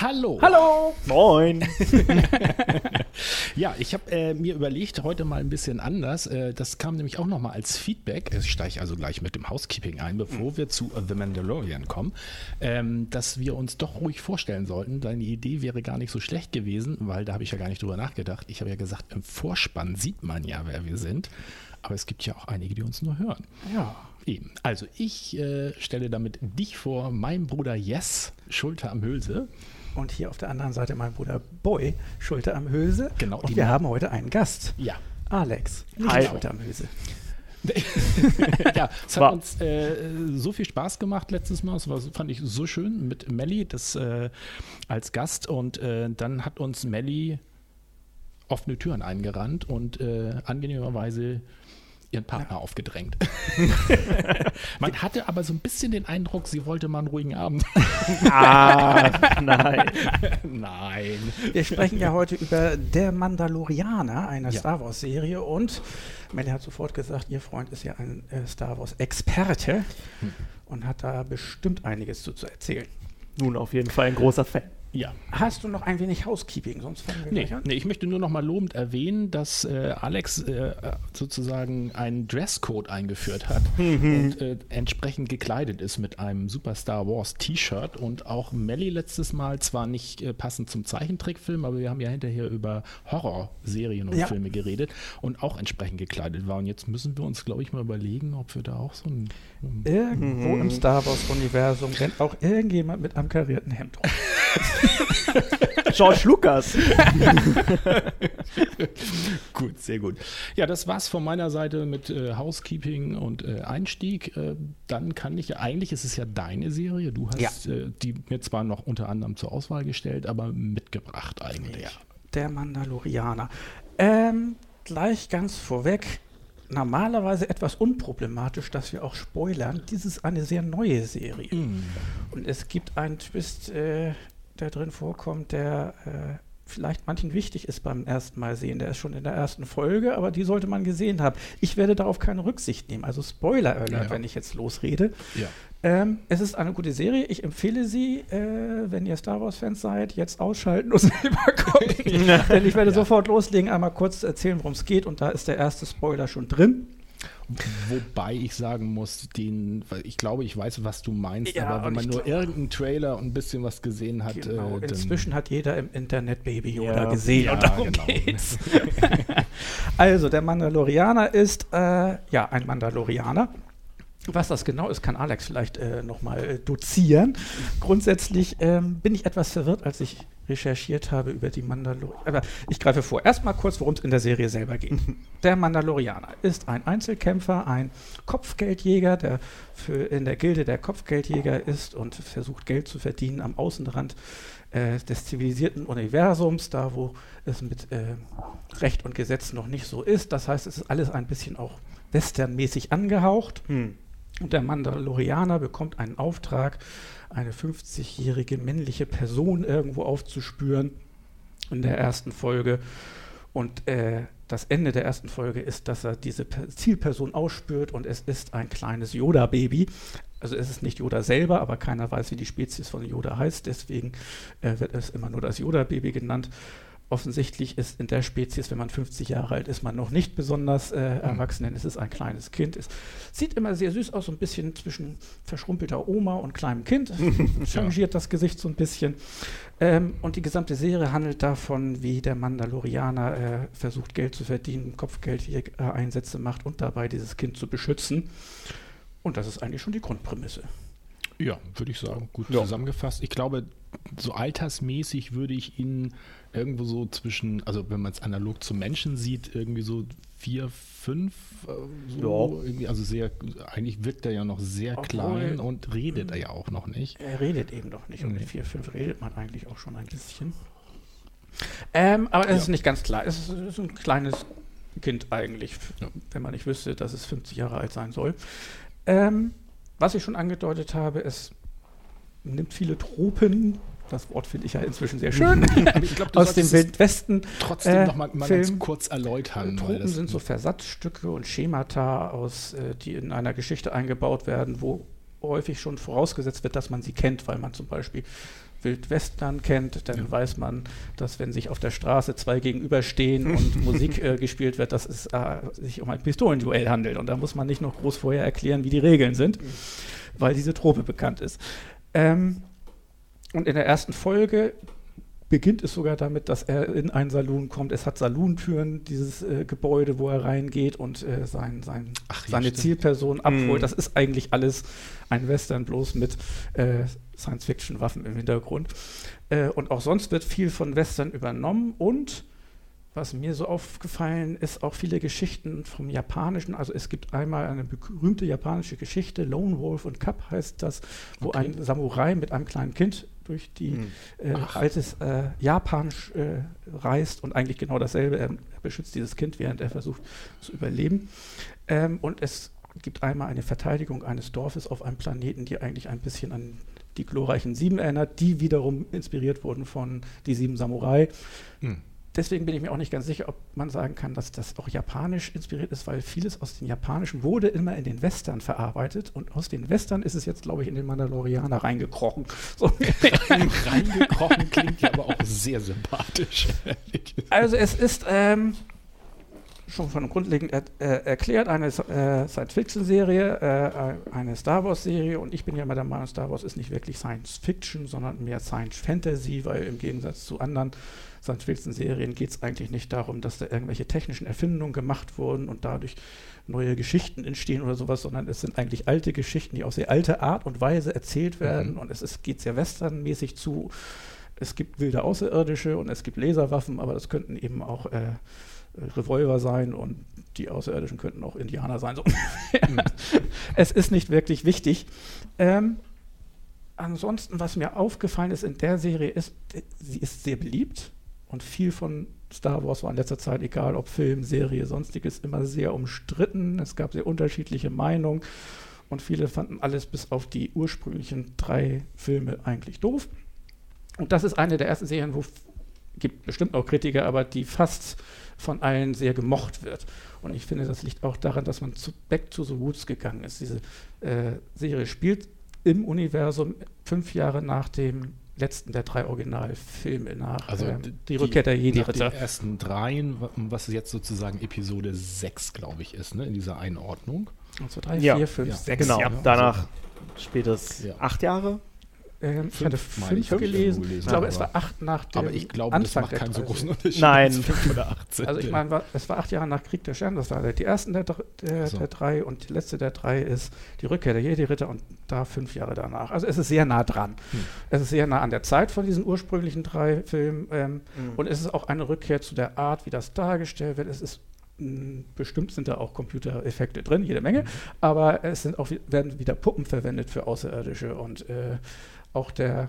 Hallo. Hallo. Moin. ja, ich habe äh, mir überlegt, heute mal ein bisschen anders. Äh, das kam nämlich auch nochmal als Feedback. Ich steige also gleich mit dem Housekeeping ein, bevor mhm. wir zu The Mandalorian kommen, ähm, dass wir uns doch ruhig vorstellen sollten. Deine Idee wäre gar nicht so schlecht gewesen, weil da habe ich ja gar nicht drüber nachgedacht. Ich habe ja gesagt, im Vorspann sieht man ja, wer wir sind. Aber es gibt ja auch einige, die uns nur hören. Ja. Eben. Also ich äh, stelle damit dich vor, mein Bruder Yes, Schulter am Hülse. Und hier auf der anderen Seite mein Bruder Boy, Schulter am Hülse. Genau. Und wir haben heute einen Gast. Ja. Alex, Hi. Schulter am Hülse. ja, es hat uns äh, so viel Spaß gemacht letztes Mal. Das war, fand ich so schön mit Melli das, äh, als Gast. Und äh, dann hat uns Melli offene Türen eingerannt und äh, angenehmerweise ihren Partner ja. aufgedrängt. Man hatte aber so ein bisschen den Eindruck, sie wollte mal einen ruhigen Abend. ah, nein. nein. Wir sprechen ja heute über Der Mandalorianer, eine ja. Star Wars-Serie. Und Melly hat sofort gesagt, ihr Freund ist ja ein äh, Star Wars-Experte hm. und hat da bestimmt einiges zu, zu erzählen. Nun auf jeden Fall ein großer Fan. Ja. Hast du noch ein wenig Housekeeping? Sonst fangen wir nee, gleich an. Nee, ich möchte nur noch mal lobend erwähnen, dass äh, Alex äh, sozusagen einen Dresscode eingeführt hat mhm. und äh, entsprechend gekleidet ist mit einem Super Star Wars T-Shirt und auch Melly letztes Mal zwar nicht äh, passend zum Zeichentrickfilm, aber wir haben ja hinterher über Horrorserien und ja. Filme geredet und auch entsprechend gekleidet war. Und jetzt müssen wir uns, glaube ich, mal überlegen, ob wir da auch so ein Irgendwo mhm. im Star Wars-Universum rennt auch irgendjemand mit einem karierten Hemd rum. George Lucas. gut, sehr gut. Ja, das war's von meiner Seite mit äh, Housekeeping und äh, Einstieg. Äh, dann kann ich ja, eigentlich ist es ja deine Serie. Du hast ja. Äh, die mir zwar noch unter anderem zur Auswahl gestellt, aber mitgebracht eigentlich. Ja, der Mandalorianer. Ähm, gleich ganz vorweg, normalerweise etwas unproblematisch, dass wir auch spoilern. Dies ist eine sehr neue Serie. Mm. Und es gibt einen Twist, äh, der drin vorkommt, der äh, vielleicht manchen wichtig ist beim ersten Mal sehen. Der ist schon in der ersten Folge, aber die sollte man gesehen haben. Ich werde darauf keine Rücksicht nehmen. Also Spoiler Alert, ja. wenn ich jetzt losrede. Ja. Ähm, es ist eine gute Serie. Ich empfehle sie, äh, wenn ihr Star Wars-Fans seid, jetzt ausschalten und selber gucken. Denn ich werde ja. sofort loslegen, einmal kurz erzählen, worum es geht. Und da ist der erste Spoiler schon drin. Wobei ich sagen muss, den, ich glaube, ich weiß, was du meinst, ja, aber wenn man nur irgendeinen Trailer und ein bisschen was gesehen hat. Genau. Äh, Inzwischen hat jeder im Internet Baby Yoda ja, gesehen ja, und darum genau. geht's. also, der Mandalorianer ist äh, ja ein Mandalorianer. Was das genau ist, kann Alex vielleicht äh, nochmal äh, dozieren. Grundsätzlich ähm, bin ich etwas verwirrt, als ich recherchiert habe über die Mandalorianer. Aber ich greife vor. Erstmal kurz, worum es in der Serie selber geht. Der Mandalorianer ist ein Einzelkämpfer, ein Kopfgeldjäger, der für in der Gilde der Kopfgeldjäger ist und versucht, Geld zu verdienen am Außenrand äh, des zivilisierten Universums, da wo es mit äh, Recht und Gesetz noch nicht so ist. Das heißt, es ist alles ein bisschen auch westernmäßig angehaucht. Hm. Und der Mandalorianer bekommt einen Auftrag, eine 50-jährige männliche Person irgendwo aufzuspüren in der ersten Folge. Und äh, das Ende der ersten Folge ist, dass er diese Zielperson ausspürt und es ist ein kleines Yoda-Baby. Also es ist nicht Yoda selber, aber keiner weiß, wie die Spezies von Yoda heißt. Deswegen äh, wird es immer nur das Yoda-Baby genannt offensichtlich ist in der Spezies, wenn man 50 Jahre alt ist, man noch nicht besonders äh, mhm. erwachsen, denn es ist ein kleines Kind. Es sieht immer sehr süß aus, so ein bisschen zwischen verschrumpelter Oma und kleinem Kind. Changiert das Gesicht so ein bisschen. Ähm, und die gesamte Serie handelt davon, wie der Mandalorianer äh, versucht, Geld zu verdienen, Kopfgeldeinsätze macht und dabei dieses Kind zu beschützen. Und das ist eigentlich schon die Grundprämisse. Ja, würde ich sagen, gut Ja. zusammengefasst. Ich glaube, so altersmäßig würde ich ihn irgendwo so zwischen, also wenn man es analog zum Menschen sieht, irgendwie so vier, fünf, äh, so irgendwie, also sehr, eigentlich wirkt er ja noch sehr Obwohl- klein und redet er ja auch noch nicht. Er redet eben doch nicht. Und Nee. mit 4, 5 redet man eigentlich auch schon ein bisschen. Ähm, aber es Ja. ist nicht ganz klar. Es ist, ist ein kleines Kind eigentlich, Ja. wenn man nicht wüsste, dass es 50 Jahre alt sein soll. Ähm, was ich schon angedeutet habe, es nimmt viele Tropen. Das Wort finde ich ja inzwischen sehr schön. Du aus dem Wildwesten. trotzdem äh, noch mal, mal ganz kurz erläutern. Tropen das- sind so Versatzstücke und Schemata, aus, äh, die in einer Geschichte eingebaut werden, wo häufig schon vorausgesetzt wird, dass man sie kennt, weil man zum Beispiel Wildwestern kennt, dann Ja. weiß man, dass wenn sich auf der Straße zwei gegenüberstehen und Musik äh, gespielt wird, dass es äh, sich um ein Pistolenduell handelt. Und da muss man nicht noch groß vorher erklären, wie die Regeln sind, weil diese Trope bekannt ist. Ähm, und in der ersten Folge beginnt es sogar damit, dass er in einen Saloon kommt. Es hat Salontüren, dieses äh, Gebäude, wo er reingeht und äh, sein, sein, Ach, seine stimmt. Zielperson abholt. Mhm. Das ist eigentlich alles ein Western, bloß mit äh, Science-Fiction-Waffen im Hintergrund. Äh, und auch sonst wird viel von Western übernommen und was mir so aufgefallen ist, auch viele Geschichten vom Japanischen. Also es gibt einmal eine berühmte japanische Geschichte, Lone Wolf und Cup heißt das, wo Okay. ein Samurai mit einem kleinen Kind durch die Hm. äh, altes äh, Japan äh, reist und eigentlich genau dasselbe. Er, er beschützt dieses Kind, während er versucht zu überleben. Ähm, und es gibt einmal eine Verteidigung eines Dorfes auf einem Planeten, die eigentlich ein bisschen an die glorreichen Sieben erinnert, die wiederum inspiriert wurden von die Sieben Samurai. Hm. Deswegen bin ich mir auch nicht ganz sicher, ob man sagen kann, dass das auch japanisch inspiriert ist, weil vieles aus dem Japanischen wurde immer in den Western verarbeitet und aus den Western ist es jetzt, glaube ich, in den Mandalorianer reingekrochen. So. Reingekrochen klingt ja aber auch sehr sympathisch. Also es ist ähm, schon von grundlegend er, äh, erklärt eine äh, Science-Fiction-Serie, äh, eine Star Wars-Serie und ich bin ja immer der Meinung, Star Wars ist nicht wirklich Science-Fiction, sondern mehr Science-Fantasy, weil im Gegensatz zu anderen Science-Fiction-Serien geht es eigentlich nicht darum, dass da irgendwelche technischen Erfindungen gemacht wurden und dadurch neue Geschichten entstehen oder sowas, sondern es sind eigentlich alte Geschichten, die auf sehr alte Art und Weise erzählt werden Mhm. und es ist, geht sehr westernmäßig zu. Es gibt wilde Außerirdische und es gibt Laserwaffen, aber das könnten eben auch äh, Revolver sein und die Außerirdischen könnten auch Indianer sein. So. Mhm. es ist nicht wirklich wichtig. Ähm, ansonsten, was mir aufgefallen ist in der Serie, ist, sie ist sehr beliebt und viel von Star Wars war in letzter Zeit, egal ob Film, Serie, sonstiges, immer sehr umstritten. Es gab sehr unterschiedliche Meinungen und viele fanden alles bis auf die ursprünglichen drei Filme eigentlich doof. Und das ist eine der ersten Serien, wo gibt bestimmt auch Kritiker, aber die fast von allen sehr gemocht wird. Und ich finde, das liegt auch daran, dass man zu Back to the Roots gegangen ist. Diese äh, Serie spielt im Universum fünf Jahre nach dem letzten der drei Originalfilme, nach Also ähm, d- die, Rückkehr der Jedi-Ritter. den ersten dreien, wa- was jetzt sozusagen Episode 6, glaube ich, ist, ne, in dieser Einordnung. Also drei, Ja, vier, fünf, ja, sechs. Genau, ja. danach spätes Ja. acht Jahre. Ähm, ich hatte fünf ich gelesen. Ich glaube, es war acht nach dem Aber ich glaube, Anfang das macht keinen so großen. Unterschied. Nein. fünf oder 18. Also ich meine, es war acht Jahre nach Krieg der Sterne, das war der, die ersten der, der, So. der drei und die letzte der drei ist die Rückkehr der Jedi-Ritter und da fünf Jahre danach. Also es ist sehr nah dran. Hm. Es ist sehr nah an der Zeit von diesen ursprünglichen drei Filmen ähm, Mhm. und es ist auch eine Rückkehr zu der Art, wie das dargestellt wird. Es ist mh, bestimmt sind da auch Computereffekte drin, jede Menge, aber es sind auch, werden wieder Puppen verwendet für Außerirdische und äh, auch der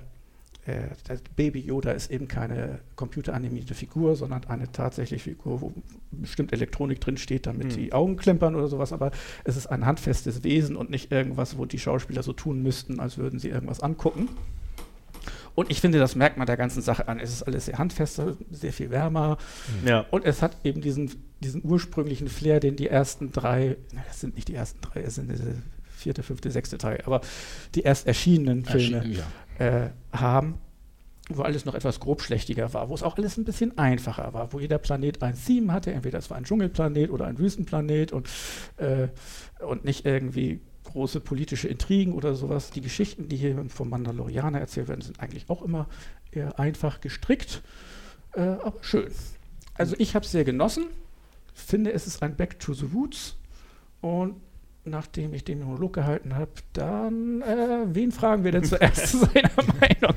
äh, das Baby Yoda ist eben keine computeranimierte Figur, sondern eine tatsächliche Figur, wo bestimmt Elektronik drin steht, damit Mhm. die Augen klimpern oder sowas. Aber es ist ein handfestes Wesen und nicht irgendwas, wo die Schauspieler so tun müssten, als würden sie irgendwas angucken. Und ich finde, das merkt man der ganzen Sache an. Es ist alles sehr handfester, sehr viel wärmer. Ja. Und es hat eben diesen, diesen ursprünglichen Flair, den die ersten drei, na, das sind nicht die ersten drei, es sind diese vierte, fünfte, sechste Teil, aber die erst erschienenen Filme Erschien- ja. äh, haben, wo alles noch etwas grobschlächtiger war, wo es auch alles ein bisschen einfacher war, wo jeder Planet ein Theme hatte, entweder es war ein Dschungelplanet oder ein Wüstenplanet und, äh, und nicht irgendwie große politische Intrigen oder sowas. Die Geschichten, die hier vom Mandalorianer erzählt werden, sind eigentlich auch immer eher einfach gestrickt, äh, aber schön. Also ich habe es sehr genossen, finde es ist ein Back to the Roots und nachdem ich den Monolog gehalten habe, dann, äh, wen fragen wir denn zuerst zu seiner Meinung?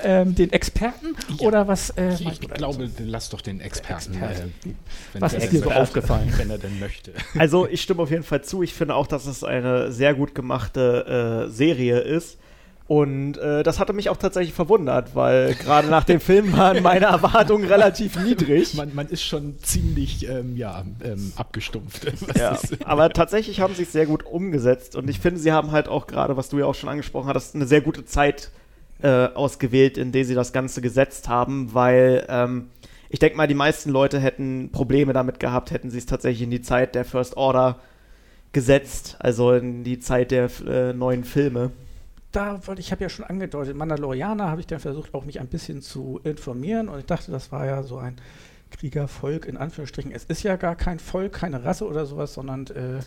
Ähm, den Experten Ja. oder was? Äh, Ich, glaube, lass doch den Experten. Experte. Äh, wenn Was der ist dir so aufgefallen? Wenn er denn möchte. Also ich stimme auf jeden Fall zu. Ich finde auch, dass es eine sehr gut gemachte äh, Serie ist. Und äh, das hatte mich auch tatsächlich verwundert, weil gerade nach dem Film waren meine Erwartungen relativ niedrig. Man, man ist schon ziemlich ähm, ja, ähm, abgestumpft. Ja, aber tatsächlich haben sie es sehr gut umgesetzt und ich finde, sie haben halt auch gerade, was du ja auch schon angesprochen hattest, eine sehr gute Zeit äh, ausgewählt, in der sie das Ganze gesetzt haben, weil ähm, ich denke mal, die meisten Leute hätten Probleme damit gehabt, hätten sie es tatsächlich in die Zeit der First Order gesetzt, also in die Zeit der äh, neuen Filme. Da wollte ich habe ja schon angedeutet, Mandalorianer habe ich dann versucht, auch mich ein bisschen zu informieren und ich dachte, das war ja so ein Kriegervolk in Anführungsstrichen. Es ist ja gar kein Volk, keine Rasse oder sowas, sondern äh,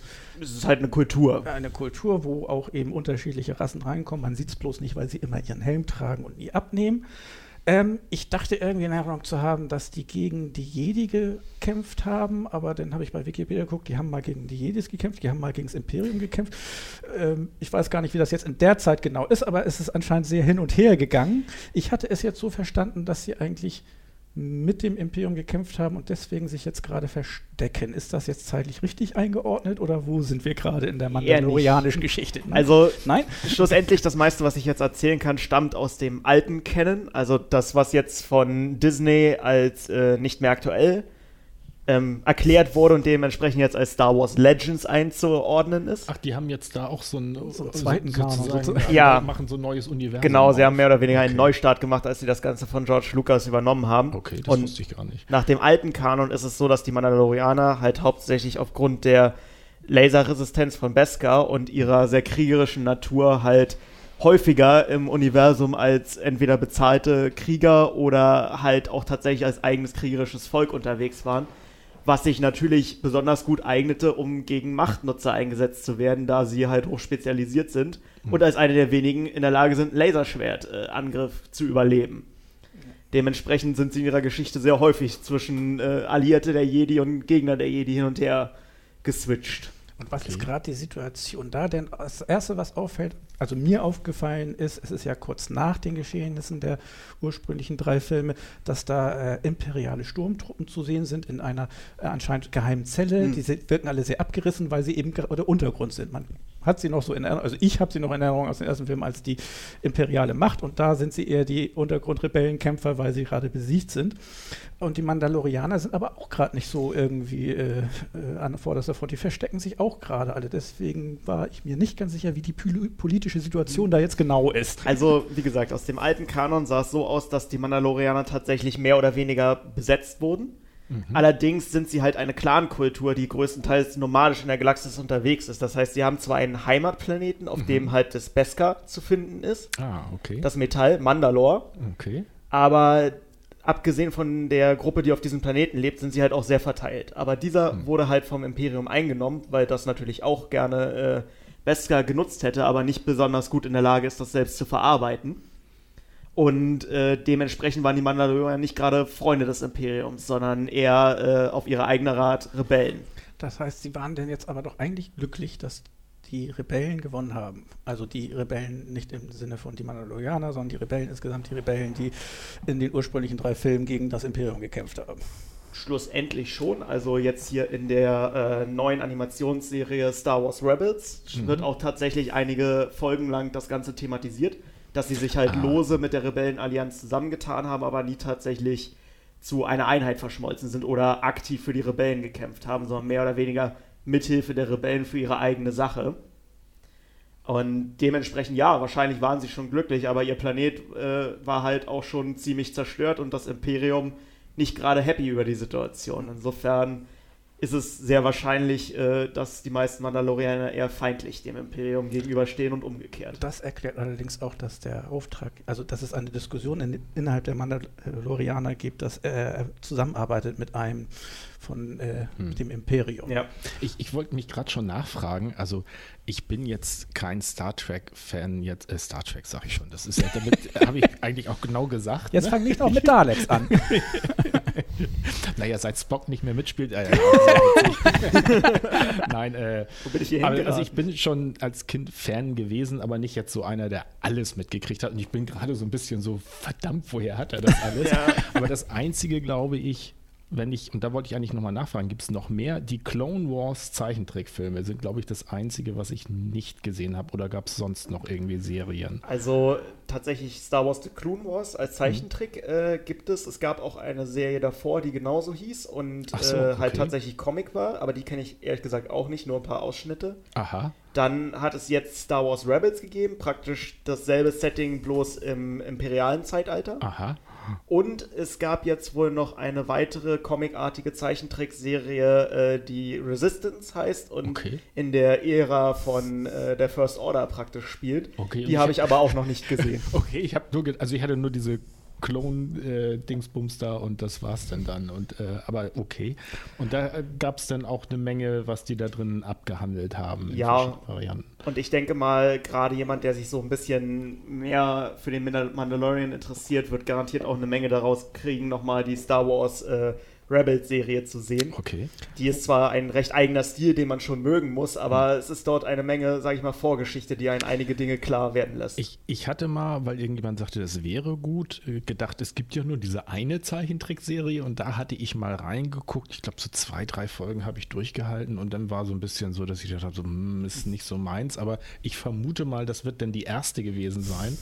Es ist halt eine Kultur. eine Kultur, wo auch eben unterschiedliche Rassen reinkommen. Man sieht es bloß nicht, weil sie immer ihren Helm tragen und nie abnehmen. Ähm, ich dachte irgendwie in Erinnerung zu haben, dass die gegen die Jedi gekämpft haben, aber dann habe ich bei Wikipedia geguckt, die haben mal gegen die Jedis gekämpft, die haben mal gegen das Imperium gekämpft. Ähm, ich weiß gar nicht, wie das jetzt in der Zeit genau ist, aber es ist anscheinend sehr hin und her gegangen. Ich hatte es jetzt so verstanden, dass sie eigentlich mit dem Imperium gekämpft haben und deswegen sich jetzt gerade verstecken. Ist das jetzt zeitlich richtig eingeordnet oder wo sind wir gerade in der mandalorianischen Geschichte? Nein? Also nein? schlussendlich das meiste, was ich jetzt erzählen kann, stammt aus dem alten Canon. Also das, was jetzt von Disney als äh, nicht mehr aktuell ähm, erklärt wurde und dementsprechend jetzt als Star Wars Legends einzuordnen ist. Ach, die haben jetzt da auch so einen, So einen zweiten Kanon sozusagen, sozusagen. Ja. machen so ein neues Universum. Genau, sie auf. haben mehr oder weniger einen Okay. Neustart gemacht, als sie das Ganze von George Lucas übernommen haben. Okay, das und wusste ich gar nicht. nach dem alten Kanon ist es so, dass die Mandalorianer halt hauptsächlich aufgrund der Laserresistenz von Beskar und ihrer sehr kriegerischen Natur halt häufiger im Universum als entweder bezahlte Krieger oder halt auch tatsächlich als eigenes kriegerisches Volk unterwegs waren. Was sich natürlich besonders gut eignete, um gegen Machtnutzer eingesetzt zu werden, da sie halt hoch spezialisiert sind und als eine der wenigen in der Lage sind, Laserschwertangriff zu überleben. Dementsprechend sind sie in ihrer Geschichte sehr häufig zwischen äh, Alliierte der Jedi und Gegner der Jedi hin und her geswitcht. Und was Okay. ist gerade die Situation da? Denn das Erste, was auffällt, also mir aufgefallen ist, es ist ja kurz nach den Geschehnissen der ursprünglichen drei Filme, dass da äh, imperiale Sturmtruppen zu sehen sind in einer äh, anscheinend geheimen Zelle. Hm. Die wirken alle sehr abgerissen, weil sie eben gerade der Untergrund sind. Man hat sie noch so in Erinnerung, also ich habe sie noch in Erinnerung aus den ersten Filmen als die imperiale Macht und da sind sie eher die Untergrundrebellenkämpfer, weil sie gerade besiegt sind. Und die Mandalorianer sind aber auch gerade nicht so irgendwie äh, äh, an vorderster Front. Die verstecken sich auch gerade alle. Deswegen war ich mir nicht ganz sicher, wie die poli- politische Situation da jetzt genau ist. Also, wie gesagt, aus dem alten Kanon sah es so aus, dass die Mandalorianer tatsächlich mehr oder weniger besetzt wurden. Allerdings sind sie halt eine Clankultur, die größtenteils nomadisch in der Galaxis unterwegs ist. Das heißt, sie haben zwar einen Heimatplaneten, auf dem halt das Beskar zu finden ist, Ah, okay. das Metall, Mandalore, okay. aber abgesehen von der Gruppe, die auf diesem Planeten lebt, sind sie halt auch sehr verteilt. Aber dieser wurde halt vom Imperium eingenommen, weil das natürlich auch gerne äh, Beskar genutzt hätte, aber nicht besonders gut in der Lage ist, das selbst zu verarbeiten. Und äh, dementsprechend waren die Mandalorianer nicht gerade Freunde des Imperiums, sondern eher äh, auf ihre eigene Art Rebellen. Das heißt, sie waren denn jetzt aber doch eigentlich glücklich, dass die Rebellen gewonnen haben. Also die Rebellen nicht im Sinne von die Mandalorianer, sondern die Rebellen insgesamt, die Rebellen, die in den ursprünglichen drei Filmen gegen das Imperium gekämpft haben. Schlussendlich schon. Also jetzt hier in der äh, neuen Animationsserie Star Wars Rebels wird auch tatsächlich einige Folgen lang das Ganze thematisiert, dass sie sich halt Ah. lose mit der Rebellenallianz zusammengetan haben, aber nie tatsächlich zu einer Einheit verschmolzen sind oder aktiv für die Rebellen gekämpft haben, sondern mehr oder weniger mithilfe der Rebellen für ihre eigene Sache. Und dementsprechend, ja, wahrscheinlich waren sie schon glücklich, aber ihr Planet äh, war halt auch schon ziemlich zerstört und das Imperium nicht gerade happy über die Situation. Insofern ist es sehr wahrscheinlich, äh, dass die meisten Mandalorianer eher feindlich dem Imperium gegenüberstehen und umgekehrt. Das erklärt allerdings auch, dass der Auftrag, also dass es eine Diskussion in, innerhalb der Mandalorianer gibt, dass er zusammenarbeitet mit einem von äh, Hm. dem Imperium. Ja. Ich, ich wollte mich gerade schon nachfragen. Also, ich bin jetzt kein Star Trek-Fan. Jetzt äh, Star Trek sage ich schon. Das ist ja damit habe ich eigentlich auch genau gesagt. Jetzt ne? fang nicht auch mit Daleks an. naja, seit Spock nicht mehr mitspielt. Äh, Nein, äh, Wo bin ich hier aber, also ich bin schon als Kind Fan gewesen, aber nicht jetzt so einer, der alles mitgekriegt hat. Und ich bin gerade so ein bisschen so, verdammt, woher hat er das alles? ja. Aber das Einzige, glaube ich, wenn ich, und da wollte ich eigentlich nochmal nachfragen, gibt es noch mehr? Die Clone Wars Zeichentrickfilme sind, glaube ich, das Einzige, was ich nicht gesehen habe. Oder gab es sonst noch irgendwie Serien? Also tatsächlich Star Wars The Clone Wars als Zeichentrick mhm. äh, gibt es. Es gab auch eine Serie davor, die genauso hieß und so, äh, halt tatsächlich Comic war, aber die kenne ich ehrlich gesagt auch nicht, nur ein paar Ausschnitte. Aha. Dann hat es jetzt Star Wars Rebels gegeben, praktisch dasselbe Setting, bloß im imperialen Zeitalter. Aha. Und es gab jetzt wohl noch eine weitere comicartige Zeichentrickserie, äh, die Resistance heißt und okay. in der Ära von äh, der First Order praktisch spielt. Okay, die habe ich aber auch noch nicht gesehen. okay, ich habe nur, also ich hatte nur diese Klon-Dingsbums äh, da und das war's dann dann. Und, äh, aber okay. Und da äh, gab es dann auch eine Menge, was die da drin abgehandelt haben. ja. Und ich denke mal, gerade jemand, der sich so ein bisschen mehr für den Mandalorian interessiert, wird garantiert auch eine Menge daraus kriegen, nochmal die Star Wars äh, Rebels-Serie zu sehen. Okay. Die ist zwar ein recht eigener Stil, den man schon mögen muss, aber mhm. es ist dort eine Menge, sage ich mal, Vorgeschichte, die einen einige Dinge klar werden lässt. Ich, ich hatte mal, weil irgendjemand sagte, das wäre gut, äh, gedacht, es gibt ja nur diese eine Zeichentrickserie und da hatte ich mal reingeguckt. Ich glaube, so zwei, drei Folgen habe ich durchgehalten und dann war so ein bisschen so, dass ich dachte, so, hm, ist nicht so meins, aber ich vermute mal, das wird dann die erste gewesen sein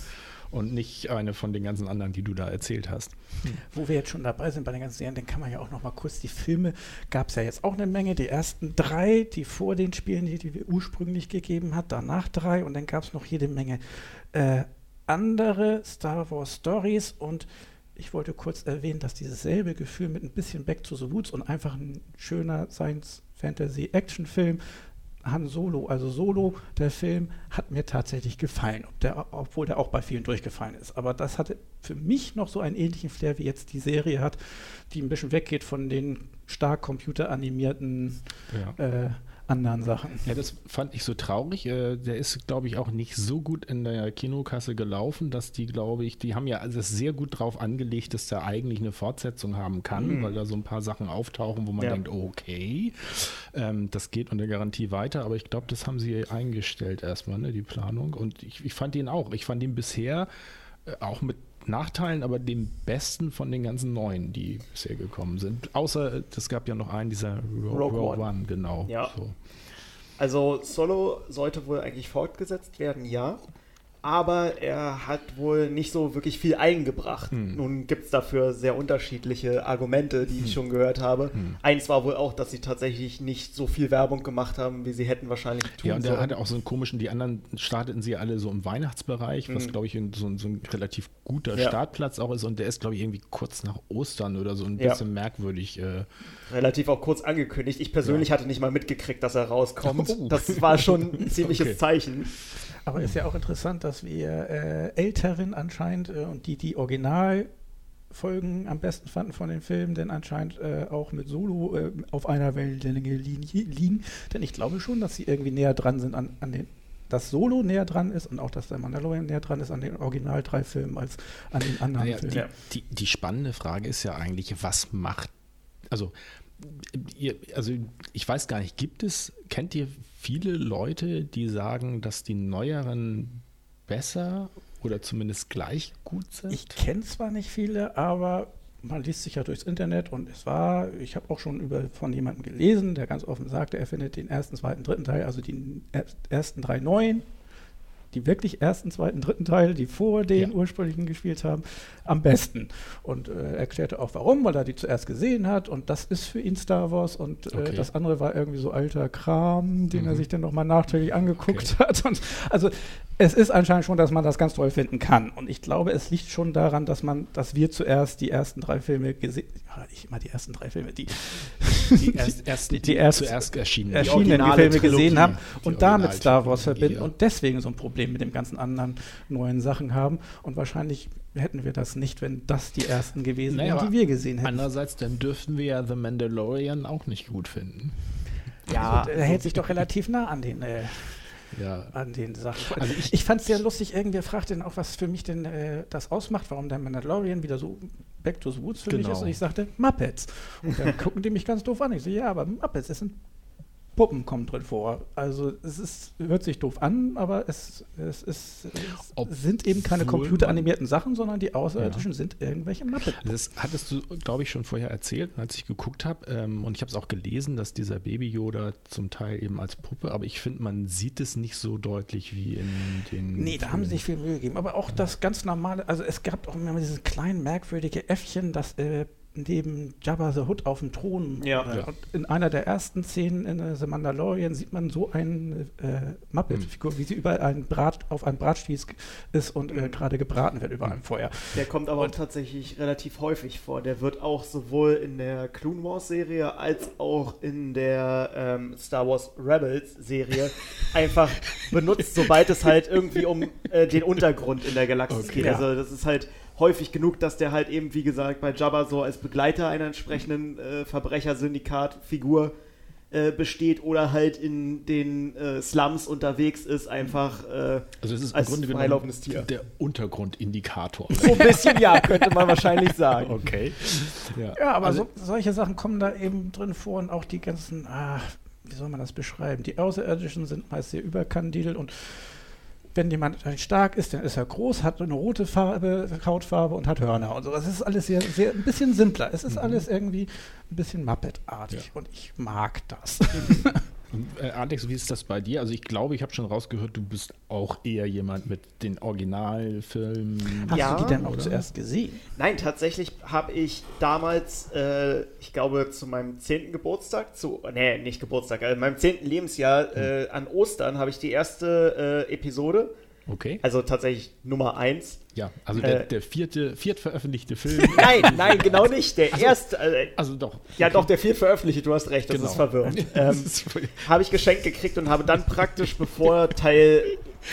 und nicht eine von den ganzen anderen, die du da erzählt hast. Wo wir jetzt schon dabei sind bei den ganzen Serien, dann kann man ja auch noch mal kurz die Filme, gab es ja jetzt auch eine Menge, die ersten drei, die vor den Spielen, die, die wir ursprünglich gegeben hat, danach drei und dann gab es noch jede Menge äh, andere Star Wars Stories und ich wollte kurz erwähnen, dass dieses selbe Gefühl mit ein bisschen Back to the Woods und einfach ein schöner Science Fantasy Action Film Han Solo, also Solo, der Film, hat mir tatsächlich gefallen, der, obwohl der auch bei vielen durchgefallen ist. Aber das hatte für mich noch so einen ähnlichen Flair, wie jetzt die Serie hat, die ein bisschen weggeht von den stark computeranimierten ja. äh, anderen Sachen. Ja, das fand ich so traurig. Äh, der ist, glaube ich, auch nicht so gut in der Kinokasse gelaufen, dass die, glaube ich, die haben ja also sehr gut drauf angelegt, dass der eigentlich eine Fortsetzung haben kann, mhm. weil da so ein paar Sachen auftauchen, wo man ja. denkt, okay, ähm, das geht unter Garantie weiter, aber ich glaube, das haben sie eingestellt erstmal, ne, die Planung. Und ich, ich fand ihn auch. Ich fand ihn bisher äh, auch mit Nachteilen, aber dem besten von den ganzen neuen, die bisher gekommen sind. Außer es gab ja noch einen, dieser Rogue, Rogue One. One. genau. Ja. So. Also Solo sollte wohl eigentlich fortgesetzt werden, ja aber er hat wohl nicht so wirklich viel eingebracht. Hm. Nun gibt es dafür sehr unterschiedliche Argumente, die hm. ich schon gehört habe. Hm. Eins war wohl auch, dass sie tatsächlich nicht so viel Werbung gemacht haben, wie sie hätten wahrscheinlich tun Ja, und der hatte auch so einen komischen, die anderen starteten sie alle so im Weihnachtsbereich, was hm. glaube ich so, so, ein relativ guter ja. Startplatz auch ist und der ist glaube ich irgendwie kurz nach Ostern oder so ein bisschen ja. merkwürdig. Äh, Relativ auch kurz angekündigt. Ich persönlich ja. hatte nicht mal mitgekriegt, dass er rauskommt. Oh. Das war schon ein ziemliches okay. Zeichen. Aber ist ja auch interessant, dass wir äh, Älteren anscheinend äh, und die, die Originalfolgen am besten fanden von den Filmen, denn anscheinend äh, auch mit Solo äh, auf einer Wellenlänge liegen. Denn ich glaube schon, dass sie irgendwie näher dran sind an, an den dass Solo näher dran ist und auch, dass der Mandalorian näher dran ist an den Original drei Filmen als an den anderen naja, Filmen. Die, die, die, spannende Frage ist ja eigentlich, was macht, also, ihr, also ich weiß gar nicht, gibt es, kennt ihr viele Leute, die sagen, dass die neueren besser oder zumindest gleich gut sind? Ich kenne zwar nicht viele, aber man liest sich ja durchs Internet und es war, ich habe auch schon über, von jemandem gelesen, der ganz offen sagte, er findet den ersten, zweiten, dritten Teil, also die ersten drei neuen, die wirklich ersten, zweiten, dritten Teil, die vor den ja. ursprünglichen gespielt haben, am besten. Und äh, erklärte auch warum, weil er die zuerst gesehen hat und das ist für ihn Star Wars und äh, okay. das andere war irgendwie so alter Kram, den mhm. er sich dann nochmal nachträglich angeguckt okay. hat. Und also es ist anscheinend schon, dass man das ganz toll finden kann. Und ich glaube, es liegt schon daran, dass man, dass wir zuerst die ersten drei Filme gesehen, ja, nicht immer die ersten drei Filme, die, die, erst, erst, die, die erst zuerst erschienen, erschienenen Filme Trilogie, gesehen haben und damit Star Wars verbinden ja. und deswegen so ein Problem mit den ganzen anderen neuen Sachen haben. Und wahrscheinlich hätten wir das nicht, wenn das die ersten gewesen naja, wären, die wir gesehen hätten. Andererseits, dann dürften wir ja The Mandalorian auch nicht gut finden. Ja, also, er hält sich doch relativ nah an den äh, ja. an den Sachen. Also ich, ich fand es sehr lustig, irgendwer fragte dann auch, was für mich denn äh, das ausmacht, warum der Mandalorian wieder so Back to the Woods für genau. mich ist. Und ich sagte, Muppets. Und dann gucken die mich ganz doof an. Ich so, ja, aber Muppets, das sind Puppen kommen drin vor. Also es ist, hört sich doof an, aber es, es, ist, es sind eben keine computeranimierten Sachen, sondern die Außerirdischen ja. sind irgendwelche Muppet. Das hattest du, glaube ich, schon vorher erzählt, als ich geguckt habe. Ähm, und ich habe es auch gelesen, dass dieser Baby Yoda zum Teil eben als Puppe, aber ich finde, man sieht es nicht so deutlich wie in den. Nee, da haben sie sich viel Mühe gegeben. Aber auch das ganz normale, also es gab auch immer dieses kleine merkwürdige Äffchen, das äh, neben Jabba the Hutt auf dem Thron. Ja. Äh, in einer der ersten Szenen in The Mandalorian sieht man so eine äh, Muppet-Figur, mhm. wie sie über einen Brat, auf einem Bratspieß ist und äh, gerade gebraten wird über einem Feuer. Der kommt aber und, tatsächlich relativ häufig vor. Der wird auch sowohl in der Clone Wars-Serie als auch in der ähm, Star Wars Rebels-Serie einfach benutzt, sobald es halt irgendwie um äh, den Untergrund in der Galaxis okay. geht. Also das ist halt häufig genug, dass der halt eben, wie gesagt, bei Jabba so als Begleiter einer entsprechenden äh, Verbrechersyndikat-Figur äh, besteht oder halt in den äh, Slums unterwegs ist, einfach äh, also es ist als im Grunde genommen Tier. der Untergrundindikator. So ein bisschen ja, könnte man wahrscheinlich sagen. Okay. Ja, ja aber also, so, solche Sachen kommen da eben drin vor und auch die ganzen, ah, wie soll man das beschreiben? Die Außerirdischen sind meist sehr überkandidelt und wenn jemand stark ist, dann ist er groß, hat eine rote Farbe, Hautfarbe und hat Hörner und so. Das ist alles sehr, sehr ein bisschen simpler. Es ist mhm. alles irgendwie ein bisschen Muppet-artig ja. und ich mag das. Äh, Alex, wie ist das bei dir? Also ich glaube, ich habe schon rausgehört, du bist auch eher jemand mit den Originalfilmen. Hast ja, du die denn auch oder? zuerst gesehen? Nein, tatsächlich habe ich damals, äh, ich glaube, zu meinem zehnten Geburtstag, zu, nee, nicht Geburtstag, also meinem zehnten Lebensjahr hm. äh, an Ostern habe ich die erste äh, Episode Okay. Also tatsächlich Nummer eins. Ja, also der, äh, der vierte, viert Film. nein, nein, genau nicht. Der also, erste. Äh, also doch. Ja, doch, der viert veröffentlichte, du hast recht, das genau. ist verwirrend. Ähm, habe ich geschenkt gekriegt und habe dann praktisch, bevor Teil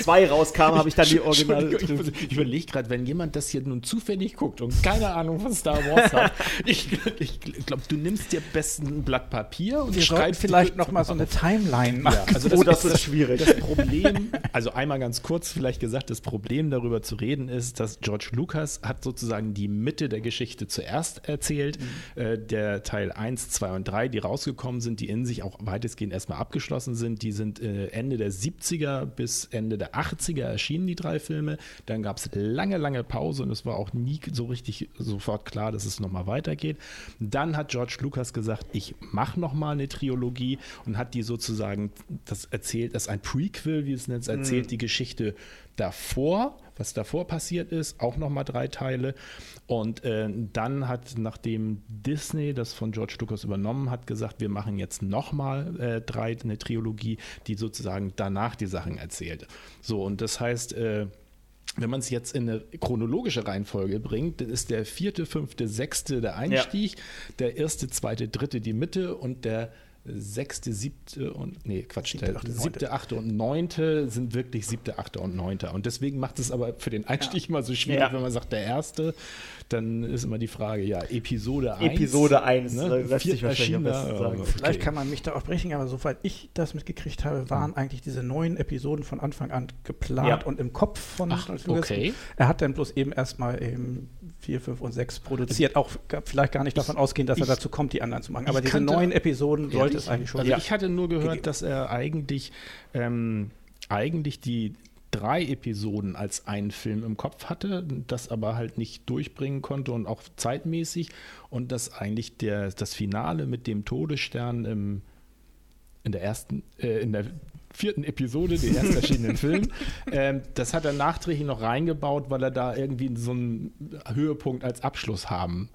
2 rauskam, habe ich dann die Original. Ich, überlege gerade, wenn jemand das hier nun zufällig guckt und keine Ahnung von Star Wars hat, ich, ich glaube, du nimmst dir besten ein Blatt Papier und schreibst vielleicht noch mal so eine Timeline. Ja, also das, oh, das ist, ist schwierig. Das Problem, also einmal ganz kurz vielleicht gesagt, das Problem darüber zu reden ist, dass George Lucas hat sozusagen die Mitte der Geschichte zuerst erzählt. Mhm. Äh, der Teil 1, 2 und 3, die rausgekommen sind, die in sich auch weitestgehend erstmal abgeschlossen sind, die sind äh, Ende der 70er bis Ende der der 80er erschienen die drei Filme. Dann gab es lange, lange Pause und es war auch nie so richtig sofort klar, dass es nochmal weitergeht. Dann hat George Lucas gesagt, ich mache nochmal eine Trilogie und hat die sozusagen, das erzählt, das ist ein Prequel, wie es nennt, erzählt mhm. die Geschichte davor, was davor passiert ist, auch nochmal drei Teile. Und äh, dann hat, nachdem Disney das von George Lucas übernommen hat, gesagt, wir machen jetzt nochmal äh, drei, eine Trilogie, die sozusagen danach die Sachen erzählt. So, und das heißt, äh, wenn man es jetzt in eine chronologische Reihenfolge bringt, dann ist der vierte, fünfte, sechste der Einstieg, ja. der erste, zweite, dritte die Mitte und der sechste, siebte und, nee, Quatsch, siebte, achte, siebte, achte und neunte sind wirklich siebte, achte und neunte. Und deswegen macht es aber für den Einstieg ja. mal so schwierig, ja. wenn man sagt, der erste, dann ist immer die Frage, ja, Episode 1. Episode 1, ne? lässt sich wahrscheinlich am besten sagen. Okay. Vielleicht kann man mich da auch brechen, aber soweit ich das mitgekriegt habe, waren mhm. eigentlich diese neun Episoden von Anfang an geplant ja. und im Kopf von Ach, okay. Er hat dann bloß eben erstmal eben 4, 5 und 6 produziert. Auch vielleicht gar nicht davon ausgehen, dass ich, er dazu kommt, die anderen zu machen. Aber diese neun Episoden sollte es eigentlich schon. Also ja. ich hatte nur gehört, gegeben. dass er eigentlich, ähm, eigentlich die drei Episoden als einen Film im Kopf hatte, das aber halt nicht durchbringen konnte und auch zeitmäßig und dass eigentlich der, das Finale mit dem Todesstern im, in der ersten, äh, in der vierten Episode, den erst erschienenen Film. Ähm, das hat er nachträglich noch reingebaut, weil er da irgendwie so einen Höhepunkt als Abschluss haben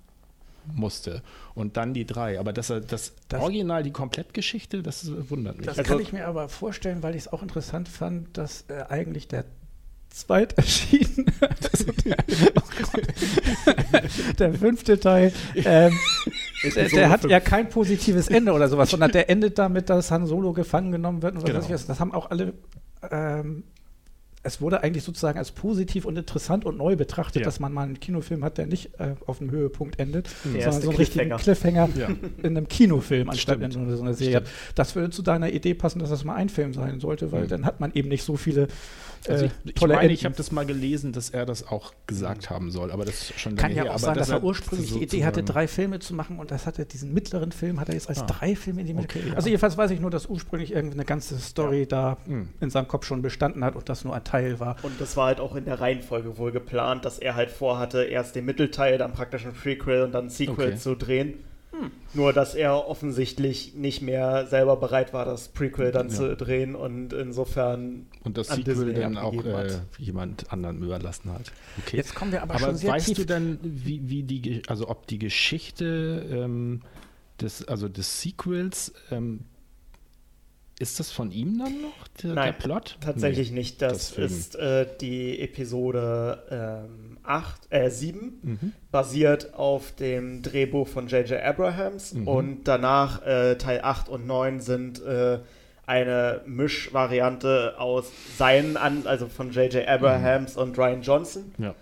musste. Und dann die drei. Aber dass er das, das Original, die Komplettgeschichte, das wundert mich. Das also, kann ich mir aber vorstellen, weil ich es auch interessant fand, dass äh, eigentlich der zweit erschienen. der, der, fünfte Teil. Ähm, der, der hat ja kein positives Ende oder sowas, sondern der endet damit, dass Han Solo gefangen genommen wird. Und was genau. das haben auch alle ähm, es wurde eigentlich sozusagen als positiv und interessant und neu betrachtet, ja. dass man mal einen Kinofilm hat, der nicht äh, auf einem Höhepunkt endet, der sondern so einen richtigen Cliffhanger ja. in einem Kinofilm anstatt in so einer, Serie. Stimmt. Das würde zu deiner Idee passen, dass das mal ein Film sein sollte, weil mhm. dann hat man eben nicht so viele also ich, äh, tolle ich meine, ich habe das mal gelesen, dass er das auch gesagt haben soll, aber das ist schon Kann ja her, auch sein, dass er ursprünglich die Idee hatte, drei Filme zu machen und das hatte diesen mittleren Film hat er jetzt als ah. drei Filme in die Mitte. Okay, also jedenfalls weiß ich nur, dass ursprünglich irgendeine ganze Story ja. da mhm. in seinem Kopf schon bestanden hat und das nur ein Teil war. Und das war halt auch in der Reihenfolge wohl geplant, dass er halt vorhatte, erst den Mittelteil, dann praktisch ein Prequel und dann ein Sequel okay. zu drehen. Hm. Nur, dass er offensichtlich nicht mehr selber bereit war, das Prequel dann ja. zu drehen und insofern. Und das Sequel dann auch äh, jemand anderen überlassen hat. Okay. Jetzt kommen wir aber, aber schon sehr weißt tief. du denn, wie, wie die, also ob die Geschichte ähm, des, also des Sequels ähm, ist das von ihm dann noch, der, Nein, der Plot? tatsächlich nee, nicht. Das, das ist äh, die Episode ähm, 8, äh, 7, mhm. basiert auf dem Drehbuch von J.J. Abrahams mhm. und danach äh, Teil 8 und 9 sind äh, eine Mischvariante aus seinen, an, also von J.J. Abrahams mhm. und Ryan Johnson. Ja.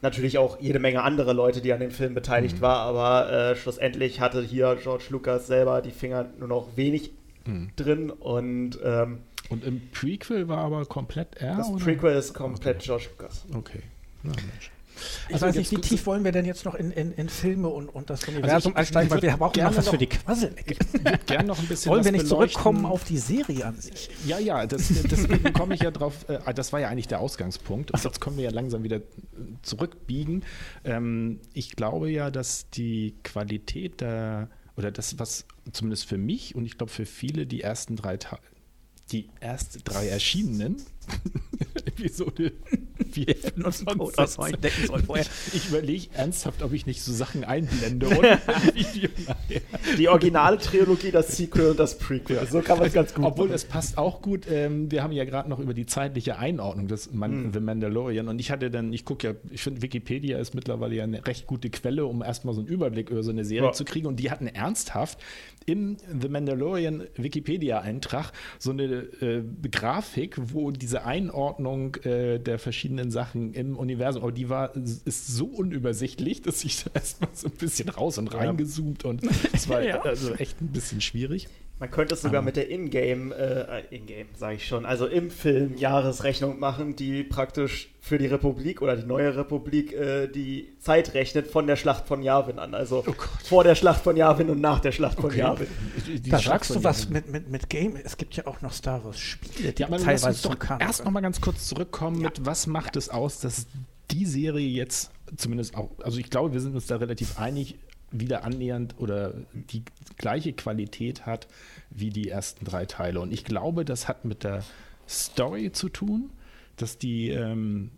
Natürlich auch jede Menge andere Leute, die an dem Film beteiligt mhm. waren, aber äh, schlussendlich hatte hier George Lucas selber die Finger nur noch wenig mhm. drin und ähm, und im Prequel war aber komplett er? Das oder? Prequel ist komplett okay. George Lucas. Okay. Na, Mensch. Ich also weiß nicht, wie tief wollen wir denn jetzt noch in, in, in Filme und, und das also Universum also einsteigen, weil wir brauchen noch was für die Quasselecke. gerne noch ein bisschen Wollen wir nicht zurückkommen auf die Serie an sich? Ja, ja, das, deswegen komme ich ja drauf. Äh, das war ja eigentlich der Ausgangspunkt. Und jetzt können wir ja langsam wieder zurückbiegen. Ähm, ich glaube ja, dass die Qualität der oder das, was zumindest für mich und ich glaube für viele die ersten drei Tage, die ersten drei erschienenen Episode 4 uns aus decken soll vorher. Ich überlege ernsthaft, ob ich nicht so Sachen einblende oder Die originale Trilogie, das Sequel und das Prequel. So kann man es ganz gut. Obwohl es passt auch gut. Ähm, wir haben ja gerade noch über die zeitliche Einordnung des Man mhm. The Mandalorian und ich hatte dann, ich gucke ja, ich finde Wikipedia ist mittlerweile ja eine recht gute Quelle, um erstmal so einen Überblick über so eine Serie ja. zu kriegen und die hatten ernsthaft im The Mandalorian Wikipedia-Eintrag so eine äh, Grafik, wo diese Einordnung äh, der verschiedenen Sachen im Universum, aber die war ist so unübersichtlich, dass ich da erstmal so ein bisschen raus und reingezoomt und es war ja. also echt ein bisschen schwierig. Man könnte es sogar um. mit der Ingame, äh, Ingame sage ich schon, also im Film Jahresrechnung machen, die praktisch für die Republik oder die neue Republik äh, die Zeit rechnet von der Schlacht von Yavin an. Also oh vor der Schlacht von Yavin und nach der Schlacht okay. von Yavin. da sagst du was mit, mit, mit Game. Es gibt ja auch noch Star Wars Spiele, die ja, teilweise lass uns doch erst noch mal ganz kurz zurückkommen ja. mit, was macht ja. es aus, dass die Serie jetzt zumindest auch, also ich glaube, wir sind uns da relativ einig, wieder annähernd oder die gleiche Qualität hat wie die ersten drei Teile. Und ich glaube, das hat mit der Story zu tun, dass die, ähm,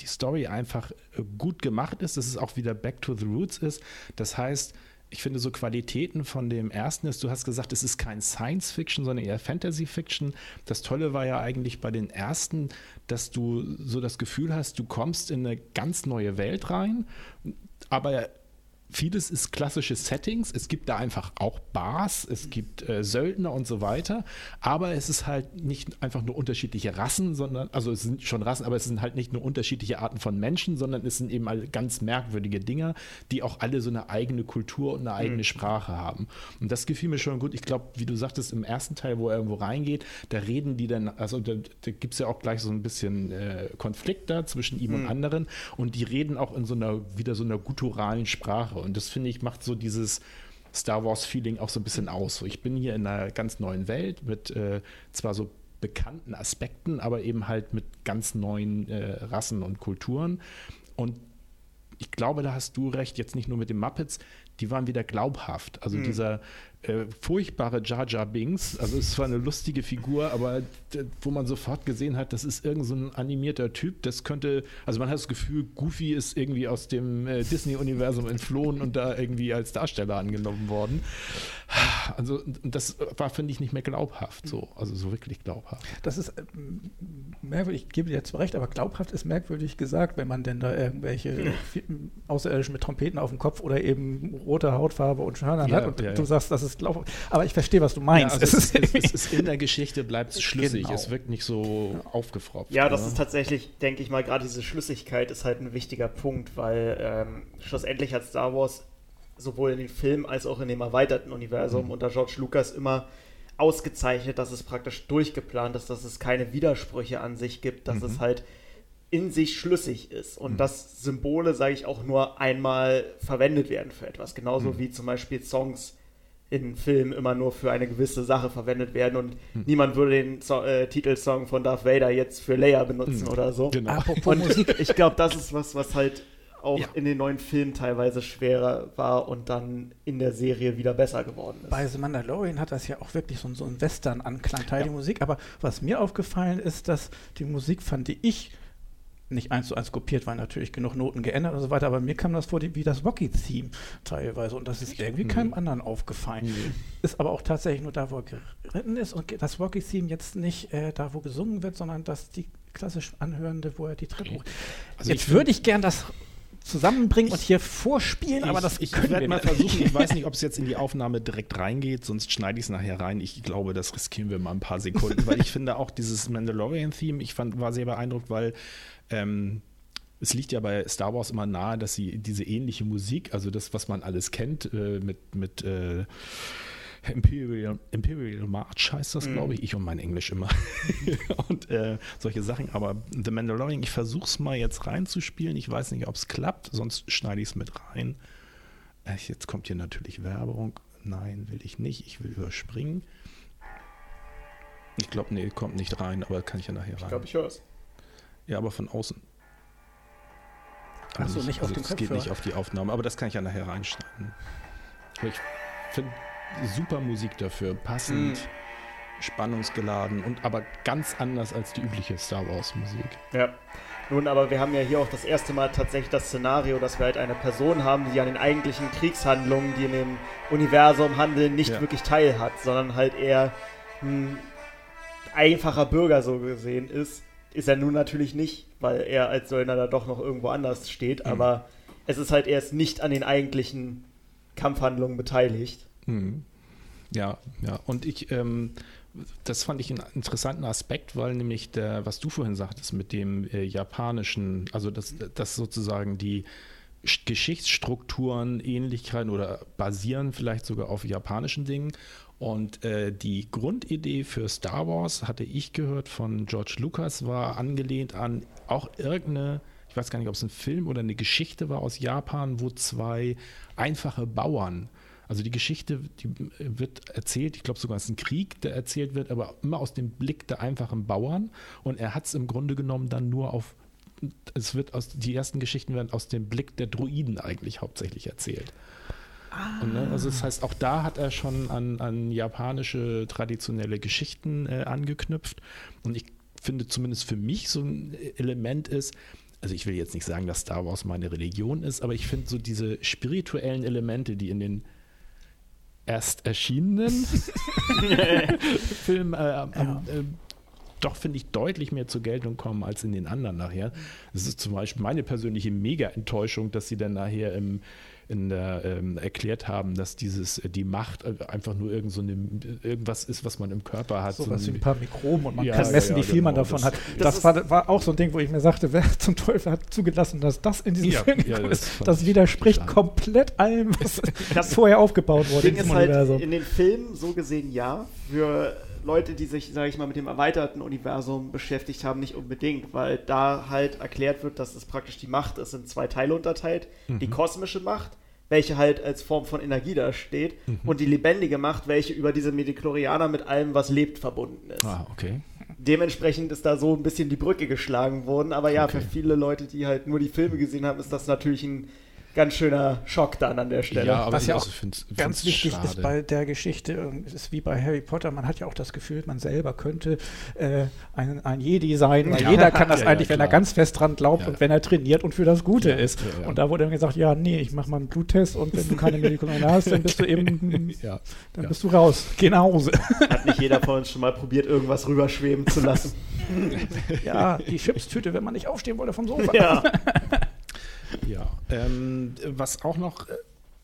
die Story einfach äh, gut gemacht ist, dass es auch wieder Back to the Roots ist. Das heißt, ich finde so Qualitäten von dem ersten ist, du hast gesagt, es ist kein Science Fiction, sondern eher Fantasy Fiction. Das Tolle war ja eigentlich bei den ersten, dass du so das Gefühl hast, du kommst in eine ganz neue Welt rein, aber vieles ist klassische Settings. Es gibt da einfach auch Bars, es gibt äh, Söldner und so weiter. Aber es ist halt nicht einfach nur unterschiedliche Rassen, sondern, also es sind schon Rassen, aber es sind halt nicht nur unterschiedliche Arten von Menschen, sondern es sind eben alle ganz merkwürdige Dinge, die auch alle so eine eigene Kultur und eine eigene mhm. Sprache haben. Und das gefiel mir schon gut. Ich glaube, wie du sagtest, im ersten Teil, wo er irgendwo reingeht, da reden die dann, also da, da gibt es ja auch gleich so ein bisschen äh, Konflikt da zwischen ihm mhm. und anderen. Und die reden auch in so einer, wieder so einer gutturalen Sprache. Und das finde ich, macht so dieses Star Wars-Feeling auch so ein bisschen aus. So, ich bin hier in einer ganz neuen Welt mit äh, zwar so bekannten Aspekten, aber eben halt mit ganz neuen äh, Rassen und Kulturen. Und ich glaube, da hast du recht, jetzt nicht nur mit den Muppets, die waren wieder glaubhaft. Also mhm. dieser äh, furchtbare Jar Jar Binks. Also es war eine lustige Figur, aber wo man sofort gesehen hat, das ist irgend so ein animierter Typ. Das könnte, also man hat das Gefühl, Goofy ist irgendwie aus dem äh, Disney-Universum entflohen und da irgendwie als Darsteller angenommen worden. Also das war, finde ich, nicht mehr glaubhaft so. Also so wirklich glaubhaft. Das ist äh, merkwürdig, ich gebe dir jetzt recht, aber glaubhaft ist merkwürdig gesagt, wenn man denn da irgendwelche ja. Außerirdischen mit Trompeten auf dem Kopf oder eben rote Hautfarbe und Hörnern ja, hat und ja, du sagst, das ist ist glaub, aber ich verstehe, was du meinst. Ja, also es, ist, es, ist, in der Geschichte bleibt es schlüssig. Genau. Es wirkt nicht so ja. aufgefropft. Ja, das oder? ist tatsächlich, denke ich mal, gerade diese Schlüssigkeit ist halt ein wichtiger Punkt, weil ähm, schlussendlich hat Star Wars sowohl in den Filmen als auch in dem erweiterten Universum mhm. unter George Lucas immer ausgezeichnet, dass es praktisch durchgeplant ist, dass es keine Widersprüche an sich gibt, dass mhm. es halt in sich schlüssig ist und mhm. dass Symbole, sage ich, auch nur einmal verwendet werden für etwas. Genauso mhm. wie zum Beispiel Songs in Filmen immer nur für eine gewisse Sache verwendet werden und mhm. niemand würde den so äh, Titelsong von Darth Vader jetzt für Leia benutzen mhm. oder so. Genau. Apropos und Musik. ich glaube, das ist was, was halt auch ja. in den neuen Filmen teilweise schwerer war und dann in der Serie wieder besser geworden ist. Bei The Mandalorian hat das ja auch wirklich so, so einen Western-Anklang, Teil ja. die Musik. Aber was mir aufgefallen ist, dass die Musik, fand ich, nicht eins zu eins kopiert, weil natürlich genug Noten geändert und so weiter, aber mir kam das vor wie das Rocky-Theme teilweise und das ist irgendwie keinem mhm. anderen aufgefallen. Mhm. Ist aber auch tatsächlich nur da, wo er geritten ist und das Rocky-Theme jetzt nicht äh, da, wo gesungen wird, sondern dass die klassisch anhörende, wo er die Treppe hoch. Also jetzt würde ich gern das zusammenbringen und hier vorspielen, ich, aber das ich werde mal versuchen. Ich weiß nicht, ob es jetzt in die Aufnahme direkt reingeht, sonst schneide ich es nachher rein. Ich glaube, das riskieren wir mal ein paar Sekunden, weil ich finde auch dieses Mandalorian-Theme, ich fand, war sehr beeindruckt, weil ähm, es liegt ja bei Star Wars immer nahe, dass sie diese ähnliche Musik, also das, was man alles kennt, äh, mit, mit äh, Imperial, Imperial March heißt das, mhm. glaube ich. Ich und mein Englisch immer. und äh, solche Sachen. Aber The Mandalorian, ich versuche es mal jetzt reinzuspielen. Ich weiß nicht, ob es klappt, sonst schneide ich es mit rein. Äh, jetzt kommt hier natürlich Werbung. Nein, will ich nicht. Ich will überspringen. Ich glaube, nee, kommt nicht rein, aber kann ich ja nachher rein. Ich glaube, ich höre es. Ja, aber von außen. Achso, nicht, nicht also auf dem Das geht nicht auf die Aufnahme, aber das kann ich ja nachher reinschneiden. Ich finde super Musik dafür, passend, mm. spannungsgeladen und aber ganz anders als die übliche Star Wars Musik. Ja. Nun, aber wir haben ja hier auch das erste Mal tatsächlich das Szenario, dass wir halt eine Person haben, die an den eigentlichen Kriegshandlungen, die in dem Universum handeln, nicht ja. wirklich teilhat, sondern halt eher ein einfacher Bürger so gesehen ist ist er nun natürlich nicht, weil er als Söldner da doch noch irgendwo anders steht, mhm. aber es ist halt erst nicht an den eigentlichen Kampfhandlungen beteiligt. Mhm. Ja, ja. Und ich, ähm, das fand ich einen interessanten Aspekt, weil nämlich der, was du vorhin sagtest, mit dem äh, japanischen, also dass das sozusagen die Geschichtsstrukturen Ähnlichkeiten oder basieren vielleicht sogar auf japanischen Dingen und äh, die Grundidee für Star Wars, hatte ich gehört von George Lucas, war angelehnt an auch irgendeine, ich weiß gar nicht, ob es ein Film oder eine Geschichte war aus Japan, wo zwei einfache Bauern, also die Geschichte, die wird erzählt, ich glaube sogar es ist ein Krieg, der erzählt wird, aber immer aus dem Blick der einfachen Bauern. Und er hat es im Grunde genommen dann nur auf es wird aus, die ersten Geschichten werden aus dem Blick der Druiden eigentlich hauptsächlich erzählt. Ah. Und, ne, also das heißt, auch da hat er schon an, an japanische traditionelle Geschichten äh, angeknüpft. Und ich finde zumindest für mich so ein Element ist, also ich will jetzt nicht sagen, dass Star Wars meine Religion ist, aber ich finde so diese spirituellen Elemente, die in den erst erschienenen Filmen äh, ja. äh, doch, finde ich, deutlich mehr zur Geltung kommen als in den anderen nachher. Das ist zum Beispiel meine persönliche Mega-Enttäuschung, dass sie dann nachher im in der, ähm, erklärt haben, dass dieses äh, die Macht äh, einfach nur irgend so eine, irgendwas ist, was man im Körper hat. So, was wie ein paar Mikroben und man ja, kann messen, ja, wie viel genau, man davon das, hat. Das, das war, war, auch so ein Ding, wo ich mir sagte, wer zum Teufel hat zugelassen, dass das in diesem Film ist. Das, widerspricht komplett allem, was das vorher aufgebaut wurde. Ding ist halt in den Filmen so gesehen ja, für Leute, die sich, sage ich mal, mit dem erweiterten Universum beschäftigt haben, nicht unbedingt, weil da halt erklärt wird, dass es praktisch die Macht ist in zwei Teile unterteilt. Mhm. Die kosmische Macht, welche halt als Form von Energie da steht, mhm. und die lebendige Macht, welche über diese Mediklorianer mit allem, was lebt, verbunden ist. Ah, okay. Dementsprechend ist da so ein bisschen die Brücke geschlagen worden, aber ja, okay. für viele Leute, die halt nur die Filme gesehen haben, ist das natürlich ein ganz schöner Schock dann an der Stelle. Ja, Was ja auch find's, find's ganz wichtig schade. ist bei der Geschichte, ähm, ist wie bei Harry Potter, man hat ja auch das Gefühl, man selber könnte äh, ein, ein Jedi sein, weil ja. jeder kann das ja, eigentlich, ja, wenn er ganz fest dran glaubt und wenn er trainiert und für das Gute ist. Und da wurde dann gesagt, ja, nee, ich mache mal einen Bluttest und wenn du keine Medikamente hast, dann bist du eben, dann bist du raus, geh nach Hause. Hat nicht jeder von uns schon mal probiert, irgendwas rüberschweben zu lassen? ja, die Chipstüte, wenn man nicht aufstehen wollte vom Sofa. Ja. Ja, ähm, was auch noch äh,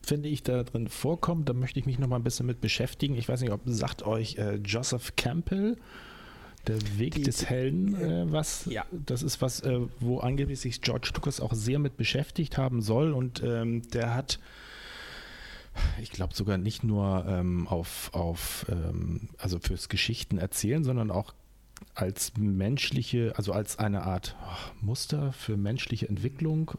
finde ich, da drin vorkommt. Da möchte ich mich noch mal ein bisschen mit beschäftigen. Ich weiß nicht, ob sagt euch äh, Joseph Campbell, der Weg die, des Helden, äh, was? Ja. Das ist was, äh, wo angeblich sich George Lucas auch sehr mit beschäftigt haben soll. Und ähm, der hat ich glaube sogar nicht nur ähm, auf, auf ähm, also fürs Geschichten erzählen, sondern auch als menschliche, also als eine Art oh, Muster für menschliche Entwicklung,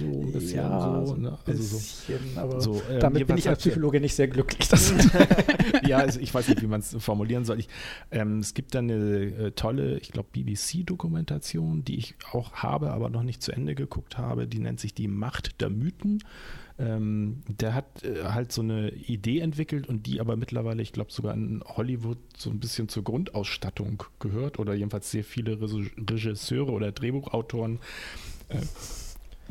so ein bisschen ja, so, ne? also bisschen, so, aber so, äh, damit bin ich als Psychologe nicht sehr glücklich. ja, also ich weiß nicht, wie man es formulieren soll. Ich, ähm, es gibt dann eine äh, tolle, ich glaube, BBC-Dokumentation, die ich auch habe, aber noch nicht zu Ende geguckt habe. Die nennt sich die Macht der Mythen. Ähm, der hat äh, halt so eine Idee entwickelt und die aber mittlerweile, ich glaube, sogar in Hollywood so ein bisschen zur Grundausstattung gehört oder jedenfalls sehr viele Regisseure oder Drehbuchautoren äh,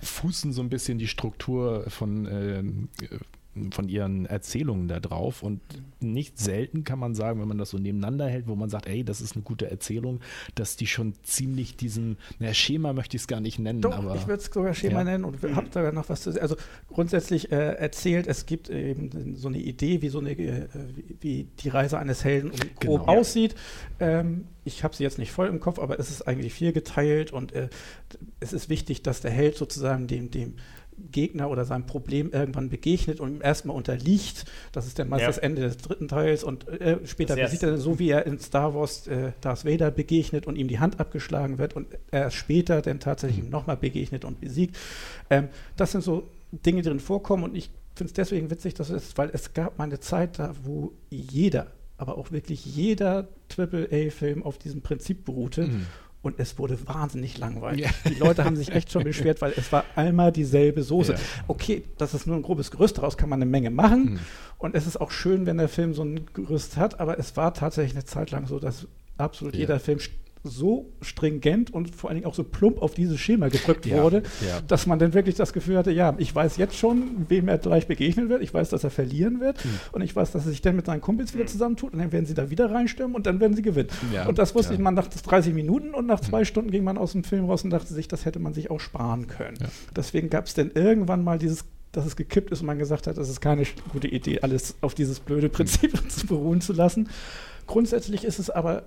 fußen so ein bisschen die Struktur von äh, von ihren Erzählungen da drauf. Und nicht selten kann man sagen, wenn man das so nebeneinander hält, wo man sagt, ey, das ist eine gute Erzählung, dass die schon ziemlich diesem, naja, Schema möchte ich es gar nicht nennen. Doch, aber, ich würde es sogar Schema ja. nennen und habe sogar noch was zu sagen. Also grundsätzlich äh, erzählt, es gibt eben so eine Idee, wie so eine, äh, wie die Reise eines Helden grob genau. aussieht. Ähm, ich habe sie jetzt nicht voll im Kopf, aber es ist eigentlich viel geteilt und äh, es ist wichtig, dass der Held sozusagen dem, dem Gegner oder seinem Problem irgendwann begegnet und ihm erstmal unterliegt. Das ist dann meist ja. das Ende des dritten Teils und äh, später besiegt er so, wie er in Star Wars äh, Darth Vader begegnet und ihm die Hand abgeschlagen wird und er später dann tatsächlich mhm. ihm nochmal begegnet und besiegt. Ähm, das sind so Dinge, die drin vorkommen und ich finde es deswegen witzig, dass es, weil es gab mal eine Zeit da, wo jeder, aber auch wirklich jeder Triple-A-Film auf diesem Prinzip beruhte. Mhm und es wurde wahnsinnig langweilig. Ja. Die Leute haben sich echt schon beschwert, weil es war einmal dieselbe Soße. Ja. Okay, das ist nur ein grobes Gerüst, daraus kann man eine Menge machen. Mhm. Und es ist auch schön, wenn der Film so ein Gerüst hat, aber es war tatsächlich eine Zeit lang so, dass absolut ja. jeder Film so stringent und vor allen Dingen auch so plump auf dieses Schema gedrückt ja, wurde, ja. dass man dann wirklich das Gefühl hatte, ja, ich weiß jetzt schon, wem er gleich begegnen wird, ich weiß, dass er verlieren wird mhm. und ich weiß, dass er sich dann mit seinen Kumpels wieder hm. zusammentut und dann werden sie da wieder reinstürmen und dann werden sie gewinnen. Ja, und das wusste ich man nach 30 Minuten und nach zwei mhm. Stunden ging man aus dem Film raus und dachte sich, das hätte man sich auch sparen können. Deswegen gab es dann irgendwann mal dieses dass es gekippt ist und man gesagt hat, das ist keine gute Idee, alles auf dieses blöde Prinzip mhm. beruhen zu lassen. Grundsätzlich ist es aber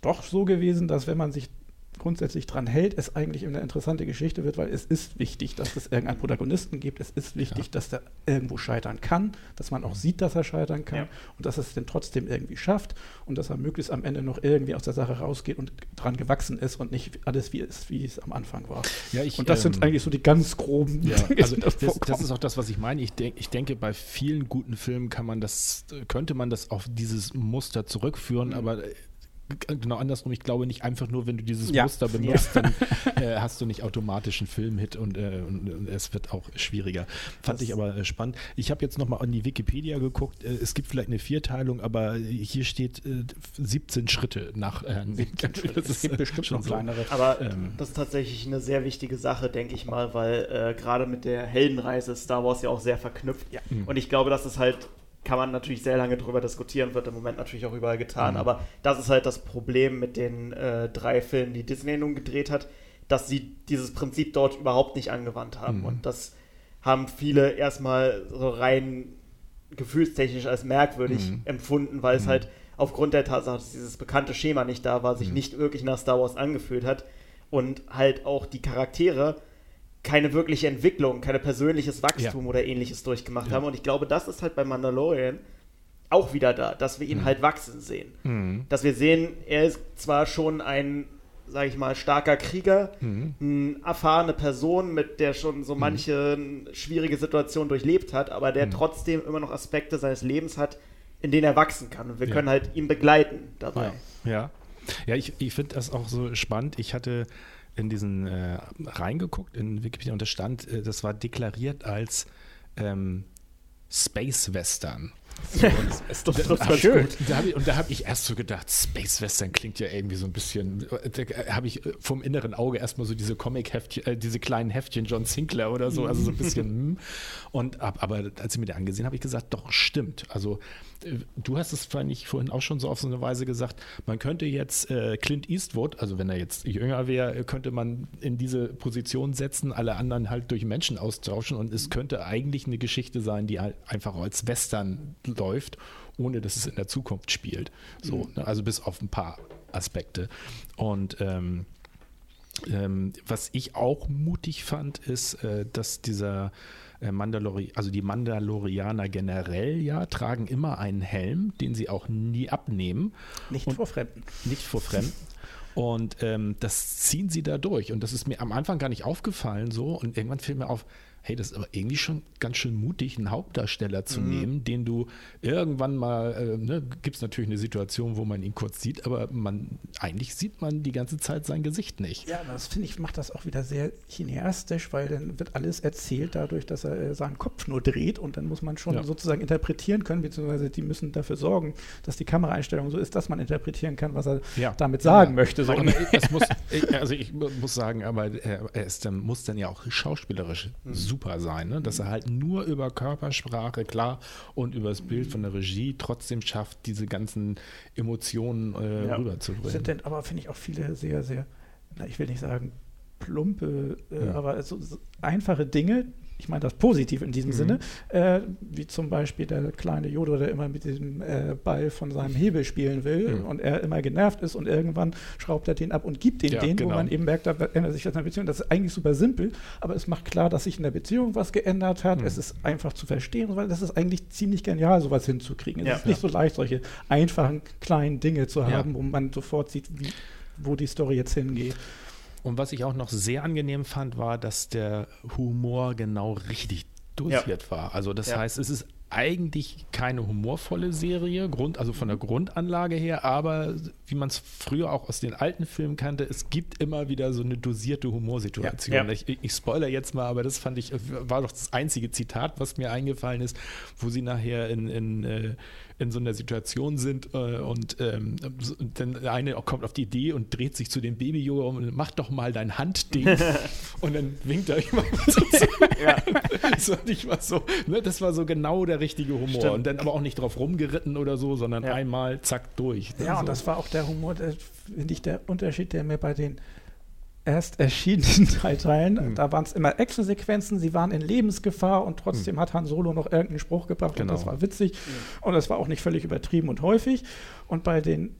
doch so gewesen, dass wenn man sich grundsätzlich dran hält, es eigentlich eine interessante Geschichte wird, weil es ist wichtig, dass es irgendeinen Protagonisten gibt. Es ist wichtig, ja. dass der irgendwo scheitern kann, dass man auch sieht, dass er scheitern kann ja. und dass er es dann trotzdem irgendwie schafft und dass er möglichst am Ende noch irgendwie aus der Sache rausgeht und dran gewachsen ist und nicht alles wie es, wie es am Anfang war. Ja, ich, und das ähm, sind eigentlich so die ganz groben ja, Dinge, also das, das, ist auch das, was ich meine. Ich, denk, ich denke, bei vielen guten Filmen kann man das, könnte man das auf dieses Muster zurückführen, mhm. aber genau andersrum. Ich glaube nicht einfach nur, wenn du dieses ja. Muster benutzt, ja. dann äh, hast du nicht automatisch einen Filmhit und, äh, und, und, es wird auch schwieriger. Fand das ich aber äh, spannend. Ich habe jetzt nochmal an die Wikipedia geguckt. Äh, es gibt vielleicht eine Vierteilung, aber hier steht 17 äh, Schritte nach äh, Das es gibt bestimmt schon noch kleinere. Aber ähm, das ist tatsächlich eine sehr wichtige Sache, denke ich mal, weil gerade mit der Heldenreise Star Wars ja auch sehr verknüpft. Ja. Und ich glaube, dass es halt kann man natürlich sehr lange drüber diskutieren, wird im Moment natürlich auch überall getan. Mhm. Aber das ist halt das Problem mit den äh, drei Filmen, die Disney nun gedreht hat, dass sie dieses Prinzip dort überhaupt nicht angewandt haben. Mhm. Und das haben viele erstmal so rein gefühlstechnisch als merkwürdig mhm. empfunden, weil es mhm. halt aufgrund der Tatsache, dass dieses bekannte Schema nicht da war, sich mhm. nicht wirklich nach Star Wars angefühlt hat und halt auch die Charaktere keine wirkliche Entwicklung, kein persönliches Wachstum ja. oder ähnliches durchgemacht ja. haben. Und ich glaube, das ist halt bei Mandalorian auch wieder da, dass wir ihn mhm. halt wachsen sehen. Mhm. Dass wir sehen, er ist zwar schon ein, sag ich mal, starker Krieger, mhm. eine erfahrene Person, mit der schon so mhm. manche schwierige Situationen durchlebt hat, aber der mhm. trotzdem immer noch Aspekte seines Lebens hat, in denen er wachsen kann. Und wir ja. können halt ihn begleiten dabei. Ja, ja. ja ich, ich finde das auch so spannend. Ich hatte in diesen äh, reingeguckt in Wikipedia und da stand, äh, das war deklariert als ähm, Space Western. So, und, das, das, das schön. Da ich, und da habe ich erst so gedacht, Space Western klingt ja irgendwie so ein bisschen, da habe ich vom inneren Auge erstmal so diese Comic-Heftchen, äh, diese kleinen Heftchen John Sinclair oder so, also so ein bisschen, hm. und aber als ich mir die angesehen habe, ich gesagt, doch, stimmt. Also äh, du hast es vorhin auch schon so auf so eine Weise gesagt, man könnte jetzt äh, Clint Eastwood, also wenn er jetzt jünger wäre, könnte man in diese Position setzen, alle anderen halt durch Menschen austauschen und es könnte eigentlich eine Geschichte sein, die einfach als Western läuft, ohne dass es in der Zukunft spielt. So, mhm. ne? also bis auf ein paar Aspekte. Und ähm, ähm, was ich auch mutig fand, ist, äh, dass dieser äh, Mandalori also die Mandalorianer generell ja tragen immer einen Helm, den sie auch nie abnehmen. Nicht vor Fremden. Nicht vor Fremden. Und ähm, das ziehen sie da durch. Und das ist mir am Anfang gar nicht aufgefallen so. Und irgendwann fiel mir auf, hey, das ist aber irgendwie schon ganz schön mutig, einen Hauptdarsteller zu mhm. nehmen, den du irgendwann mal, äh, ne, gibt es natürlich eine Situation, wo man ihn kurz sieht, aber man, eigentlich sieht man die ganze Zeit sein Gesicht nicht. Ja, das finde ich, macht das auch wieder sehr cineastisch, weil dann wird alles erzählt dadurch, dass er äh, seinen Kopf nur dreht und dann muss man schon ja. sozusagen interpretieren können, beziehungsweise die müssen dafür sorgen, dass die Kameraeinstellung so ist, dass man interpretieren kann, was er ja. damit sagen ja. möchte. So. muss, also ich muss sagen, aber er, ist, muss dann ja auch schauspielerisch mhm. Super sein, ne? dass er halt nur über Körpersprache, klar, und über das Bild von der Regie trotzdem schafft, diese ganzen Emotionen äh, ja. rüberzubringen. Sind denn aber, finde ich, auch viele sehr, sehr, na, ich will nicht sagen plumpe, äh, ja. aber so, so einfache Dinge, ich meine das positiv in diesem mhm. Sinne, äh, wie zum Beispiel der kleine Yoda, der immer mit diesem äh, Ball von seinem Hebel spielen will mhm. und er immer genervt ist und irgendwann schraubt er den ab und gibt den ja, den, genau. wo man eben merkt, da ändert sich das in der Beziehung. Das ist eigentlich super simpel, aber es macht klar, dass sich in der Beziehung was geändert hat. Mhm. Es ist einfach zu verstehen, weil das ist eigentlich ziemlich genial, sowas hinzukriegen. Es ja, ist nicht ja. so leicht, solche einfachen kleinen Dinge zu haben, wo man sofort sieht, wie, wo die Story jetzt hingeht. Und was ich auch noch sehr angenehm fand, war, dass der Humor genau richtig dosiert ja. war. Also das ja. heißt, es ist eigentlich keine humorvolle Serie, Grund, also von der Grundanlage her, aber wie man es früher auch aus den alten Filmen kannte, es gibt immer wieder so eine dosierte Humorsituation. Ja, ja. Ich, ich spoiler jetzt mal, aber das fand ich, war doch das einzige Zitat, was mir eingefallen ist, wo sie nachher in, in äh, in so einer Situation sind äh, und ähm, dann der eine kommt auf die Idee und dreht sich zu dem Baby-Yoga und macht doch mal dein Handding und dann winkt er immer so. ja. so, ich war so ne, das war so genau der richtige Humor Stimmt. und dann aber auch nicht drauf rumgeritten oder so, sondern ja. einmal zack durch. Ja, so. und das war auch der Humor, finde ich, der Unterschied, der mir bei den erst erschienenen drei Teilen. Mhm. Da waren es immer Actionsequenzen, sie waren in Lebensgefahr und trotzdem mhm. hat Han Solo noch irgendeinen Spruch gebracht genau. und das genau. war witzig. Mhm. Und das war auch nicht völlig übertrieben und häufig. Und bei den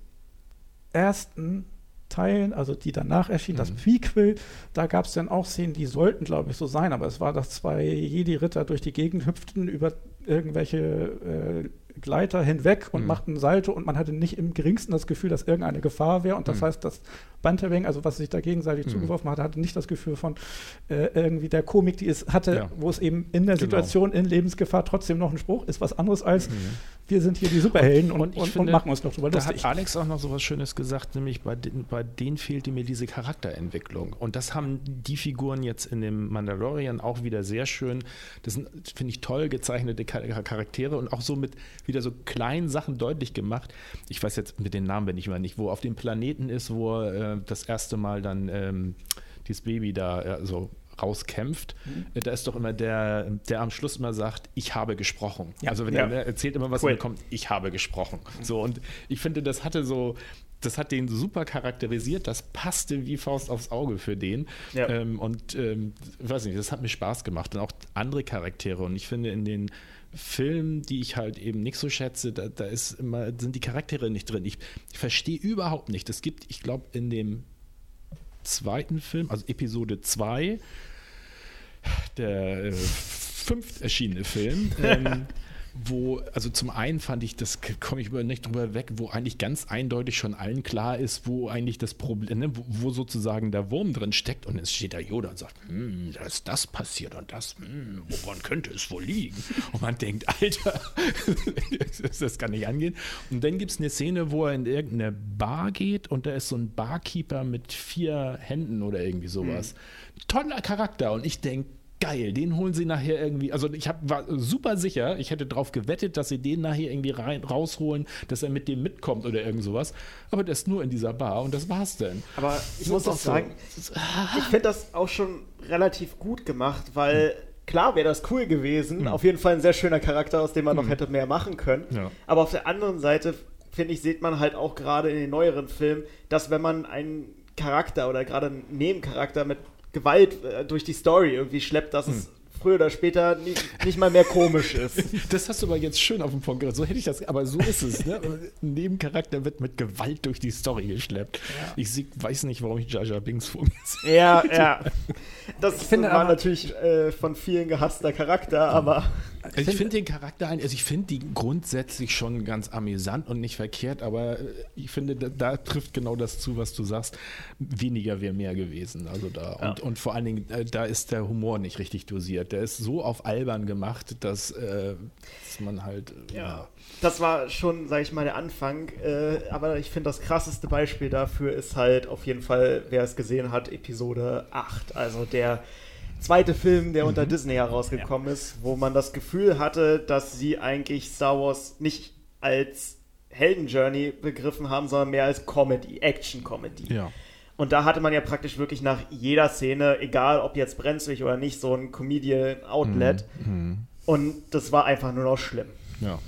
ersten Teilen, also die danach erschienen, das mhm. Prequel, da gab es dann auch Szenen, die sollten, glaube ich, so sein, aber es war, dass zwei Jedi-Ritter durch die Gegend hüpften über irgendwelche äh, Gleiter hinweg und mhm. machten ein Salto und man hatte nicht im geringsten das Gefühl, dass irgendeine Gefahr wäre. Und das mhm. heißt, das Banterwing, also was sich da gegenseitig mhm. zugeworfen hatte, hatte nicht das Gefühl von äh, irgendwie der Komik, die es hatte, ja. wo es eben in der genau. Situation in Lebensgefahr trotzdem noch ein Spruch ist, was anderes als mhm. Wir sind hier die Superhelden und, und, und, finde, und machen uns noch drüber da lustig. Da hat Alex auch noch so was Schönes gesagt, nämlich bei, den, bei denen fehlte mir diese Charakterentwicklung. Und das haben die Figuren jetzt in dem Mandalorian auch wieder sehr schön. Das sind, finde ich, toll gezeichnete Charaktere und auch so mit wieder so kleinen Sachen deutlich gemacht. Ich weiß jetzt mit den Namen bin ich mal nicht, wo auf dem Planeten ist, wo äh, das erste Mal dann ähm, dieses Baby da äh, so rauskämpft, mhm. Da ist doch immer der, der am Schluss immer sagt, ich habe gesprochen. Ja, also wenn ja. er erzählt immer, was cool. kommt, ich habe gesprochen. Mhm. So und ich finde, das hatte so, das hat den super charakterisiert, das passte wie Faust aufs Auge für den. Ja. Ähm, und ähm, weiß nicht, das hat mir Spaß gemacht. Und auch andere Charaktere. Und ich finde, in den Filmen, die ich halt eben nicht so schätze, da, da ist immer, sind die Charaktere nicht drin. Ich, ich verstehe überhaupt nicht. Es gibt, ich glaube, in dem zweiten Film, also Episode 2, der äh, fünft erschienene Film, ähm, wo, also zum einen fand ich, das komme ich nicht drüber weg, wo eigentlich ganz eindeutig schon allen klar ist, wo eigentlich das Problem, ne, wo, wo, sozusagen der Wurm drin steckt und es steht da Yoda und sagt, hm, da ist das passiert und das, hm, woran könnte es wohl liegen? Und man denkt, Alter, das kann nicht angehen. Und dann gibt es eine Szene, wo er in irgendeine Bar geht und da ist so ein Barkeeper mit vier Händen oder irgendwie sowas. Mhm. Toller Charakter und ich denke, geil, den holen sie nachher irgendwie. Also ich hab, war super sicher, ich hätte darauf gewettet, dass sie den nachher irgendwie rein, rausholen, dass er mit dem mitkommt oder irgend sowas. Aber der ist nur in dieser Bar und das war's denn. Aber ich so muss auch sagen, so. ich finde das auch schon relativ gut gemacht, weil. Hm. Klar wäre das cool gewesen. Mhm. Auf jeden Fall ein sehr schöner Charakter, aus dem man mhm. noch hätte mehr machen können. Ja. Aber auf der anderen Seite, finde ich, sieht man halt auch gerade in den neueren Filmen, dass wenn man einen Charakter oder gerade einen Nebencharakter mit Gewalt äh, durch die Story irgendwie schleppt, dass hm. es früher oder später nicht, nicht mal mehr komisch ist. Das hast du aber jetzt schön auf den Punkt gehört. So hätte ich das, aber so ist es. Ne? Ein Nebencharakter wird mit Gewalt durch die Story geschleppt. Ja. Ich weiß nicht, warum ich Jaja Binks vor mir sehe. Ja, ja. Das ich finde war natürlich äh, von vielen gehasster Charakter, aber. Ich finde den Charakter, also ich finde die grundsätzlich schon ganz amüsant und nicht verkehrt, aber äh, ich finde, da, da, trifft genau das zu, was du sagst. Weniger wäre mehr gewesen. Also da. Ja. Und, und vor allen Dingen, äh, da ist der Humor nicht richtig dosiert. Der ist so auf albern gemacht, dass, äh, dass man halt. Äh, ja. ja. Das war schon, sage ich mal, der Anfang. Äh, aber ich finde, das krasseste Beispiel dafür ist halt auf jeden Fall, wer es gesehen hat, Episode 8. Also der zweite Film, der mhm. unter Disney herausgekommen ja. ist, wo man das Gefühl hatte, dass sie eigentlich Star Wars nicht als Heldenjourney begriffen haben, sondern mehr als Comedy, Action-Comedy. Ja. Und da hatte man ja praktisch wirklich nach jeder Szene, egal ob jetzt brenzlig oder nicht, so ein Comedian-Outlet. Mhm. mhm. Und das war einfach nur noch schlimm. Ja.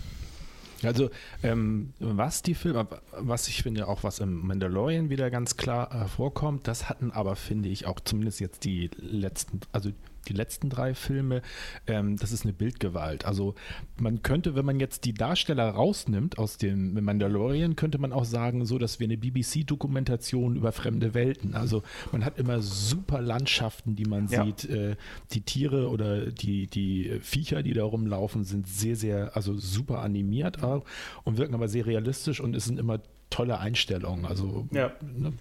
Also, ähm, was die Filme, was ich finde, auch was im Mandalorian wieder ganz klar hervorkommt, das hatten aber, finde ich, auch zumindest jetzt die letzten, also die letzten drei Filme, ähm, das ist eine Bildgewalt. Also man könnte, wenn man jetzt die Darsteller rausnimmt aus dem Mandalorian, könnte man auch sagen, so, dass wir eine BBC-Dokumentation über fremde Welten. Also man hat immer super Landschaften, die man ja. sieht. Äh, die Tiere oder die, die Viecher, die da rumlaufen, sind sehr, sehr, also super animiert auch und wirken aber sehr realistisch und es sind immer tolle Einstellung. Also, ja. ne,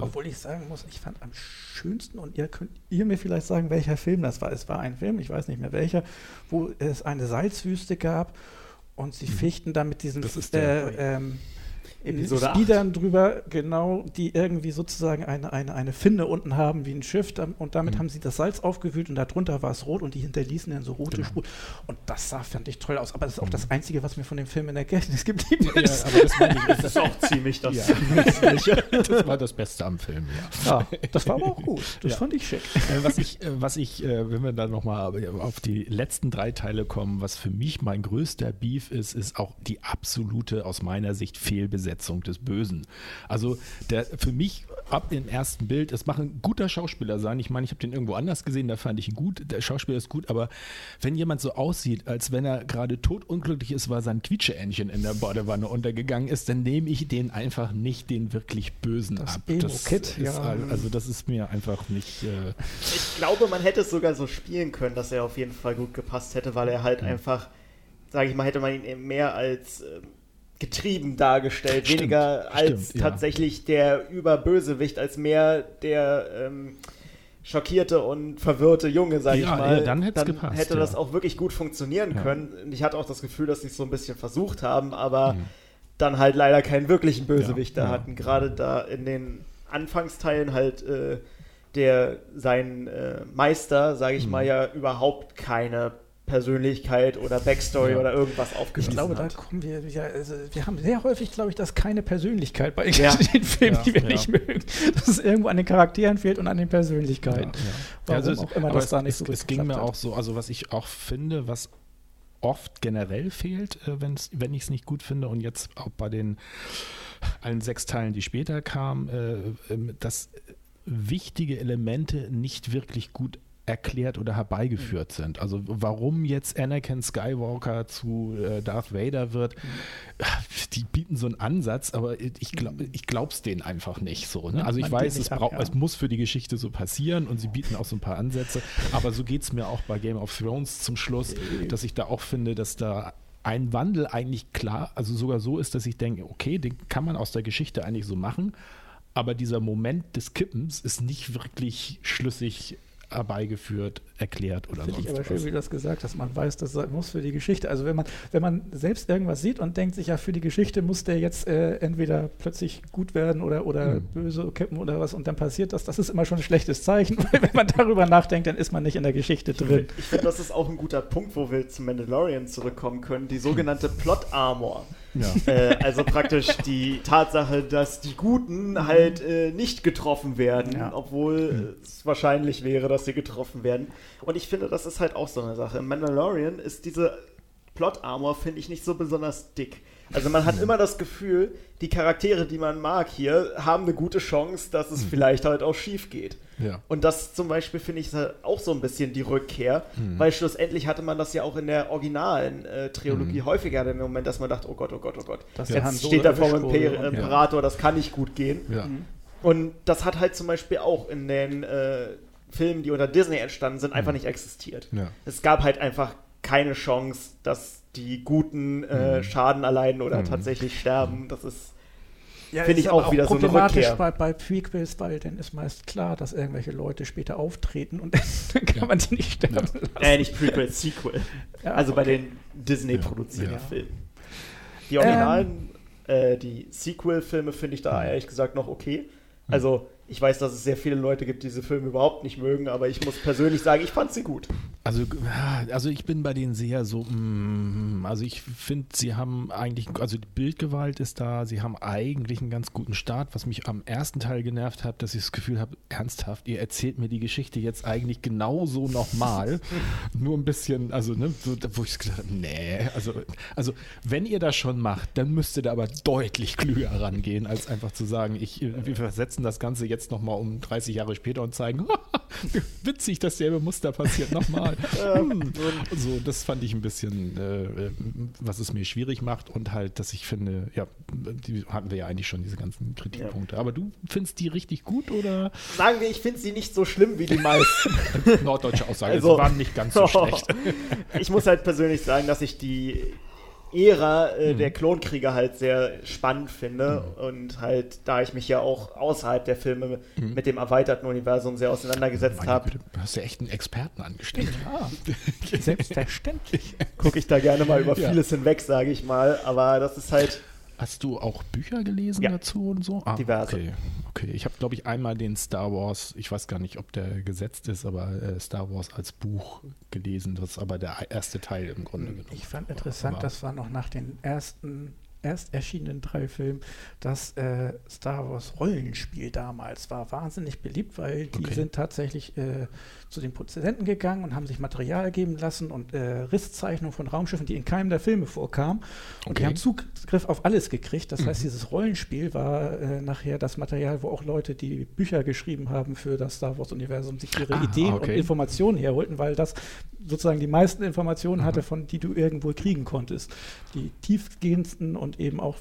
Obwohl ich sagen muss, ich fand am schönsten, und ihr könnt ihr mir vielleicht sagen, welcher Film das war. Es war ein Film, ich weiß nicht mehr welcher, wo es eine Salzwüste gab und sie mhm. fichten da mit diesen äh, ähm, Episode Speedern 8. drüber, genau, die irgendwie sozusagen eine, eine, eine Finne unten haben wie ein Schiff und damit mhm. haben sie das Salz aufgewühlt und darunter war es rot und die hinterließen dann so rote genau. Spuren. Und das sah, fand ich toll aus. Aber das ist auch mhm. das Einzige, was mir von dem Film in der Gedächtnis geblieben ist. Ja, aber das, ich, das ist auch ziemlich das. Ja. das war das Beste am Film, ja. ja das war aber auch gut. Das ja. fand ich schick. Äh, was ich, äh, was ich äh, wenn wir dann nochmal auf die letzten drei Teile kommen, was für mich mein größter Beef ist, ist auch die absolute, aus meiner Sicht, Fehlbesetzung Umsetzung des Bösen. Also der für mich ab dem ersten Bild, es macht ein guter Schauspieler sein. Ich meine, ich habe den irgendwo anders gesehen, da fand ich ihn gut. Der Schauspieler ist gut, aber wenn jemand so aussieht, als wenn er gerade totunglücklich ist, weil sein Quietscheähnchen in der Badewanne untergegangen ist, dann nehme ich den einfach nicht den wirklich Bösen das ab. Das Kid, ja. also das ist mir einfach nicht. Äh ich glaube, man hätte es sogar so spielen können, dass er auf jeden Fall gut gepasst hätte, weil er halt mhm. einfach, sage ich mal, hätte man ihn mehr als ähm, getrieben dargestellt, stimmt, weniger als stimmt, tatsächlich ja. der Überbösewicht, als mehr der ähm, schockierte und verwirrte Junge, sag ja, ich mal. Ja, dann, dann gepasst, hätte das auch wirklich gut funktionieren können. Ich hatte auch das Gefühl, dass sie es so ein bisschen versucht haben, aber mhm. dann halt leider keinen wirklichen Bösewicht da hatten. Gerade da in den Anfangsteilen halt äh, der sein äh, Meister, sage ich mhm. mal, ja überhaupt keine Persönlichkeit oder Backstory ja. oder irgendwas aufgeschrieben Ich glaube, hat. da kommen wir, ja, also wir haben sehr häufig, glaube ich, dass keine Persönlichkeit bei ja. den Filmen, ja, die wir nicht mögen. Dass es irgendwo an den Charakteren fehlt und an den Persönlichkeiten. Warum also auch immer das da nicht es, so Es ging mir hat. auch so, also was ich auch finde, was oft generell fehlt, äh, wenn ich es nicht gut finde und jetzt auch bei den allen sechs Teilen, die später kamen, äh, ähm, dass wichtige Elemente nicht wirklich gut erklärt oder herbeigeführt mhm. sind. Also warum jetzt Anakin Skywalker zu äh, Darth Vader wird, mhm. die bieten so einen Ansatz, aber ich glaube mhm. ich glaub's denen einfach nicht so. Ne? Also ich Man weiß, es, ab, ja. es muss für die Geschichte so passieren und sie bieten auch so ein paar Ansätze, aber so geht es mir auch bei Game of Thrones zum Schluss, äh. dass ich da auch finde, dass da ein Wandel eigentlich klar, also sogar so ist, dass ich denke, okay, den kann man aus der Geschichte eigentlich so machen, aber dieser Moment des Kippens ist nicht wirklich schlüssig herbeigeführt erklärt oder Finde sonst ich aber was. schön, wie du das gesagt hast. Man weiß, das muss für die Geschichte. Also wenn man, wenn man selbst irgendwas sieht und denkt sich, ja, für die Geschichte muss der jetzt äh, entweder plötzlich gut werden oder, oder Mhm. böse kippen oder was und dann passiert das, das ist immer schon ein schlechtes Zeichen. Weil wenn man darüber nachdenkt, dann ist man nicht in der Geschichte drin. Ich finde, das ist auch ein guter Punkt, wo wir zum Mandalorian zurückkommen können. Die sogenannte Plot Armor. Ja. Äh, also praktisch die Tatsache, dass die Guten halt äh, nicht getroffen werden, Ja. obwohl es wahrscheinlich wäre, dass sie getroffen werden. Und ich finde, das ist halt auch so eine Sache. Im Mandalorian ist diese Plot Armor, finde ich, nicht so besonders dick. Also man hat immer das Gefühl, die Charaktere, die man mag hier, haben eine gute Chance, dass es vielleicht halt auch schief geht. Ja. Und das zum Beispiel finde ich halt auch so ein bisschen die Rückkehr, weil schlussendlich hatte man das ja auch in der originalen äh, Trilogie häufiger den Moment, dass man dachte, oh Gott, oh Gott, oh Gott, Han jetzt Solo steht da vor dem Imper Imperator, das kann nicht gut gehen. Ja. Und das hat halt zum Beispiel auch in den äh, Filmen, die unter Disney entstanden sind, einfach nicht existiert. Ja. Es gab halt einfach keine Chance, dass die Guten äh, Schaden erleiden oder tatsächlich sterben. Das ist Ja, Finde ich auch wieder so eine problematisch Rückkehr. bei, bei Prequels, weil dann ist meist klar, dass irgendwelche Leute später auftreten und dann kann man die nicht sterben lassen. äh, nicht Prequel, Sequel. Ja, also bei okay. den Disney-produzierten Ja. Filmen. Die Originalen, äh, die Sequel-Filme finde ich da ehrlich gesagt noch okay. Also ich weiß, dass es sehr viele Leute gibt, die diese Filme überhaupt nicht mögen, aber ich muss persönlich sagen, ich fand sie gut. Also, ja, also ich bin bei denen sehr so, mm, also ich finde, sie haben eigentlich, also die Bildgewalt ist da, sie haben eigentlich einen ganz guten Start. Was mich am ersten Teil genervt hat, dass ich das Gefühl habe, ernsthaft, ihr erzählt mir die Geschichte jetzt eigentlich genauso nochmal, nur ein bisschen, also ne, so, wo ich gedacht habe, nee, also, also wenn ihr das schon macht, dann müsst ihr da aber deutlich klüger rangehen, als einfach zu sagen, ich, wir versetzen das Ganze jetzt nochmal um 30 Jahre später und zeigen, witzig, dasselbe Muster passiert nochmal. Hm. so, das fand ich ein bisschen, äh, was es mir schwierig macht und halt, dass ich finde, ja, die hatten wir ja eigentlich schon, diese ganzen Kritikpunkte. Aber du findest die richtig gut oder Sagen wir, ich finde sie nicht so schlimm wie die meisten. norddeutsche Aussage? Also- sie waren nicht ganz so schlecht. ich muss halt persönlich sagen, dass ich die Ära äh, Mhm. der Klonkrieger halt sehr spannend finde und halt, da ich mich ja auch außerhalb der Filme mit dem erweiterten Universum sehr auseinandergesetzt Mhm. Habe, du hast ja echt einen Experten angestellt. Ah, selbstverständlich. gucke ich da gerne mal über Ja. vieles hinweg, sage ich mal. Aber das ist halt, Hast du auch Bücher gelesen Ja. dazu und so? Ah, Diverse. Okay, okay. Ich habe, glaube ich, einmal den Star Wars, ich weiß gar nicht, ob der gesetzt ist, aber äh, Star Wars als Buch gelesen. Das ist aber der erste Teil im Grunde genommen. Ich fand interessant, Aber- das war noch nach den ersten erst erschienenen drei Filmen, das äh, Star Wars Rollenspiel damals war wahnsinnig beliebt, weil die Okay. sind tatsächlich äh, zu den Produzenten gegangen und haben sich Material geben lassen und äh, Risszeichnungen von Raumschiffen, die in keinem der Filme vorkamen. Und die Okay. haben Zugriff auf alles gekriegt. Das Mhm. heißt, dieses Rollenspiel war äh, nachher das Material, wo auch Leute, die Bücher geschrieben haben für das Star Wars-Universum, sich ihre Ah, Ideen und okay. Informationen herholten, weil das sozusagen die meisten Informationen Mhm. hatte, von die du irgendwo kriegen konntest. Die tiefgehendsten und eben auch,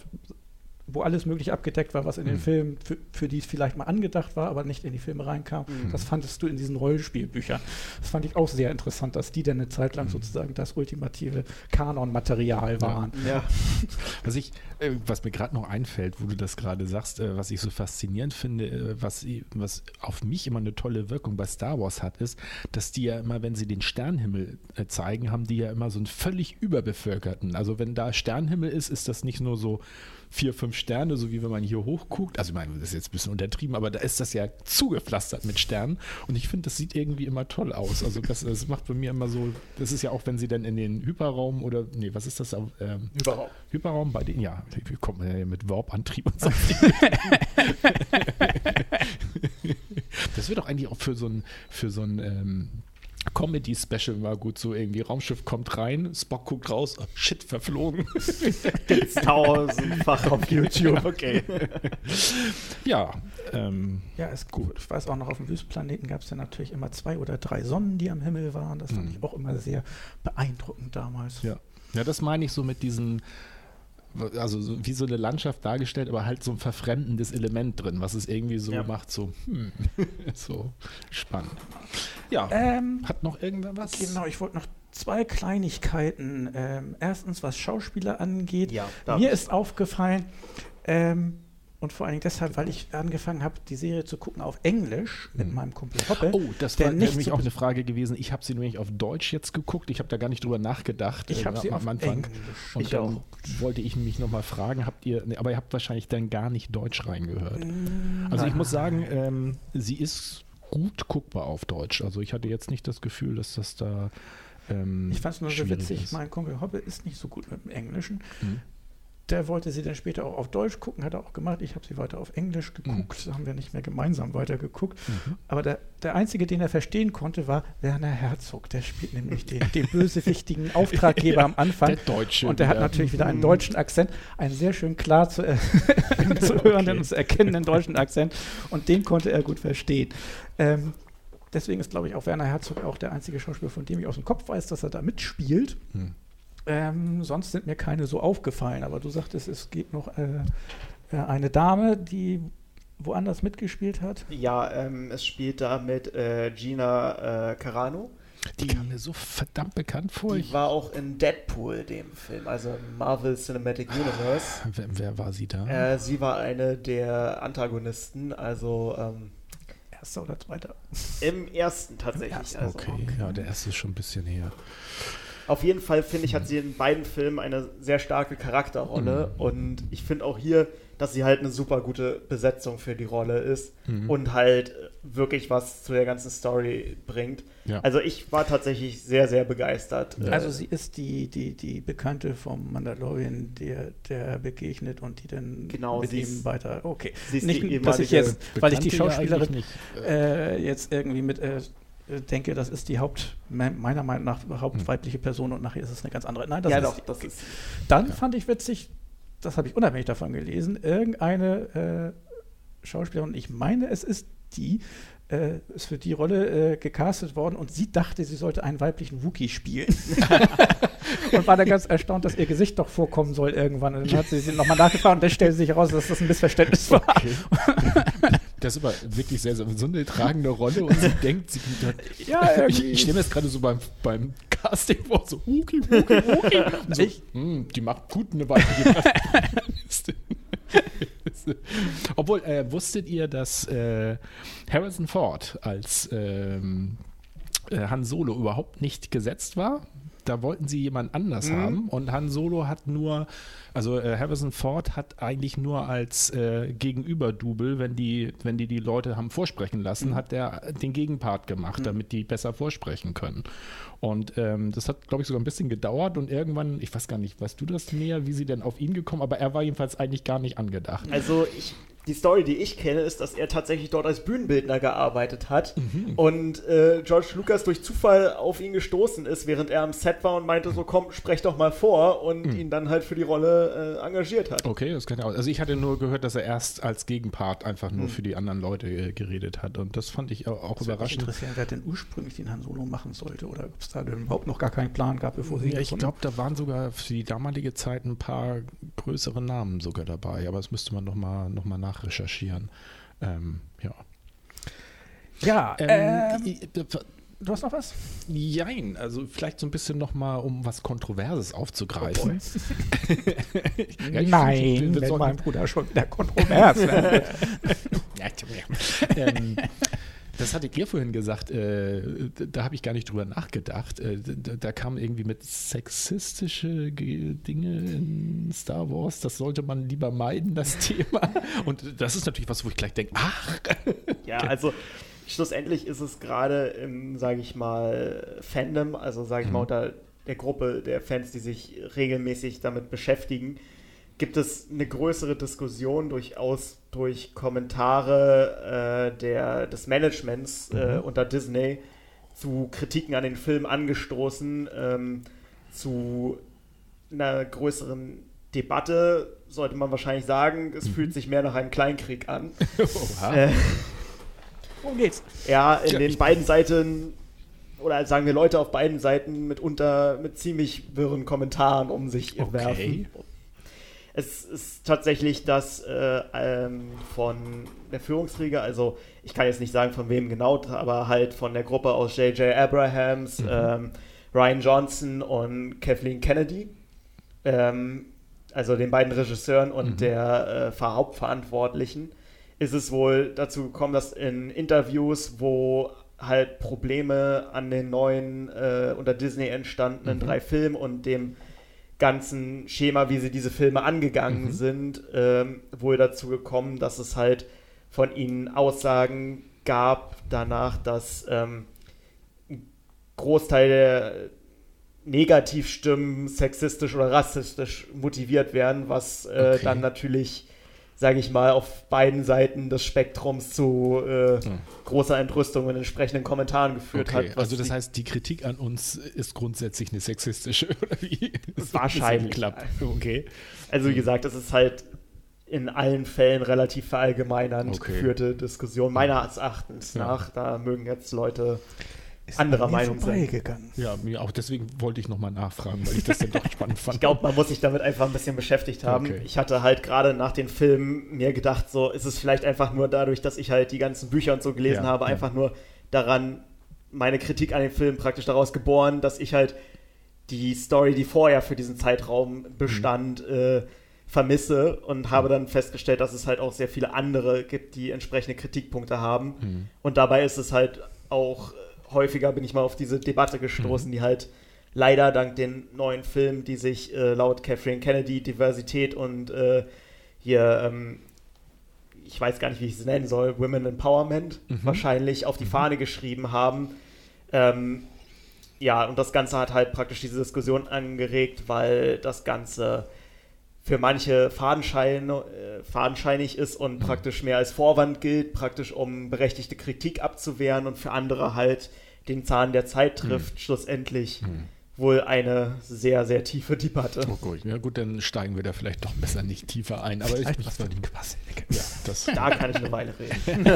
wo alles mögliche abgedeckt war, was in den Mhm. Filmen, für, für die es vielleicht mal angedacht war, aber nicht in die Filme reinkam, Mhm. das fandest du in diesen Rollenspielbüchern. Das fand ich auch sehr interessant, dass die dann eine Zeit Mhm. lang sozusagen das ultimative Kanonmaterial waren. ja, Was ich, äh, was mir gerade noch einfällt, wo du das gerade sagst, äh, was ich so faszinierend finde, äh, was, was auf mich immer eine tolle Wirkung bei Star Wars hat, ist, dass die ja immer, wenn sie den Sternenhimmel äh, zeigen, haben die ja immer so einen völlig überbevölkerten. Also wenn da Sternenhimmel ist, ist das nicht nur so vier, fünf Sterne, so wie wenn man hier hochguckt. Also ich meine, das ist jetzt ein bisschen untertrieben, aber da ist das ja zugepflastert mit Sternen. Und ich finde, das sieht irgendwie immer toll aus. Also das, das macht bei mir immer so, das ist ja auch, wenn sie dann in den Hyperraum oder, nee, was ist das? Ähm, überhaupt. Hyperraum bei denen, ja, wie kommt man ja mit Warp-Antrieb und so. das wird doch eigentlich auch für so ein, für so ein ähm, Comedy-Special mal gut so irgendwie. Raumschiff kommt rein, Spock guckt raus, oh, shit, verflogen. Gibt's tausendfach auf YouTube, okay. ja, ähm, Ja, ist gut. Ich weiß auch noch, auf dem Wüstenplaneten gab es ja natürlich immer zwei oder drei Sonnen, die am Himmel waren. Das fand Mhm. ich auch immer sehr beeindruckend damals. ja. Ja, das meine ich so mit diesen, also so wie so eine Landschaft dargestellt, aber halt so ein verfremdendes Element drin, was es irgendwie so Ja. macht, so, hm, so spannend. Ja, Ähm, hat noch irgendwer was? Genau, ich wollte noch zwei Kleinigkeiten. Ähm, erstens, was Schauspieler angeht. Ja, Mir ist aufgefallen, ähm, Und vor allem deshalb, weil ich angefangen habe, die Serie zu gucken auf Englisch mit Mhm. meinem Kumpel Hoppe. Oh, das war nämlich so auch eine Frage gewesen. Ich habe sie nämlich auf Deutsch jetzt geguckt. Ich habe da gar nicht drüber nachgedacht Ich äh, habe sie am auf Anfang. Englisch. Und Ich dann auch. wollte ich mich nochmal fragen, habt ihr, nee, aber ihr habt wahrscheinlich dann gar nicht Deutsch reingehört. Mm, Also ich muss sagen, ähm, sie ist gut guckbar auf Deutsch. Also ich hatte jetzt nicht das Gefühl, dass das da ähm, Ich fand es nur so witzig, ist. mein Kumpel Hoppe ist nicht so gut mit dem Englischen. Mhm. Der wollte sie dann später auch auf Deutsch gucken, hat er auch gemacht. Ich habe sie weiter auf Englisch geguckt, haben wir nicht mehr gemeinsam weiter geguckt. Mhm. Aber der, der Einzige, den er verstehen konnte, war Werner Herzog. Der spielt nämlich den, den bösewichtigen Auftraggeber am Anfang. Der Deutsche. Und der hat wieder. natürlich wieder einen Mhm. deutschen Akzent, einen sehr schön klar zu, äh, zu hörenden und zu erkennenden deutschen Akzent. Und den konnte er gut verstehen. Ähm, deswegen ist, glaube ich, auch Werner Herzog auch der einzige Schauspieler, von dem ich aus dem Kopf weiß, dass er da mitspielt. Hm. Ähm, sonst sind mir keine so aufgefallen. Aber du sagtest, es gibt noch äh, äh, eine Dame, die woanders mitgespielt hat. Ja, ähm, es spielt da mit äh, Gina äh, Carano. Die kam mir so verdammt bekannt vor. Die Ich, war auch in Deadpool, dem Film, also im Marvel Cinematic Universe. wer, wer war sie da? Äh, sie war eine der Antagonisten, also ähm, Erster oder zweiter. im ersten tatsächlich. ersten, also. okay, ja, der erste ist schon ein bisschen her. Auf jeden Fall finde ich, hat sie in beiden Filmen eine sehr starke Charakterrolle Mhm. und ich finde auch hier, dass sie halt eine super gute Besetzung für die Rolle ist Mhm. und halt wirklich was zu der ganzen Story bringt. Ja. Also ich war tatsächlich sehr, sehr begeistert. Ja. Also sie ist die, die, die Bekannte vom Mandalorian, der, der begegnet und die dann Genau, mit sie ihm ist- weiter. Okay. sie ist Nicht, die dass ich ehemalige jetzt, weil ich die Bekannte ja Schauspielerin nicht. äh, jetzt irgendwie mit äh, denke, das ist die Haupt, me- meiner Meinung nach hauptweibliche Person und nachher ist es eine ganz andere. Nein, das ja, ist doch, das Okay. ist. Dann Ja. fand ich witzig, das habe ich unabhängig davon gelesen, irgendeine äh, Schauspielerin, ich meine, es ist die, äh, ist für die Rolle äh, gecastet worden und sie dachte, sie sollte einen weiblichen Wookie spielen. und war dann ganz erstaunt, dass ihr Gesicht doch vorkommen soll irgendwann. Und dann hat sie sie nochmal nachgefragt und dann stellte sich heraus, dass das ein Missverständnis war. Das ist aber wirklich sehr, sehr so eine tragende Rolle und sie denkt, sie Ja, ich, ich stelle mir jetzt gerade so beim, beim Casting vor, so Wookie, Wookie, Wookie. Und So, Ich- hm, die macht gut eine weibliche Protagonistin. Obwohl, äh, wusstet ihr, dass äh, Harrison Ford als ähm, äh, Han Solo überhaupt nicht gesetzt war? Da wollten sie jemand anders Mhm. haben und Han Solo hat nur, also äh, Harrison Ford hat eigentlich nur als äh, Gegenüber-Double, wenn die, wenn die die Leute haben vorsprechen lassen, hat der den Gegenpart gemacht, damit die besser vorsprechen können. Und ähm, das hat, glaube ich, sogar ein bisschen gedauert und irgendwann, ich weiß gar nicht, weißt du das näher, wie sie denn auf ihn gekommen, aber er war jedenfalls eigentlich gar nicht angedacht. Also ich, die Story, die ich kenne, ist, dass er tatsächlich dort als Bühnenbildner gearbeitet hat Mhm. und äh, George Lucas durch Zufall auf ihn gestoßen ist, während er am Set war und meinte so, komm, sprech doch mal vor und Mhm. ihn dann halt für die Rolle äh, engagiert hat. Okay, das kann ja auch. Also ich hatte nur gehört, dass er erst als Gegenpart einfach nur Hm. für die anderen Leute äh, geredet hat. Und das fand ich auch, auch Das überraschend. interessieren, wer denn ursprünglich den Han Solo machen sollte oder ob es da denn überhaupt noch gar keinen Plan gab, bevor sie ihn Ja, ich glaube, da waren sogar für die damalige Zeit ein paar größere Namen sogar dabei, aber das müsste man nochmal noch mal nachrecherchieren. Ähm, ja. Ja, Ähm, ähm, du hast noch was? Jein, also vielleicht so ein bisschen nochmal, um was Kontroverses aufzugreifen. Ja, ich Nein, finde, wir wenn sollten- mein Bruder schon wieder kontrovers. Ja, ähm, das hattet ihr vorhin gesagt, äh, da habe ich gar nicht drüber nachgedacht. Äh, da, da kam irgendwie mit sexistische Ge- Dinge in Star Wars, das sollte man lieber meiden, das Thema. Und das ist natürlich was, wo ich gleich denke, ach, Ja, also schlussendlich ist es gerade im, sage ich mal, Fandom, also sage ich mal Mhm. unter der Gruppe der Fans, die sich regelmäßig damit beschäftigen, gibt es eine größere Diskussion durchaus durch Kommentare äh, der, des Managements äh, Mhm. unter Disney zu Kritiken an den Film angestoßen, ähm, zu einer größeren Debatte, sollte man wahrscheinlich sagen. Es Mhm. fühlt sich mehr nach einem Kleinkrieg an. oha. Äh, Worum geht's? ja, in Tja, den beiden Seiten, oder sagen wir Leute auf beiden Seiten mitunter mit ziemlich wirren Kommentaren um sich Okay. werfen. Es ist tatsächlich das äh, ähm, von der Führungsträger, also ich kann jetzt nicht sagen von wem genau, aber halt von der Gruppe aus J.J. Abrahams, Mhm. ähm, Ryan Johnson und Kathleen Kennedy. Ähm, also den beiden Regisseuren und mhm. der äh, Hauptverantwortlichen, ist es wohl dazu gekommen, dass in Interviews, wo halt Probleme an den neuen äh, unter Disney entstandenen mhm. drei Filmen und dem ganzen Schema, wie sie diese Filme angegangen mhm. sind, ähm, wohl dazu gekommen, dass es halt von ihnen Aussagen gab danach, dass ähm, ein Großteil der Negativstimmen sexistisch oder rassistisch motiviert werden, was äh, okay. dann natürlich sage ich mal, auf beiden Seiten des Spektrums zu äh, hm. großer Entrüstung und entsprechenden Kommentaren geführt okay. hat. Also das heißt, die Kritik an uns ist grundsätzlich eine sexistische, oder wie? Wahrscheinlich. Klappt. Okay. Also wie gesagt, es ist halt in allen Fällen relativ verallgemeinernd okay. geführte Diskussion, meines Erachtens ja. nach. Da mögen jetzt Leute ist anderer Meinung sein. Ja, mir auch. Deswegen wollte ich nochmal nachfragen, weil ich das dann doch spannend fand. Ich glaube, man muss sich damit einfach ein bisschen beschäftigt haben. Okay. Ich hatte halt gerade nach den Filmen mir gedacht, so ist es vielleicht einfach nur dadurch, dass ich halt die ganzen Bücher und so gelesen ja, habe, ja. einfach nur daran, meine Kritik an den Film praktisch daraus geboren, dass ich halt die Story, die vorher für diesen Zeitraum bestand, mhm. äh, vermisse und habe dann festgestellt, dass es halt auch sehr viele andere gibt, die entsprechende Kritikpunkte haben. Mhm. Und dabei ist es halt auch häufiger bin ich mal auf diese Debatte gestoßen, mhm. die halt leider dank den neuen Filmen, die sich äh, laut Catherine Kennedy Diversität und äh, hier, ähm, ich weiß gar nicht, wie ich es nennen soll, Women Empowerment mhm. wahrscheinlich auf die mhm. Fahne geschrieben haben. Ähm, ja, und das Ganze hat halt praktisch diese Diskussion angeregt, weil das Ganze für manche fadenschein, äh, fadenscheinig ist und mhm. praktisch mehr als Vorwand gilt, praktisch um berechtigte Kritik abzuwehren und für andere halt den Zahn der Zeit trifft, mhm. schlussendlich. Mhm wohl eine sehr, sehr tiefe Debatte. Oh gut, ja gut, dann steigen wir da vielleicht doch besser nicht tiefer ein. Aber ich, was war die Quassel? Ja, das da kann ich eine Weile reden.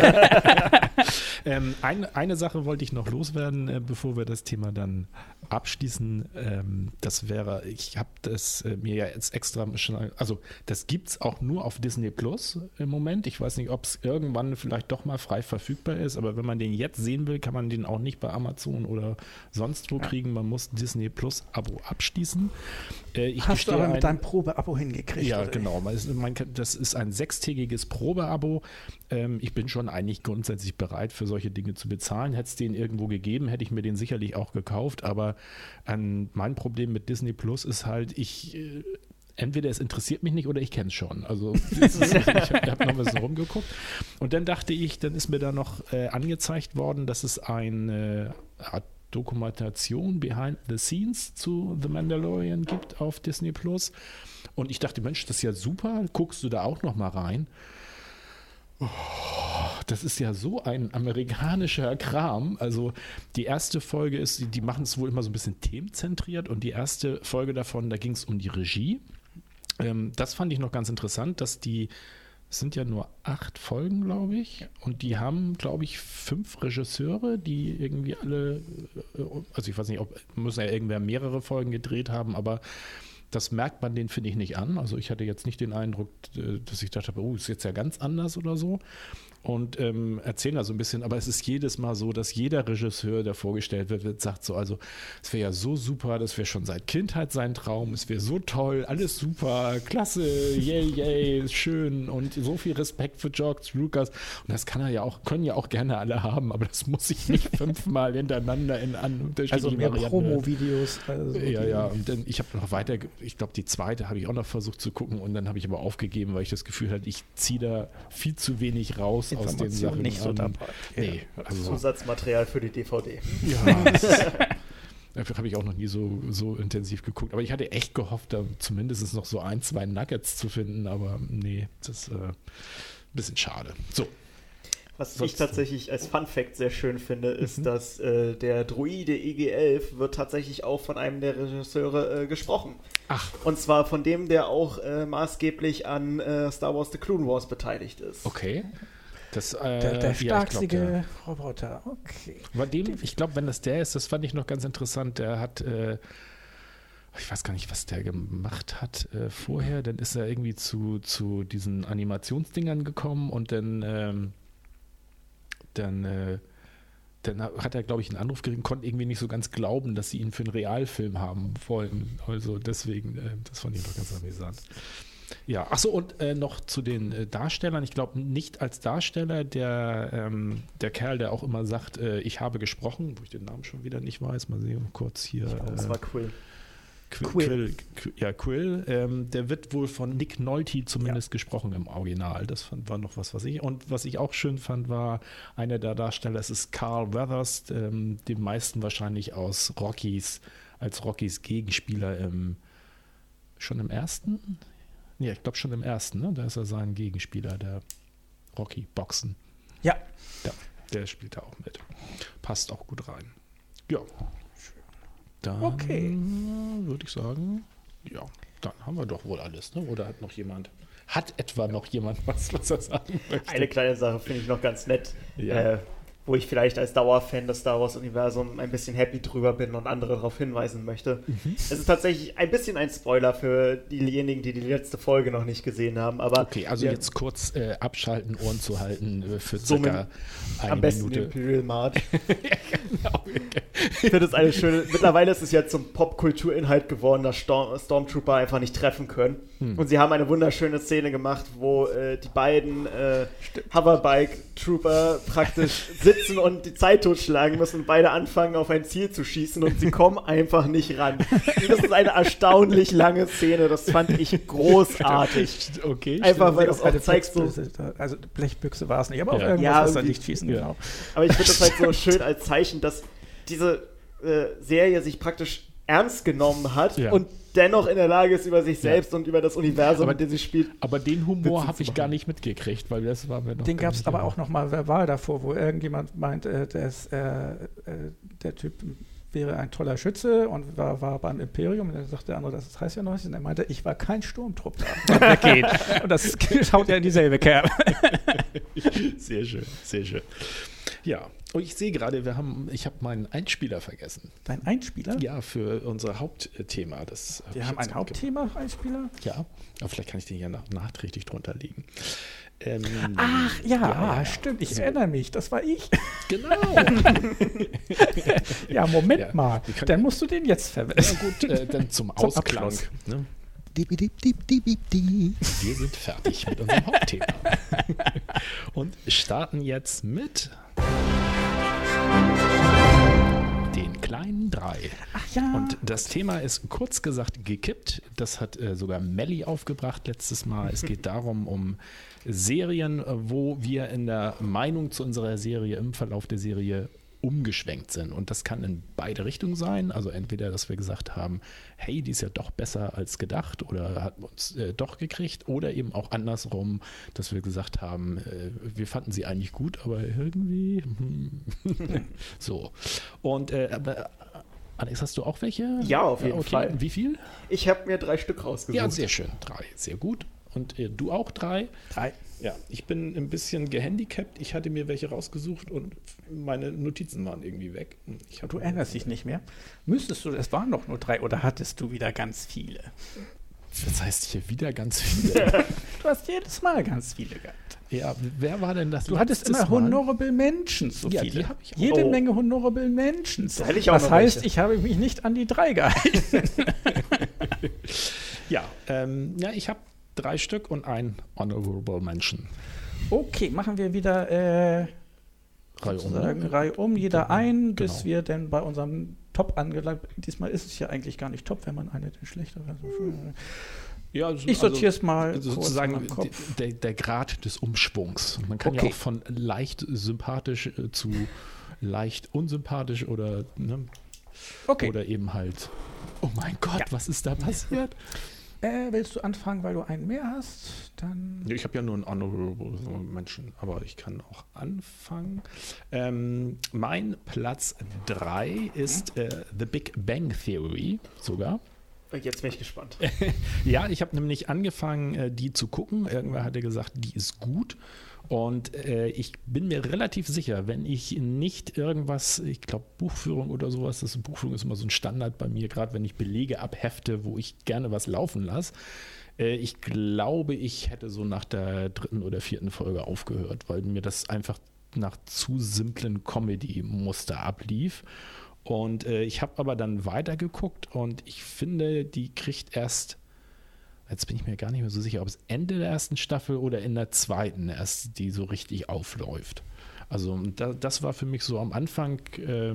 ähm, ein, eine Sache wollte ich noch loswerden, äh, bevor wir das Thema dann abschließen. Ähm, das wäre, ich habe das äh, mir ja jetzt extra schon, also das gibt es auch nur auf Disney Plus im Moment. Ich weiß nicht, ob es irgendwann vielleicht doch mal frei verfügbar ist, aber wenn man den jetzt sehen will, kann man den auch nicht bei Amazon oder sonst wo ja. kriegen. Man muss Disney Plus Abo abschließen. Äh, Hast du aber mit deinem Probeabo hingekriegt? Ja, genau. Das ist ein sechstägiges Probeabo. Ähm, ich bin schon eigentlich grundsätzlich bereit, für solche Dinge zu bezahlen. Hätte es den irgendwo gegeben, hätte ich mir den sicherlich auch gekauft. Aber ähm, mein Problem mit Disney Plus ist halt, ich äh, entweder es interessiert mich nicht oder ich kenne es schon. Also ist, ich habe hab noch ein bisschen rumgeguckt. Und dann dachte ich, dann ist mir da noch äh, angezeigt worden, dass es eine Art Dokumentation Behind the Scenes zu The Mandalorian gibt auf Disney Plus. Und ich dachte, Mensch, das ist ja super, guckst du da auch noch mal rein? Oh, das ist ja so ein amerikanischer Kram. Also die erste Folge ist, die, die machen es wohl immer so ein bisschen themenzentriert und die erste Folge davon, da ging es um die Regie. Ähm, das fand ich noch ganz interessant, dass die es sind ja nur acht Folgen, glaube ich. Und die haben, glaube ich, fünf Regisseure, die irgendwie alle, äh, also ich weiß nicht, ob müssen ja irgendwer mehrere Folgen gedreht haben, aber das merkt man den, finde ich, nicht an. Also ich hatte jetzt nicht den Eindruck, äh, dass ich dachte, oh, ist jetzt ja ganz anders oder so und ähm, erzählen da so ein bisschen, aber es ist jedes Mal so, dass jeder Regisseur, der vorgestellt wird, wird sagt so, also es wäre ja so super, das wäre schon seit Kindheit sein Traum, es wäre so toll, alles super, klasse, yay, yay, schön und so viel Respekt für George Lucas und das kann er ja auch, können ja auch gerne alle haben, aber das muss ich nicht fünfmal hintereinander in an unterschiedlichen Also mehr Promo-Videos. Also ja, ja, und dann, ich habe noch weiter, ich glaube die zweite habe ich auch noch versucht zu gucken und dann habe ich aber aufgegeben, weil ich das Gefühl hatte, ich ziehe da viel zu wenig raus aus den Sachen. nicht so dabei. Nee, also Zusatzmaterial für die DVD. Ja, Dafür habe ich auch noch nie so, so intensiv geguckt. Aber ich hatte echt gehofft, da zumindest noch so ein, zwei Nuggets zu finden. Aber nee, das ist äh, ein bisschen schade. So. Was Sonst ich tatsächlich als Fun Fact sehr schön finde, ist, mhm. dass äh, der Druide EG11 wird tatsächlich auch von einem der Regisseure äh, gesprochen. Ach. Und zwar von dem, der auch äh, maßgeblich an äh, Star Wars The Clone Wars beteiligt ist. Okay. Das, äh, der, der starkste ja, Roboter, okay. Bei dem, ich glaube, wenn das der ist, das fand ich noch ganz interessant. Der hat, äh, ich weiß gar nicht, was der gemacht hat äh, vorher. Dann ist er irgendwie zu, zu diesen Animationsdingern gekommen und dann, ähm, dann äh, dann hat er, glaube ich, einen Anruf gekriegt, konnte irgendwie nicht so ganz glauben, dass sie ihn für einen Realfilm haben wollen. Also deswegen, äh, das fand ich doch ganz amüsant. Ja, achso, und äh, noch zu den äh, Darstellern. Ich glaube, nicht als Darsteller der, ähm, der Kerl, der auch immer sagt, äh, ich habe gesprochen, wo ich den Namen schon wieder nicht weiß. Mal sehen, kurz hier. Ich glaub, das äh, war Quill. Quill, Quill. Quill ja, Quill. Ähm, der wird wohl von Nick Nolte zumindest ja. gesprochen im Original. Das fand, war noch was, was ich. Und was ich auch schön fand, war einer der Darsteller, es ist Carl Weathers, ähm, den meisten wahrscheinlich aus Rockies, als Rockies Gegenspieler im schon im ersten? Ja, ich glaube schon im ersten, ne? Da ist er sein Gegenspieler, der Rocky Boxen. Ja. Ja, der spielt da auch mit. Passt auch gut rein. Ja. Dann okay. würde ich sagen, ja, dann haben wir doch wohl alles, ne? Oder hat noch jemand, hat etwa noch jemand was, was er sagen möchte? Eine kleine Sache finde ich noch ganz nett. Ja. Äh, wo ich vielleicht als Dauerfan des Star Wars-Universums ein bisschen happy drüber bin und andere darauf hinweisen möchte. Mhm. Es ist tatsächlich ein bisschen ein Spoiler für diejenigen, die die letzte Folge noch nicht gesehen haben. Aber okay, also ja, jetzt kurz äh, abschalten, Ohren zu halten äh, für circa so eine am besten Minute. Imperial Mart. ja, genau. Ich finde es eine schöne. Mittlerweile ist es ja zum Popkulturinhalt geworden, dass Storm, Stormtrooper einfach nicht treffen können. Hm. Und sie haben eine wunderschöne Szene gemacht, wo äh, die beiden äh, Hoverbike-Trooper praktisch sitzen sitzen und die Zeit totschlagen müssen und beide anfangen, auf ein Ziel zu schießen und sie kommen einfach nicht ran. Das ist eine erstaunlich lange Szene, das fand ich großartig. Okay. Einfach, weil das auch zeigt so. Also Blechbüchse war es nicht, aber auch irgendwas, ja, da nicht schießen, genau. Aber ich finde das halt so schön als Zeichen, dass diese äh, Serie sich praktisch ernst genommen hat ja. und dennoch in der Lage ist, über sich selbst ja. und über das Universum, aber, mit dem sie spielt. Aber den Humor habe ich gar nicht mitgekriegt, weil das war mir noch. Den gab es aber auch noch mal verbal davor, wo irgendjemand meint, äh, dass, äh, äh, der Typ wäre ein toller Schütze und war, war beim Imperium. Und dann sagte der andere, das heißt ja noch nichts. Und er meinte, ich war kein Sturmtrupp da. und das schaut ja in dieselbe Kerbe. sehr schön, sehr schön. Ja, und ich sehe gerade, wir haben, ich habe meinen Einspieler vergessen. Dein Einspieler? Ja, für unser Hauptthema. Das wir haben ein Hauptthema, Einspieler? Ja, aber vielleicht kann ich den ja nach, nachträglich drunter legen. Ähm, Ach ja, ja, ja, stimmt, ich so. erinnere mich, das war ich. Genau. ja, Moment ja, mal, dann musst du den jetzt verwenden. Ja gut, äh, dann zum, zum Ausklang. Ne? Wir sind fertig mit unserem Hauptthema. Und starten jetzt mit den kleinen drei. Ach ja. Und das Thema ist kurz gesagt gekippt. Das hat äh, sogar Melly aufgebracht letztes Mal. Es geht darum, um Serien, wo wir in der Meinung zu unserer Serie im Verlauf der Serie umgeschwenkt sind. Und das kann in beide Richtungen sein. Also entweder, dass wir gesagt haben, hey, die ist ja doch besser als gedacht oder hat uns äh, doch gekriegt. Oder eben auch andersrum, dass wir gesagt haben, äh, wir fanden sie eigentlich gut, aber irgendwie hm. so. Und äh, aber, Alex, hast du auch welche? Ja, auf jeden okay. Fall. Wie viel? Ich habe mir drei Stück rausgesucht. Ja, sehr schön. Drei. Sehr gut. Und äh, du auch drei? Drei. Ja, ich bin ein bisschen gehandicapt. Ich hatte mir welche rausgesucht und meine Notizen waren irgendwie weg. du erinnerst dich nicht mehr? Müsstest du, es waren doch nur drei oder hattest du wieder ganz viele? Das heißt hier wieder ganz viele. du hast jedes Mal ganz viele gehabt. Ja, wer war denn das? Du hattest immer Mal? Honorable Mentions, so ja, viele. ich Jede oh. Menge Honorable Mentions. Da ich auch das heißt, welche. ich habe mich nicht an die drei gehalten. ja, ähm, ja, ich habe drei Stück und ein Honorable Mention. Okay, machen wir wieder äh, Reihe um. Ne? Reihe um, jeder genau. ein, bis genau. wir denn bei unserem Top angelangt. Diesmal ist es ja eigentlich gar nicht top, wenn man eine den schlechter wäre. Ja, also, ich sortiere es mal. Also sozusagen der, der, Grad des Umschwungs. Man kann okay. ja auch von leicht sympathisch äh, zu leicht unsympathisch oder ne, okay. oder eben halt. Oh mein Gott, ja. was ist da passiert? Äh, willst du anfangen, weil du einen mehr hast? Dann. Ich habe ja nur einen Honorable Menschen, aber ich kann auch anfangen. Ähm, mein Platz 3 ist äh, The Big Bang Theory sogar. Jetzt bin ich gespannt. ja, ich habe nämlich angefangen, äh, die zu gucken. Irgendwer hatte gesagt, die ist gut. Und äh, ich bin mir relativ sicher, wenn ich nicht irgendwas, ich glaube Buchführung oder sowas, das Buchführung ist immer so ein Standard bei mir, gerade wenn ich Belege abhefte, wo ich gerne was laufen lasse. Äh, ich glaube, ich hätte so nach der dritten oder vierten Folge aufgehört, weil mir das einfach nach zu simplen Comedy-Muster ablief. Und äh, ich habe aber dann weitergeguckt und ich finde, die kriegt erst, jetzt bin ich mir gar nicht mehr so sicher, ob es Ende der ersten Staffel oder in der zweiten erst die so richtig aufläuft. Also da, das war für mich so am Anfang, äh,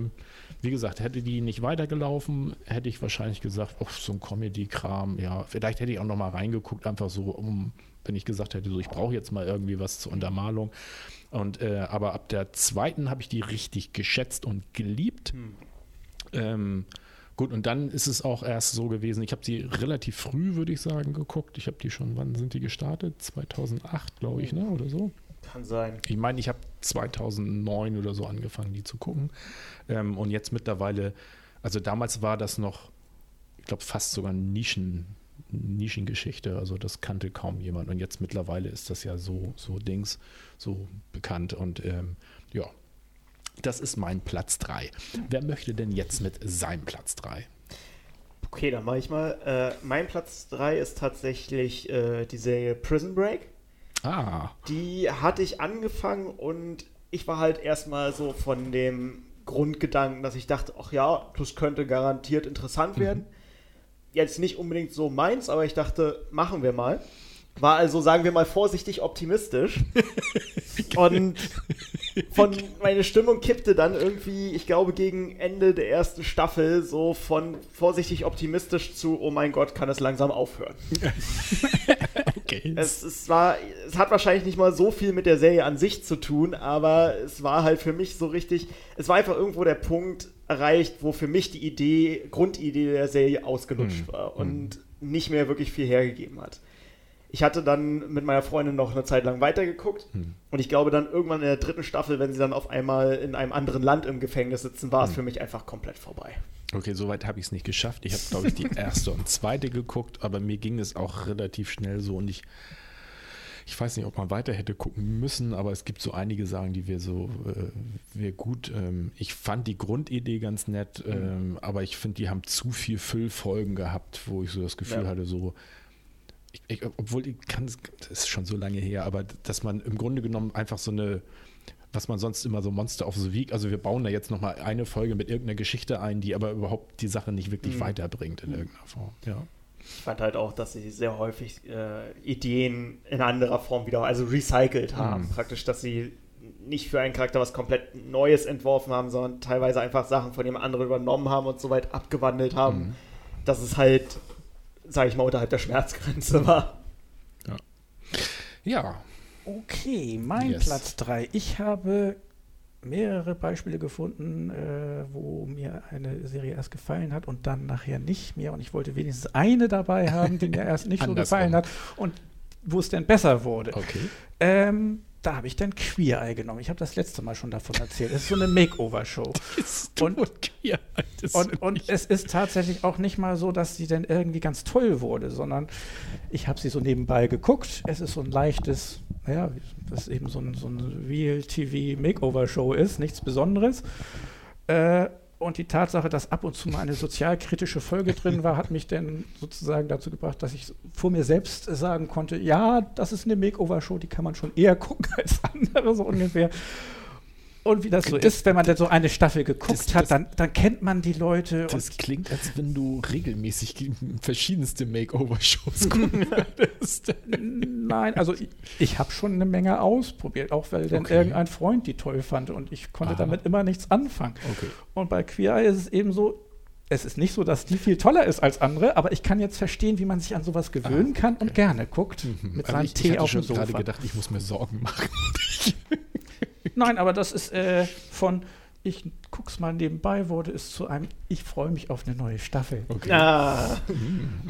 wie gesagt, hätte die nicht weitergelaufen, hätte ich wahrscheinlich gesagt, oh, so ein Comedy-Kram, ja, vielleicht hätte ich auch noch mal reingeguckt, einfach so, um, wenn ich gesagt hätte, so, ich brauche jetzt mal irgendwie was zur Untermalung. Und äh, aber ab der zweiten habe ich die richtig geschätzt und geliebt. Hm. Ähm, gut, und dann ist es auch erst so gewesen, ich habe sie relativ früh, würde ich sagen, geguckt. Ich habe die schon, wann sind die gestartet? 2008, glaube ich, ne? oder so. Kann sein. Ich meine, ich habe 2009 oder so angefangen, die zu gucken. Ähm, und jetzt mittlerweile, also damals war das noch, ich glaube, fast sogar Nischen, Nischengeschichte. Also das kannte kaum jemand. Und jetzt mittlerweile ist das ja so, so Dings, so bekannt. Und ähm, das ist mein Platz 3. Wer möchte denn jetzt mit seinem Platz 3? Okay, dann mache ich mal. Äh, mein Platz 3 ist tatsächlich äh, die Serie Prison Break. Ah. Die hatte ich angefangen und ich war halt erstmal so von dem Grundgedanken, dass ich dachte, ach ja, das könnte garantiert interessant werden. Mhm. Jetzt nicht unbedingt so meins, aber ich dachte, machen wir mal. War also, sagen wir mal, vorsichtig optimistisch. und von meine Stimmung kippte dann irgendwie, ich glaube, gegen Ende der ersten Staffel so von vorsichtig optimistisch zu, oh mein Gott, kann es langsam aufhören. okay. Es, es, war, es hat wahrscheinlich nicht mal so viel mit der Serie an sich zu tun, aber es war halt für mich so richtig, es war einfach irgendwo der Punkt erreicht, wo für mich die Idee, Grundidee der Serie ausgelutscht hm. war und hm. nicht mehr wirklich viel hergegeben hat ich hatte dann mit meiner Freundin noch eine Zeit lang weitergeguckt hm. und ich glaube dann irgendwann in der dritten Staffel, wenn sie dann auf einmal in einem anderen Land im Gefängnis sitzen, war hm. es für mich einfach komplett vorbei. Okay, soweit habe ich es nicht geschafft. Ich habe, glaube ich, die erste und zweite geguckt, aber mir ging es auch relativ schnell so und ich ich weiß nicht, ob man weiter hätte gucken müssen, aber es gibt so einige Sachen, die wir so, äh, wir gut, ähm, ich fand die Grundidee ganz nett, hm. ähm, aber ich finde, die haben zu viel Füllfolgen gehabt, wo ich so das Gefühl ja. hatte, so, ich, obwohl ich kann, das ist schon so lange her, aber dass man im Grunde genommen einfach so eine, was man sonst immer so Monster of the Week, also wir bauen da jetzt nochmal eine Folge mit irgendeiner Geschichte ein, die aber überhaupt die Sache nicht wirklich mhm. weiterbringt in mhm. irgendeiner Form. Ja. Ich fand halt auch, dass sie sehr häufig äh, Ideen in anderer Form wieder, also recycelt haben. Mhm. Praktisch, dass sie nicht für einen Charakter was komplett Neues entworfen haben, sondern teilweise einfach Sachen von dem anderen übernommen haben und so weit abgewandelt haben, mhm. dass es halt sage ich mal, unterhalb der Schmerzgrenze war. Ja. ja. Okay, mein yes. Platz 3. Ich habe mehrere Beispiele gefunden, äh, wo mir eine Serie erst gefallen hat und dann nachher nicht mehr. Und ich wollte wenigstens eine dabei haben, die mir erst nicht so gefallen hat und wo es denn besser wurde. Okay. Ähm, da habe ich dann Queer Eye genommen. Ich habe das letzte Mal schon davon erzählt. Es ist so eine Makeover-Show. Und, und, und es ist tatsächlich auch nicht mal so, dass sie dann irgendwie ganz toll wurde, sondern ich habe sie so nebenbei geguckt. Es ist so ein leichtes, naja, was eben so ein, so ein Real-TV-Makeover-Show ist, nichts Besonderes. Äh, und die Tatsache, dass ab und zu mal eine sozialkritische Folge drin war, hat mich dann sozusagen dazu gebracht, dass ich vor mir selbst sagen konnte, ja, das ist eine Makeover-Show, die kann man schon eher gucken als andere, so ungefähr. Und wie das so das, ist, wenn man dann so eine Staffel geguckt das, hat, dann, dann kennt man die Leute. Das klingt, als wenn du regelmäßig verschiedenste Makeover-Shows gucken würdest. Nein, also ich, ich habe schon eine Menge ausprobiert, auch weil dann okay. irgendein Freund die toll fand und ich konnte Aha. damit immer nichts anfangen. Okay. Und bei Queer Eye ist es eben so, es ist nicht so, dass die viel toller ist als andere, aber ich kann jetzt verstehen, wie man sich an sowas gewöhnen ah, kann und gerne guckt mhm. mit seinem ich, Tee ich auf dem Sofa. Ich habe gerade gedacht, ich muss mir Sorgen machen. Nein, aber das ist äh, von ich guck's mal nebenbei, wurde es zu einem Ich freue mich auf eine neue Staffel. Okay. Ah.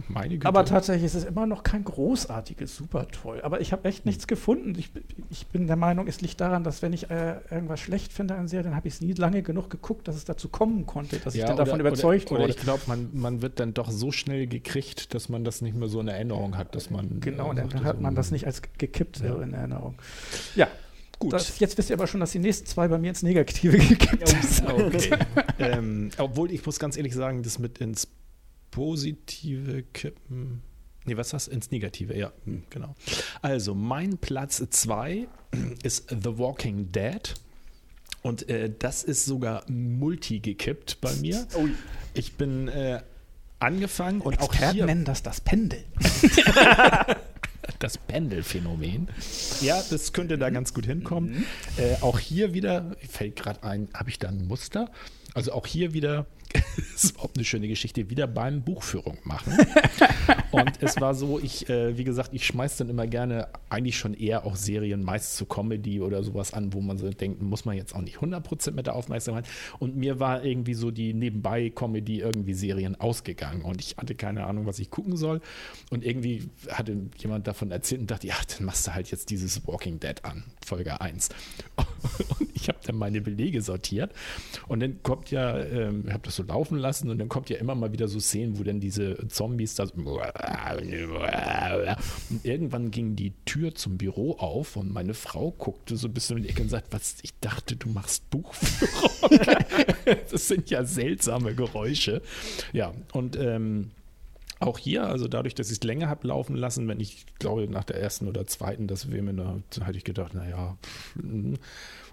Meine Güte. Aber tatsächlich ist es immer noch kein großartiges, super toll. Aber ich habe echt nichts gefunden. Ich, ich, bin der Meinung, es liegt daran, dass wenn ich äh, irgendwas schlecht finde an Serie, dann habe ich es nie lange genug geguckt, dass es dazu kommen konnte, dass ja, ich dann oder, davon überzeugt oder, wurde. Oder ich glaube, man, man wird dann doch so schnell gekriegt, dass man das nicht mehr so in Erinnerung hat, dass man. Genau, äh, dann hat man das nicht als gekippt ja. in Erinnerung. Ja, Gut. Das, jetzt wisst ihr aber schon, dass die nächsten zwei bei mir ins Negative gekippt sind. Okay. ähm, obwohl ich muss ganz ehrlich sagen, das mit ins Positive kippen. Nee, was hast du? Ins Negative, ja, hm, genau. Also, mein Platz 2 ist The Walking Dead. Und äh, das ist sogar multi gekippt bei mir. Ui. Ich bin äh, angefangen und Experten auch hier nennen das das Pendel. das Pendelphänomen. Ja, das könnte da ganz gut hinkommen. Mhm. Äh, auch hier wieder, fällt gerade ein, habe ich da ein Muster? Also auch hier wieder das ist überhaupt eine schöne Geschichte, wieder beim Buchführung machen. und es war so, ich, äh, wie gesagt, ich schmeiße dann immer gerne eigentlich schon eher auch Serien, meist zu Comedy oder sowas an, wo man so denkt, muss man jetzt auch nicht 100% mit der Aufmerksamkeit. Und mir war irgendwie so die Nebenbei-Comedy irgendwie Serien ausgegangen und ich hatte keine Ahnung, was ich gucken soll. Und irgendwie hatte jemand davon erzählt und dachte, ja, dann machst du halt jetzt dieses Walking Dead an, Folge 1. Und ich habe dann meine Belege sortiert und dann kommt ja, ähm, ich habe das so laufen lassen und dann kommt ja immer mal wieder so Szenen, wo dann diese Zombies da so und irgendwann ging die Tür zum Büro auf und meine Frau guckte so ein bisschen in die Ecke und sagt, was, ich dachte, du machst Buchführung. das sind ja seltsame Geräusche. Ja, und ähm, auch hier, also dadurch, dass ich es länger habe laufen lassen, wenn ich glaube, nach der ersten oder zweiten, das wäre mir, da hatte ich gedacht, naja, hm.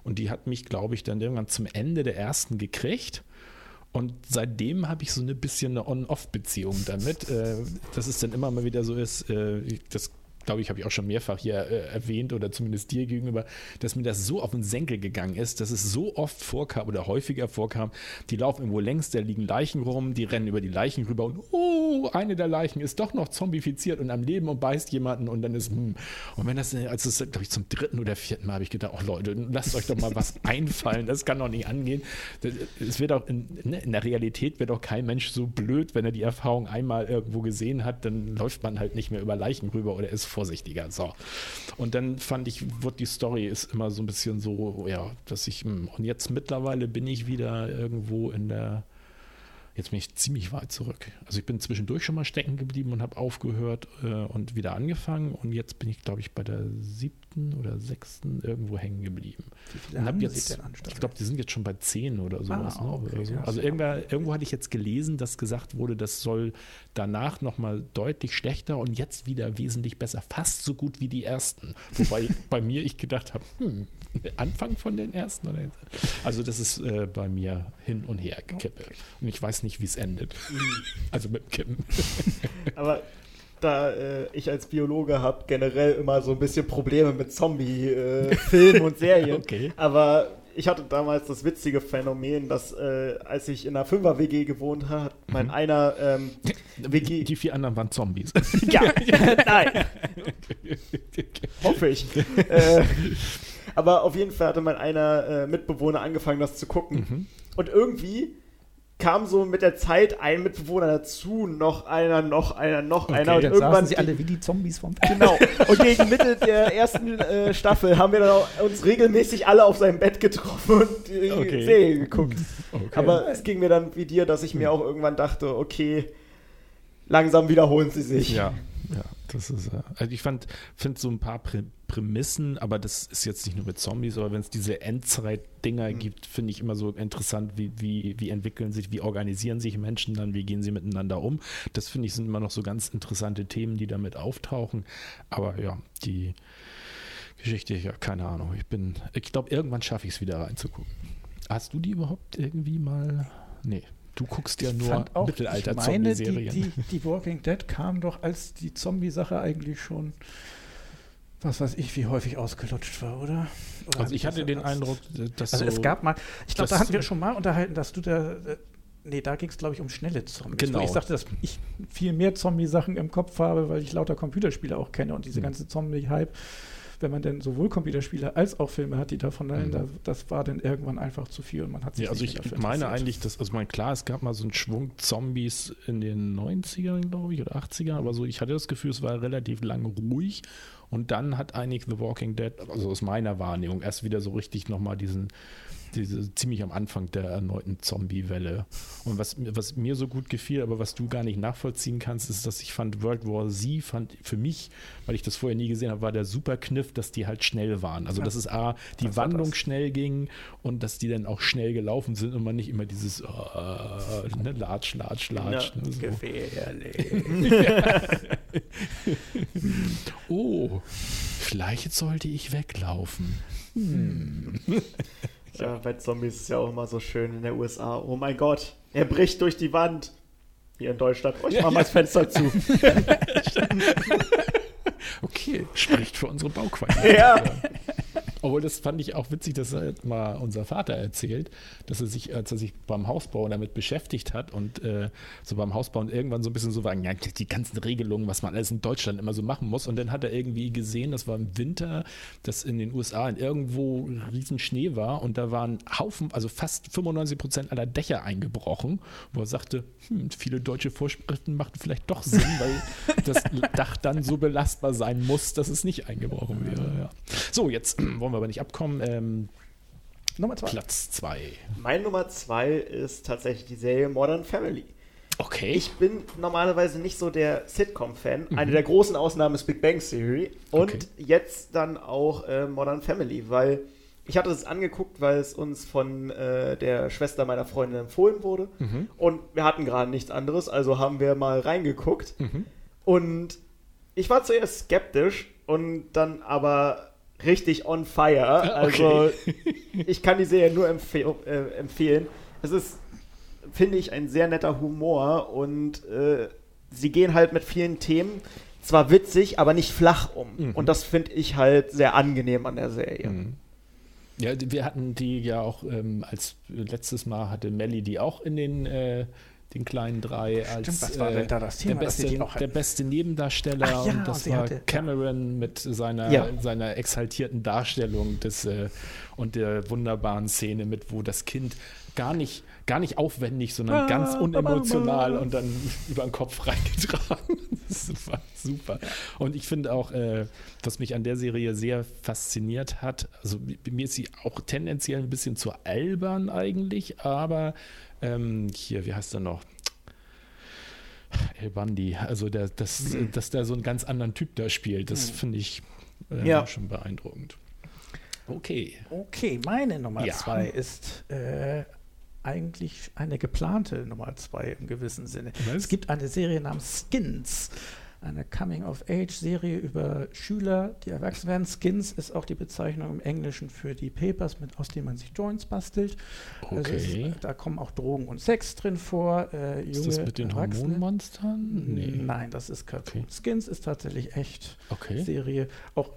und die hat mich, glaube ich, dann irgendwann zum Ende der ersten gekriegt. Und seitdem habe ich so ein bisschen eine On-Off-Beziehung damit, äh, dass es dann immer mal wieder so ist, äh, das glaube ich, habe ich auch schon mehrfach hier äh, erwähnt oder zumindest dir gegenüber, dass mir das so auf den Senkel gegangen ist, dass es so oft vorkam oder häufiger vorkam, die laufen irgendwo längs, da liegen Leichen rum, die rennen über die Leichen rüber und oh, eine der Leichen ist doch noch zombifiziert und am Leben und beißt jemanden und dann ist, hm. und wenn das, also das, glaube ich, zum dritten oder vierten Mal habe ich gedacht, oh Leute, lasst euch doch mal was einfallen, das kann doch nicht angehen. Es wird auch in, ne, in der Realität wird auch kein Mensch so blöd, wenn er die Erfahrung einmal irgendwo gesehen hat, dann läuft man halt nicht mehr über Leichen rüber oder ist vorsichtiger. So. Und dann fand ich, wird die Story ist immer so ein bisschen so, ja, dass ich, hm, und jetzt mittlerweile bin ich wieder irgendwo in der Jetzt bin ich ziemlich weit zurück. Also ich bin zwischendurch schon mal stecken geblieben und habe aufgehört äh, und wieder angefangen. Und jetzt bin ich, glaube ich, bei der siebten oder sechsten irgendwo hängen geblieben. Wie viele haben jetzt, denn an Ich glaube, die sind jetzt schon bei zehn oder sowas. Ah, okay, ne? so. ja, also irgendwo, irgendwo hatte ich jetzt gelesen, dass gesagt wurde, das soll danach nochmal deutlich schlechter und jetzt wieder wesentlich besser. Fast so gut wie die ersten. Wobei bei mir ich gedacht habe, hm, Anfang von den ersten? Oder? Also das ist äh, bei mir hin und her gekippe. Okay. Und ich weiß nicht, wie es endet. Mhm. also mit Kippen. Aber da äh, ich als Biologe habe generell immer so ein bisschen Probleme mit Zombie-Filmen äh, und Serien. Okay. Aber ich hatte damals das witzige Phänomen, dass äh, als ich in einer Fünfer-WG gewohnt habe, hat mein mhm. einer ähm, WG... Die vier anderen waren Zombies. ja, nein. Hoffe ich. Aber auf jeden Fall hatte mein einer äh, Mitbewohner angefangen, das zu gucken. Mhm. Und irgendwie kam so mit der Zeit ein Mitbewohner dazu, noch einer, noch einer, noch okay, einer. Und irgendwann sie alle wie die Zombies vom Feld. Genau. Und gegen Mitte der ersten äh, Staffel haben wir dann uns regelmäßig alle auf seinem Bett getroffen und die okay. Serie geguckt. Okay. Aber es ging mir dann wie dir, dass ich mir auch irgendwann dachte, okay, langsam wiederholen sie sich. Ja. Das ist, äh, also ich fand, finde so ein paar Prä Prämissen, aber das ist jetzt nicht nur mit Zombies, aber wenn es diese Endzeit-Dinger mhm. gibt, finde ich immer so interessant, wie, wie, wie entwickeln sich, wie organisieren sich Menschen dann, wie gehen sie miteinander um. Das finde ich sind immer noch so ganz interessante Themen, die damit auftauchen. Aber ja, die Geschichte, ja, keine Ahnung. Ich bin, ich glaube, irgendwann schaffe ich es wieder reinzugucken. Hast du die überhaupt irgendwie mal? Nee. Du guckst ja nur Mittelalter-Zombie-Serien. Die, die, die, Walking Dead kam doch, als die Zombie-Sache eigentlich schon, was weiß ich, wie häufig ausgelutscht war, oder? oder also ich hatte den das, Eindruck, dass Also so es gab mal, ich glaube, da hatten wir schon mal unterhalten, dass du da, äh, nee, da ging es glaube ich um schnelle Zombies. Genau. Ich sagte, dass ich viel mehr Zombie-Sachen im Kopf habe, weil ich lauter Computerspiele auch kenne und diese mhm. ganze Zombie-Hype wenn man denn sowohl Computerspiele als auch Filme hat, die davon mhm. das war dann irgendwann einfach zu viel und man hat sich ja, also ich meine eigentlich, dass, also mein, klar, es gab mal so einen Schwung Zombies in den 90ern, glaube ich, oder 80ern, aber so, ich hatte das Gefühl, es war relativ lange ruhig und dann hat eigentlich The Walking Dead, also aus meiner Wahrnehmung, erst wieder so richtig nochmal diesen diese, ziemlich am Anfang der erneuten Zombie-Welle. Und was, was mir so gut gefiel, aber was du gar nicht nachvollziehen kannst, ist, dass ich fand, World War Z fand für mich, weil ich das vorher nie gesehen habe, war der super Kniff, dass die halt schnell waren. Also, dass es A, die was Wandlung schnell ging und dass die dann auch schnell gelaufen sind und man nicht immer dieses uh, ne, Latsch, Latsch, Latsch. Ne, so. Gefährlich. oh, vielleicht sollte ich weglaufen. Hm. Ja. Bei Zombies ist es ja auch immer so schön in der USA. Oh mein Gott, er bricht durch die Wand. Hier in Deutschland. Oh, ich mach mal das Fenster zu. okay, spricht für unsere Bauqualität. Ja. Obwohl, das fand ich auch witzig, dass er mal unser Vater erzählt, dass er sich, als er sich beim Hausbau damit beschäftigt hat und äh, so beim Hausbau irgendwann so ein bisschen so war, ja, die ganzen Regelungen, was man alles in Deutschland immer so machen muss. Und dann hat er irgendwie gesehen, das war im Winter, dass in den USA in irgendwo riesen Schnee war und da waren Haufen, also fast 95 Prozent aller Dächer eingebrochen, wo er sagte, hm, viele deutsche Vorschriften machten vielleicht doch Sinn, weil das Dach dann so belastbar sein muss, dass es nicht eingebrochen wäre. Ja. So, jetzt wollen wollen wir aber nicht abkommen. Ähm, Nummer zwei. Platz zwei. Mein Nummer zwei ist tatsächlich die Serie Modern Family. Okay. Ich bin normalerweise nicht so der Sitcom-Fan. Mhm. Eine der großen Ausnahmen ist Big Bang Theory. Und okay. jetzt dann auch äh, Modern Family, weil ich hatte es angeguckt, weil es uns von äh, der Schwester meiner Freundin empfohlen wurde. Mhm. Und wir hatten gerade nichts anderes, also haben wir mal reingeguckt. Mhm. Und ich war zuerst skeptisch und dann aber richtig on fire. Also okay. ich kann die Serie nur empfehl äh, empfehlen. Es ist, finde ich, ein sehr netter Humor und äh, sie gehen halt mit vielen Themen zwar witzig, aber nicht flach um. Mhm. Und das finde ich halt sehr angenehm an der Serie. Mhm. Ja, wir hatten die ja auch ähm, als letztes Mal hatte Melly die auch in den äh, den kleinen drei als Stimmt, denn da Thema, der, beste, der beste Nebendarsteller ja, und das war hatte, Cameron mit seiner, ja. seiner exaltierten Darstellung des äh, und der wunderbaren Szene mit, wo das Kind gar nicht, gar nicht aufwendig, sondern ah, ganz unemotional und dann über den Kopf reingetragen. super, super. Und ich finde auch, äh, was mich an der Serie sehr fasziniert hat, also mir ist sie auch tendenziell ein bisschen zu albern eigentlich, aber ähm, hier, wie heißt er noch? El Bandi, also der, das, mhm. dass der so einen ganz anderen Typ da spielt, das mhm. finde ich äh, ja. schon beeindruckend. Okay. Okay, meine Nummer ja. zwei ist äh, eigentlich eine geplante Nummer zwei im gewissen Sinne. Was? Es gibt eine Serie namens Skins eine Coming-of-Age-Serie über Schüler, die erwachsen werden. Skins ist auch die Bezeichnung im Englischen für die Papers, mit, aus denen man sich Joints bastelt. Also okay. Also da kommen auch Drogen und Sex drin vor. Äh, ist das mit den. Hormonmonstern? Nee. Nein, das ist Cartoon. Okay. Skins ist tatsächlich echt okay. Serie. Auch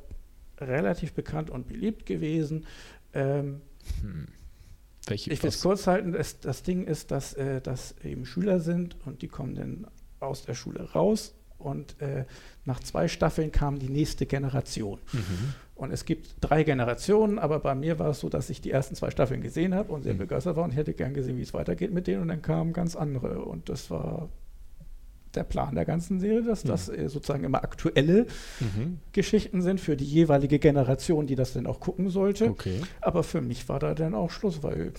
relativ bekannt und beliebt gewesen. Ähm, hm. Welche ich will es kurz halten. Das, das Ding ist, dass, äh, dass eben Schüler sind und die kommen dann aus der Schule raus und äh, nach zwei Staffeln kam die nächste Generation. Mhm. Und es gibt drei Generationen, aber bei mir war es so, dass ich die ersten zwei Staffeln gesehen habe und sehr mhm. begeistert war und hätte gern gesehen, wie es weitergeht mit denen. Und dann kamen ganz andere. Und das war der Plan der ganzen Serie, dass mhm. das äh, sozusagen immer aktuelle mhm. Geschichten sind für die jeweilige Generation, die das dann auch gucken sollte. Okay. Aber für mich war da dann auch Schluss, weil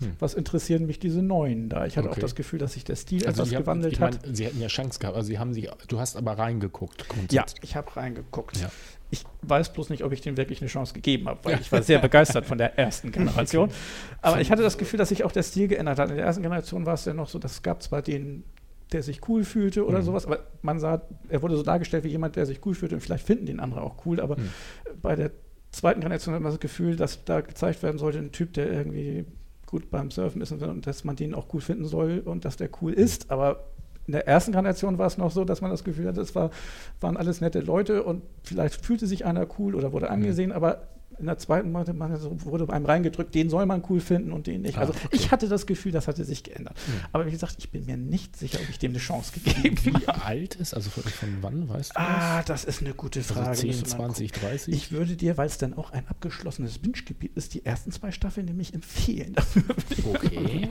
hm. Was interessieren mich diese neuen da? Ich hatte okay. auch das Gefühl, dass sich der Stil also etwas gewandelt hat. Mein, sie hätten ja Chance gehabt. Also sie haben sie, du hast aber reingeguckt. Ja, ich habe reingeguckt. Ja. Ich weiß bloß nicht, ob ich dem wirklich eine Chance gegeben habe, weil ja. ich war sehr begeistert von der ersten Generation. Aber ich hatte das Gefühl, dass sich auch der Stil geändert hat. In der ersten Generation war es ja noch so, dass es gab zwar den der sich cool fühlte oder mhm. sowas. Aber man sah, er wurde so dargestellt wie jemand, der sich cool fühlte und vielleicht finden den andere auch cool. Aber mhm. bei der zweiten Generation hat man das Gefühl, dass da gezeigt werden sollte, ein Typ, der irgendwie gut beim Surfen ist und dass man den auch cool finden soll und dass der cool ist. Aber in der ersten Generation war es noch so, dass man das Gefühl hatte, es war, waren alles nette Leute und vielleicht fühlte sich einer cool oder wurde angesehen, mhm. aber in der zweiten wurde einem reingedrückt, den soll man cool finden und den nicht. Ah, also okay. ich hatte das Gefühl, das hatte sich geändert. Mhm. Aber wie gesagt, ich bin mir nicht sicher, ob ich dem eine Chance gegeben habe. Wie alt ist, also von, von, wann, weißt du Ah, das ist eine gute also Frage. Also 10, 20, 30? Ich würde dir, weil es dann auch ein abgeschlossenes Wünschgebiet ist, die ersten zwei Staffeln nämlich empfehlen. okay.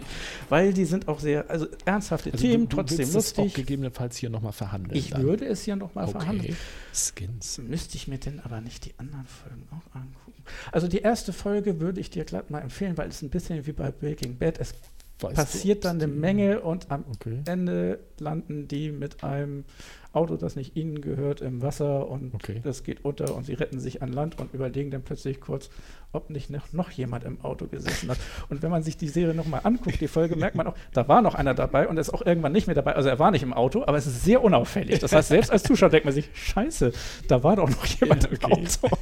weil die sind auch sehr, also ernsthafte also Themen, du, du trotzdem lustig. auch gegebenenfalls hier nochmal verhandeln. Ich dann. würde es hier nochmal okay. verhandeln. Skins. Müsste ich mir denn aber nicht die anderen Folgen auch angucken. Also die erste Folge würde ich dir glatt mal empfehlen, weil es ein bisschen wie bei Breaking Bad, es passiert dann eine Menge und am okay. Ende landen die mit einem Auto, das nicht ihnen gehört, im Wasser und okay. das geht unter und sie retten sich an Land und überlegen dann plötzlich kurz, ob nicht noch, noch jemand im Auto gesessen hat. Und wenn man sich die Serie nochmal anguckt, die Folge, merkt man auch, da war noch einer dabei und er ist auch irgendwann nicht mehr dabei. Also er war nicht im Auto, aber es ist sehr unauffällig. Das heißt, selbst als Zuschauer denkt man sich, scheiße, da war doch noch jemand ja, okay. im Auto.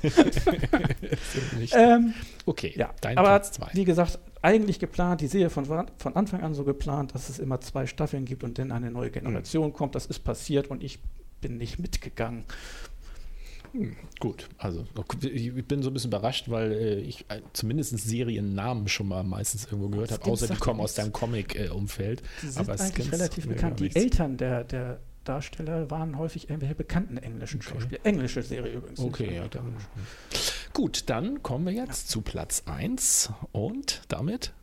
ähm, okay, ja, dein aber Platz zwei. wie gesagt, eigentlich geplant, die Serie von, von Anfang an so geplant, dass es immer zwei Staffeln gibt und dann eine neue Generation mhm. kommt. Das ist passiert und ich bin nicht mitgegangen. Hm, gut, also ich bin so ein bisschen überrascht, weil äh, ich äh, zumindest Seriennamen schon mal meistens irgendwo gehört habe, außer die kommen aus deinem Comic-Umfeld. Äh, sind Aber eigentlich relativ bekannt. Die Eltern der, der Darsteller waren häufig irgendwelche bekannten englischen okay. Schauspieler. Englische Serie übrigens. Okay, ja, dann. Gut, dann kommen wir jetzt ja. zu Platz 1 und damit.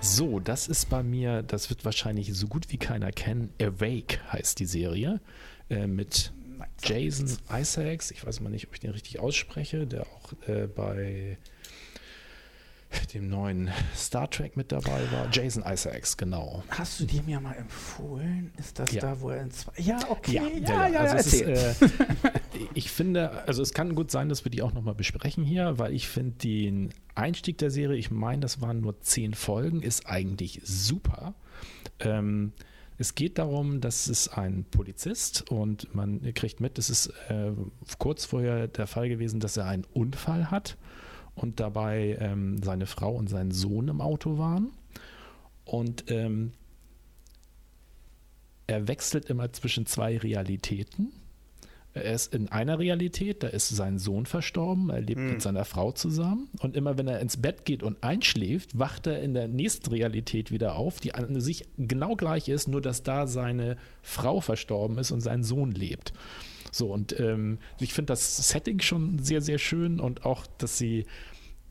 So, das ist bei mir, das wird wahrscheinlich so gut wie keiner kennen. Awake heißt die Serie äh, mit Jason Isaacs. Ich weiß mal nicht, ob ich den richtig ausspreche, der auch äh, bei dem neuen Star Trek mit dabei war. Jason Isaacs, genau. Hast du die mir mal empfohlen? Ist das ja. da, wo er in zwei. Ja, okay. Ja, ja, ja. ja, also ist, äh, ich finde, also es kann gut sein, dass wir die auch nochmal besprechen hier, weil ich finde den Einstieg der Serie, ich meine, das waren nur zehn Folgen, ist eigentlich super. Ähm, es geht darum, dass es ein Polizist und man kriegt mit, es ist äh, kurz vorher der Fall gewesen, dass er einen Unfall hat und dabei ähm, seine Frau und sein Sohn im Auto waren. Und ähm, er wechselt immer zwischen zwei Realitäten. Er ist in einer Realität, da ist sein Sohn verstorben, er lebt hm. mit seiner Frau zusammen und immer wenn er ins Bett geht und einschläft, wacht er in der nächsten Realität wieder auf, die an sich genau gleich ist, nur dass da seine Frau verstorben ist und sein Sohn lebt. So, und ähm, ich finde das Setting schon sehr, sehr schön und auch, dass sie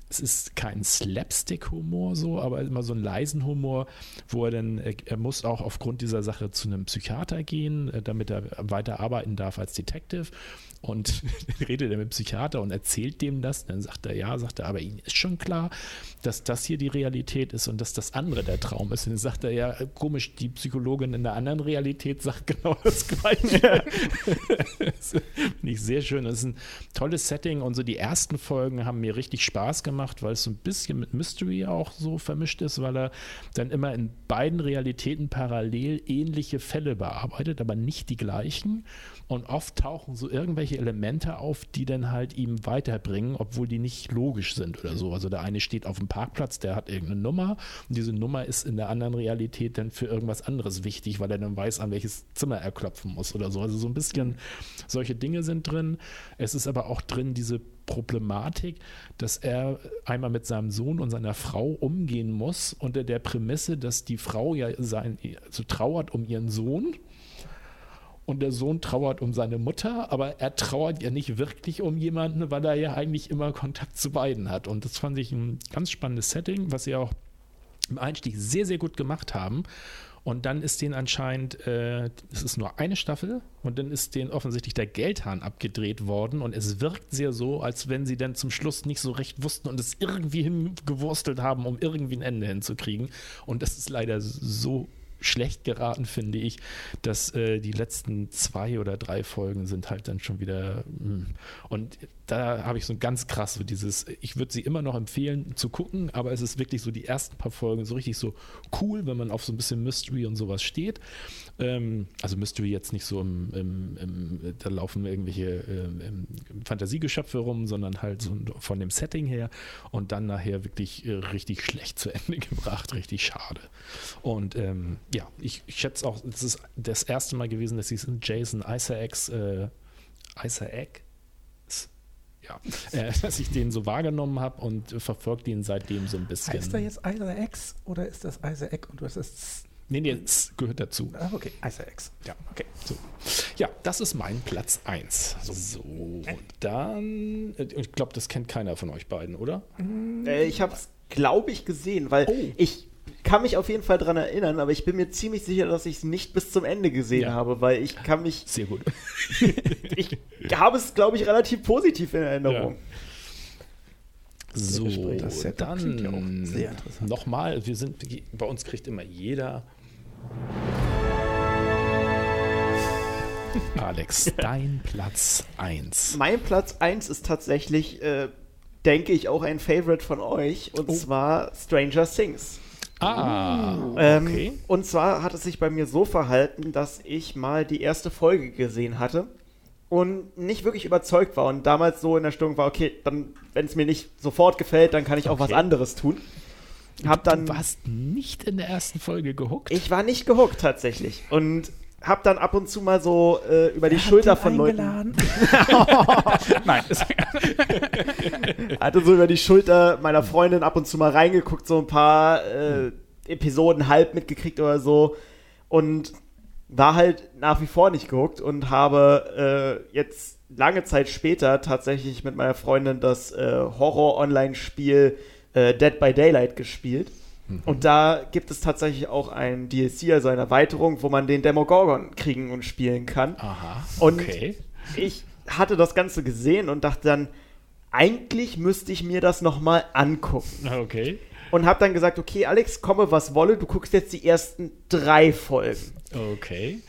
es ist kein Slapstick-Humor so, aber immer so ein leisen Humor, wo er dann, er muss auch aufgrund dieser Sache zu einem Psychiater gehen, äh, damit er weiter arbeiten darf als Detective und redet er mit dem Psychiater und erzählt dem das. Dann sagt er, ja, sagt er, aber Ihnen ist schon klar, dass das hier die Realität ist und dass das andere der Traum ist. Und dann sagt er, ja, komisch, die Psychologin in der anderen Realität sagt genau das Gleiche. das finde ich sehr schön. Das ist ein tolles Setting und so die ersten Folgen haben mir richtig Spaß gemacht, weil es so ein bisschen mit Mystery auch so vermischt ist, weil er dann immer in beiden Realitäten parallel ähnliche Fälle bearbeitet, aber nicht die gleichen. Und oft tauchen so irgendwelche Elemente auf, die dann halt ihm weiterbringen, obwohl die nicht logisch sind oder so. Also der eine steht auf dem Parkplatz, der hat irgendeine Nummer und diese Nummer ist in der anderen Realität dann für irgendwas anderes wichtig, weil er dann weiß, an welches Zimmer er klopfen muss oder so. Also so ein bisschen solche Dinge sind drin. Es ist aber auch drin diese Problematik, dass er einmal mit seinem Sohn und seiner Frau umgehen muss unter der Prämisse, dass die Frau ja sein, also trauert um ihren Sohn und der Sohn trauert um seine Mutter, aber er trauert ja nicht wirklich um jemanden, weil er ja eigentlich immer Kontakt zu beiden hat. Und das fand ich ein ganz spannendes Setting, was sie auch im Einstieg sehr, sehr gut gemacht haben. Und dann ist denen anscheinend, äh, es ist nur eine Staffel und dann ist denen offensichtlich der Geldhahn abgedreht worden und es wirkt sehr so, als wenn sie dann zum Schluss nicht so recht wussten und es irgendwie hingewurstelt haben, um irgendwie ein Ende hinzukriegen. Und das ist leider so schlecht geraten, finde ich, dass äh, die letzten zwei oder drei Folgen sind halt dann schon wieder. Mh. Hm. Und da habe ich so ganz krass so dieses, ich würde sie immer noch empfehlen zu gucken, aber es ist wirklich so die ersten paar Folgen so richtig so cool, wenn man auf so ein bisschen Mystery und sowas steht. Ähm, also Mystery jetzt nicht so im, im, im da laufen irgendwelche ähm, Fantasiegeschöpfe rum, sondern halt so von dem Setting her und dann nachher wirklich äh, richtig schlecht zu Ende gebracht, richtig schade. Und ähm, ja, ich, ich schätze auch, das ist das erste Mal gewesen, dass ich Jason Isaacs, äh, Isaac, ja, äh, dass ich den so wahrgenommen habe und verfolgt ihn seitdem so ein bisschen. Heißt er jetzt Isaac oder ist das Isaac und du hast es Nee, nee, es gehört dazu. Ah, okay, Isaacs. Ja, okay. So. Ja, das ist mein Platz 1. So, dann, äh, ich glaube, das kennt keiner von euch beiden, oder? Äh, ich habe es, glaube ich, gesehen, weil oh. ich kann mich auf jeden Fall daran erinnern, aber ich bin mir ziemlich sicher, dass ich es nicht bis zum Ende gesehen ja. habe, weil ich kann mich. Sehr gut. ich habe es, glaube ich, relativ positiv in Erinnerung. So, das ja dann ja sehr interessant. Nochmal, wir sind, bei uns kriegt immer jeder. Alex, dein Platz 1. Mein Platz 1 ist tatsächlich, äh, denke ich, auch ein Favorite von euch, und oh. zwar Stranger Things. Ah, ähm, okay. Und zwar hat es sich bei mir so verhalten, dass ich mal die erste Folge gesehen hatte und nicht wirklich überzeugt war und damals so in der Stimmung war, okay, dann, wenn es mir nicht sofort gefällt, dann kann ich auch okay. was anderes tun. Hab dann, du warst nicht in der ersten Folge gehuckt? Ich war nicht gehuckt tatsächlich und hab dann ab und zu mal so äh, über die Schulter von Leuten. Nein. hatte so über die Schulter meiner Freundin ab und zu mal reingeguckt, so ein paar äh, Episoden halb mitgekriegt oder so. Und war halt nach wie vor nicht gehuckt und habe äh, jetzt lange Zeit später tatsächlich mit meiner Freundin das äh, Horror-Online-Spiel äh, Dead by Daylight gespielt. Mhm. Und da gibt es tatsächlich auch ein DLC, also eine Erweiterung, wo man den Demogorgon kriegen und spielen kann. Aha. Okay. Und ich hatte das Ganze gesehen und dachte dann, eigentlich müsste ich mir das nochmal angucken. Okay. Und habe dann gesagt, okay, Alex, komme was wolle, du guckst jetzt die ersten drei Folgen. Okay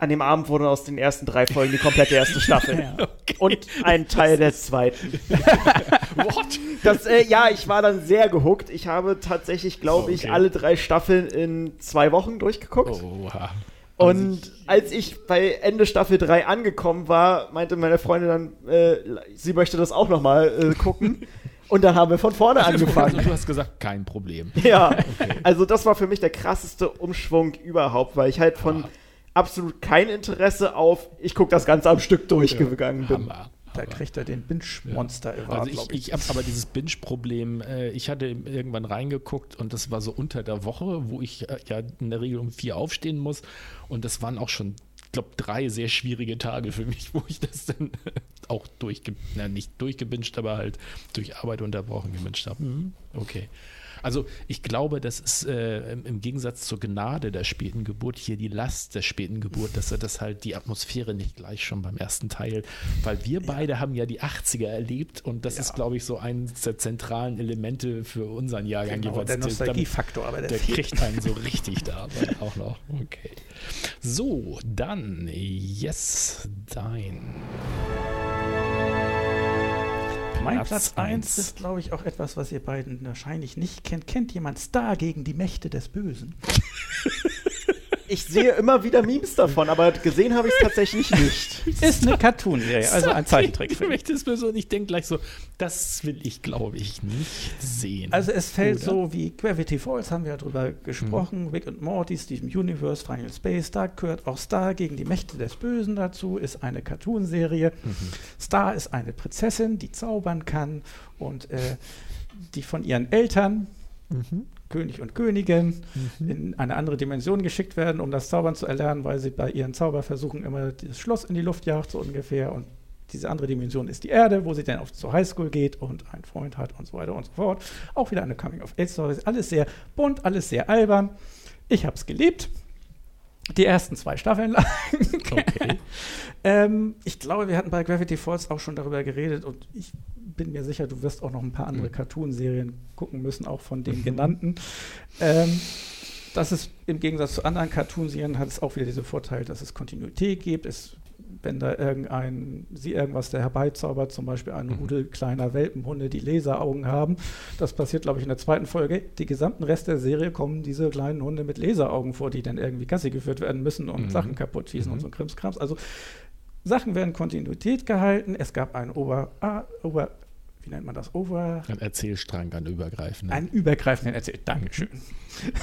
an dem Abend wurde aus den ersten drei Folgen die komplette erste Staffel. ja. okay. Und ein Teil der zweiten. What? Das, äh, ja, ich war dann sehr gehuckt. Ich habe tatsächlich, glaube okay. ich, alle drei Staffeln in zwei Wochen durchgeguckt. Oha. Und als ich bei Ende Staffel 3 angekommen war, meinte meine Freundin dann, äh, sie möchte das auch nochmal äh, gucken. Und dann haben wir von vorne angefangen. Also du hast gesagt, kein Problem. Ja, okay. also das war für mich der krasseste Umschwung überhaupt, weil ich halt von absolut kein Interesse auf, ich gucke das Ganze am Stück durchgegangen ja, bin. Hammer. Da kriegt er den Binge-Monster ja. Also ich, ich, ich habe aber dieses Binge-Problem, äh, ich hatte irgendwann reingeguckt und das war so unter der Woche, wo ich äh, ja in der Regel um vier aufstehen muss und das waren auch schon, ich glaube, drei sehr schwierige Tage für mich, wo ich das dann auch durchge, na, nicht durchgebinged, aber halt durch Arbeit unterbrochen gebinged habe. Mhm. Okay. Also ich glaube, das ist äh, im Gegensatz zur Gnade der späten Geburt hier die Last der späten Geburt, dass er das halt die Atmosphäre nicht gleich schon beim ersten Teil, weil wir beide ja. haben ja die 80er erlebt und das ja. ist, glaube ich, so eines der zentralen Elemente für unseren Jahrgang genau, jeweils. Der Nostalgiefaktor, aber der, der kriegt einen so richtig da auch noch. Okay. So, dann Yes, dein. Mein Platz 1 ist, glaube ich, auch etwas, was ihr beiden wahrscheinlich nicht kennt. Kennt jemand Star gegen die Mächte des Bösen? ich sehe immer wieder Memes davon, aber gesehen habe ich es tatsächlich nicht. Ist eine Cartoon-Serie, also ein Zeichentrick. Und ich denke gleich so, das will ich, glaube ich, nicht sehen. Also es fällt Oder? so wie Gravity Falls, haben wir ja drüber gesprochen, mhm. Rick und Morty, Steven Universe, Final Space, da gehört auch Star gegen die Mächte des Bösen dazu, ist eine Cartoon-Serie. Mhm. Star ist eine Prinzessin, die zaubern kann und äh, die von ihren Eltern mhm. König und Königin mhm. in eine andere Dimension geschickt werden, um das Zaubern zu erlernen, weil sie bei ihren Zauberversuchen immer das Schloss in die Luft jagt, so ungefähr. Und diese andere Dimension ist die Erde, wo sie dann auf zur Highschool geht und einen Freund hat und so weiter und so fort. Auch wieder eine Coming-of-Age-Story. Alles sehr bunt, alles sehr albern. Ich habe es geliebt. Die ersten zwei Staffeln lang. Okay. ähm, ich glaube, wir hatten bei Gravity Falls auch schon darüber geredet und ich bin mir sicher, du wirst auch noch ein paar andere mhm. Cartoon-Serien gucken müssen, auch von den mhm. genannten. Ähm, das ist im Gegensatz zu anderen Cartoon-Serien hat es auch wieder diesen Vorteil, dass es Kontinuität gibt. Es, wenn da irgendein, sie irgendwas der herbeizaubert, zum Beispiel eine mhm. Rudel kleiner Welpenhunde, die Laseraugen haben, das passiert, glaube ich, in der zweiten Folge. Die gesamten Rest der Serie kommen diese kleinen Hunde mit Laseraugen vor, die dann irgendwie Gassi geführt werden müssen und mhm. Sachen kaputt schießen mhm. und so Krimskrams. Also Sachen werden Kontinuität gehalten. Es gab einen Ober, ah, Ober wie nennt man das? Over. Ein Erzählstrang, ein übergreifender. Ein übergreifenden Erzähl. Dankeschön.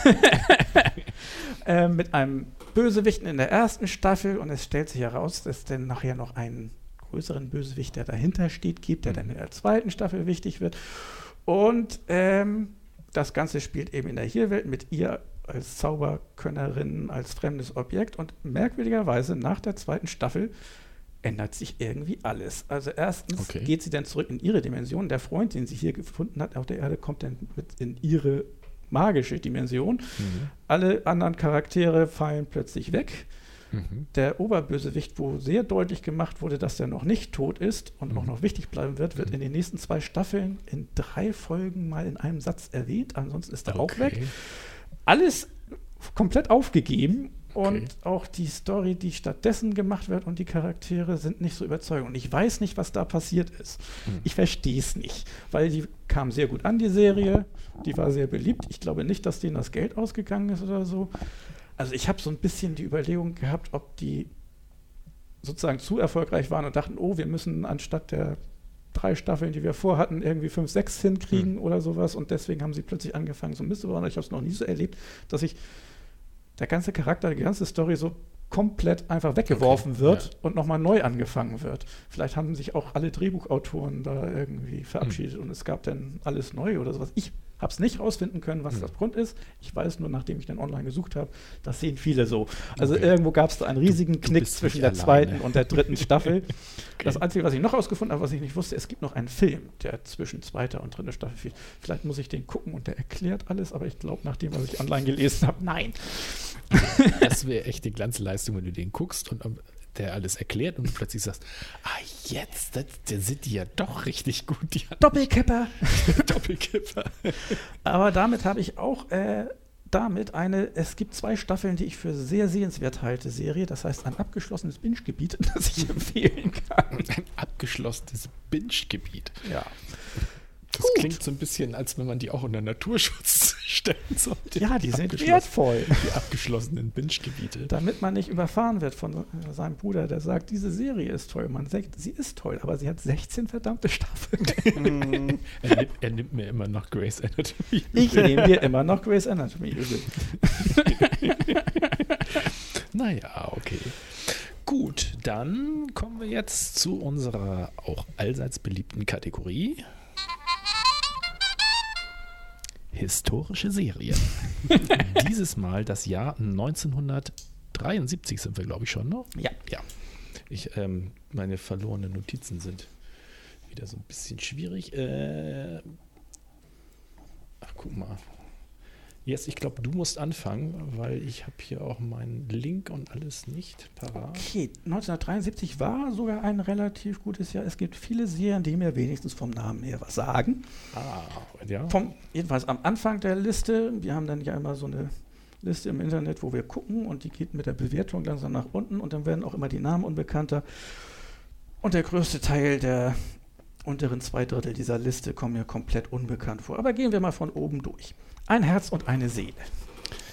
äh, mit einem Bösewichten in der ersten Staffel und es stellt sich heraus, dass es dann nachher noch einen größeren Bösewicht, der dahinter steht, gibt, der mhm. dann in der zweiten Staffel wichtig wird. Und ähm, das Ganze spielt eben in der Hierwelt mit ihr als Zauberkönnerin, als fremdes Objekt und merkwürdigerweise nach der zweiten Staffel ändert sich irgendwie alles. Also erstens okay. geht sie dann zurück in ihre Dimension. Der Freund, den sie hier gefunden hat auf der Erde, kommt dann mit in ihre magische Dimension. Mhm. Alle anderen Charaktere fallen plötzlich weg. Mhm. Der Oberbösewicht, wo sehr deutlich gemacht wurde, dass der noch nicht tot ist und mhm. auch noch wichtig bleiben wird, wird mhm. in den nächsten zwei Staffeln in drei Folgen mal in einem Satz erwähnt. Ansonsten ist er okay. auch weg. Alles komplett aufgegeben und okay. auch die Story, die stattdessen gemacht wird und die Charaktere sind nicht so überzeugend. Und ich weiß nicht, was da passiert ist. Mhm. Ich verstehe es nicht, weil die kam sehr gut an, die Serie. Die war sehr beliebt. Ich glaube nicht, dass denen das Geld ausgegangen ist oder so. Also ich habe so ein bisschen die Überlegung gehabt, ob die sozusagen zu erfolgreich waren und dachten, oh, wir müssen anstatt der drei Staffeln, die wir vorhatten, irgendwie fünf, sechs hinkriegen mhm. oder sowas. Und deswegen haben sie plötzlich angefangen, so Mist zu bauen. Ich habe es noch nie so erlebt, dass ich der ganze Charakter, die ganze Story so komplett einfach weggeworfen okay, wird ja. und nochmal neu angefangen wird. Vielleicht haben sich auch alle Drehbuchautoren da irgendwie verabschiedet mhm. und es gab dann alles neu oder sowas. Ich habe es nicht rausfinden können, was mhm. das Grund ist. Ich weiß nur, nachdem ich dann online gesucht habe, das sehen viele so. Also okay. irgendwo gab es da einen riesigen du, Knick zwischen der alleine. zweiten und der dritten Staffel. okay. Das Einzige, was ich noch rausgefunden habe, was ich nicht wusste, es gibt noch einen Film, der zwischen zweiter und dritter Staffel fehlt. Vielleicht muss ich den gucken und der erklärt alles, aber ich glaube, nach dem, was ich online gelesen habe, nein. Das wäre echt die Glanzleistung, wenn du den guckst und der alles erklärt und du plötzlich sagst, ah jetzt, das, der sind die ja doch richtig gut. Doppelkipper. Doppelkipper. Aber damit habe ich auch äh, damit eine, es gibt zwei Staffeln, die ich für sehr sehenswert halte, Serie. Das heißt, ein abgeschlossenes Binge-Gebiet, das ich empfehlen kann. Ein abgeschlossenes Binge-Gebiet. Ja. Das Gut. klingt so ein bisschen, als wenn man die auch unter Naturschutz stellen sollte. Ja, die, die sind wertvoll. Die abgeschlossenen Binge-Gebiete. Damit man nicht überfahren wird von seinem Bruder, der sagt, diese Serie ist toll. Man sagt, sie ist toll, aber sie hat 16 verdammte Staffeln. er, nimmt, er, nimmt, mir immer noch Grace Anatomy. Ich nehme dir immer noch Grace Anatomy naja, okay. Gut, dann kommen wir jetzt zu unserer auch allseits beliebten Kategorie. Historische Serie. Dieses Mal das Jahr 1973 sind wir, glaube ich, schon, ne? Ja. Ja. Ich, ähm, meine verlorenen Notizen sind wieder so ein bisschen schwierig. Äh, ach, guck mal. Jetzt, ich glaube, du musst anfangen, weil ich habe hier auch meinen Link und alles nicht parat. Okay, 1973 war sogar ein relativ gutes Jahr. Es gibt viele Serien, die mir wenigstens vom Namen her was sagen. Ah, ja. Vom, jedenfalls am Anfang der Liste, wir haben dann ja immer so eine Liste im Internet, wo wir gucken und die geht mit der Bewertung langsam nach unten und dann werden auch immer die Namen unbekannter. Und der größte Teil der unteren zwei Drittel dieser Liste kommen mir komplett unbekannt vor. Aber gehen wir mal von oben durch. Ein Herz und eine Seele.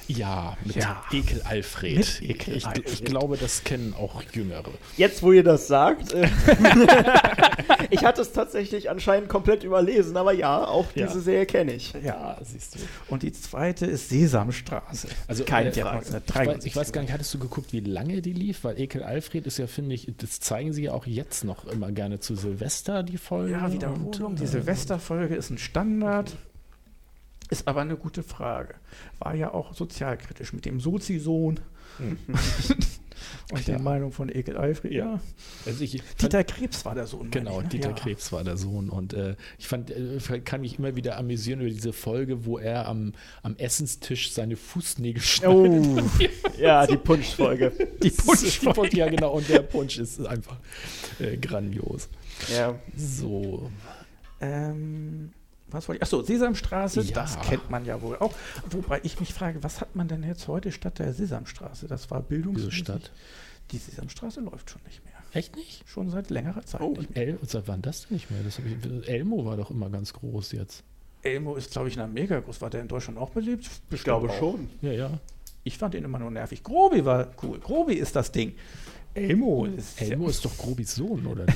Ja, mit ja. Ekel Alfred. Mit Ekel ich, Alfred. ich, glaube, das kennen auch Jüngere. Jetzt, wo ihr das sagt, äh, ich hatte es tatsächlich anscheinend komplett überlesen, aber ja, auch ja. diese Serie kenne ich. Ja, siehst du. Und die zweite ist Sesamstraße. Also keine äh, Frage. Ich weiß, ich weiß, gar nicht, hattest du geguckt, wie lange die lief? Weil Ekel Alfred ist ja, finde ich, das zeigen sie ja auch jetzt noch immer gerne zu Silvester, die Folge. Ja, Wiederholung. Und, die äh, Silvesterfolge ist ein Standard. Ist aber eine gute Frage. War ja auch sozialkritisch mit dem Sozi-Sohn. Hm. und der Meinung von Ekel Alfred. Ja. Also ich, Dieter Krebs war der Sohn. Genau, ich, ne? Dieter ja. Krebs war der Sohn. Und äh, ich fand, äh, kann mich immer wieder amüsieren über diese Folge, wo er am, am Essenstisch seine Fußnägel schneidet. Oh, ja, die Punschfolge. Die Punschfolge. Ja, genau. Und der Punsch ist einfach äh, grandios. Ja. So. Ähm was wollte ich? Achso, Sesamstraße, ja. das kennt man ja wohl auch. Wobei ich mich frage, was hat man denn jetzt heute statt der Sesamstraße? Das war Bildungsstadt. Die Sesamstraße läuft schon nicht mehr. Echt nicht? Schon seit längerer Zeit. Oh, El seit wann das denn nicht mehr? Das ich, Elmo war doch immer ganz groß jetzt. Elmo ist, glaube ich, in Amerika groß. War der in Deutschland auch beliebt? Ich glaube auch. schon. Ja, ja. Ich fand ihn immer nur nervig. Grobi war cool. Grobi ist das Ding. Elmo ist. Elmo ist doch Grobis Sohn, oder?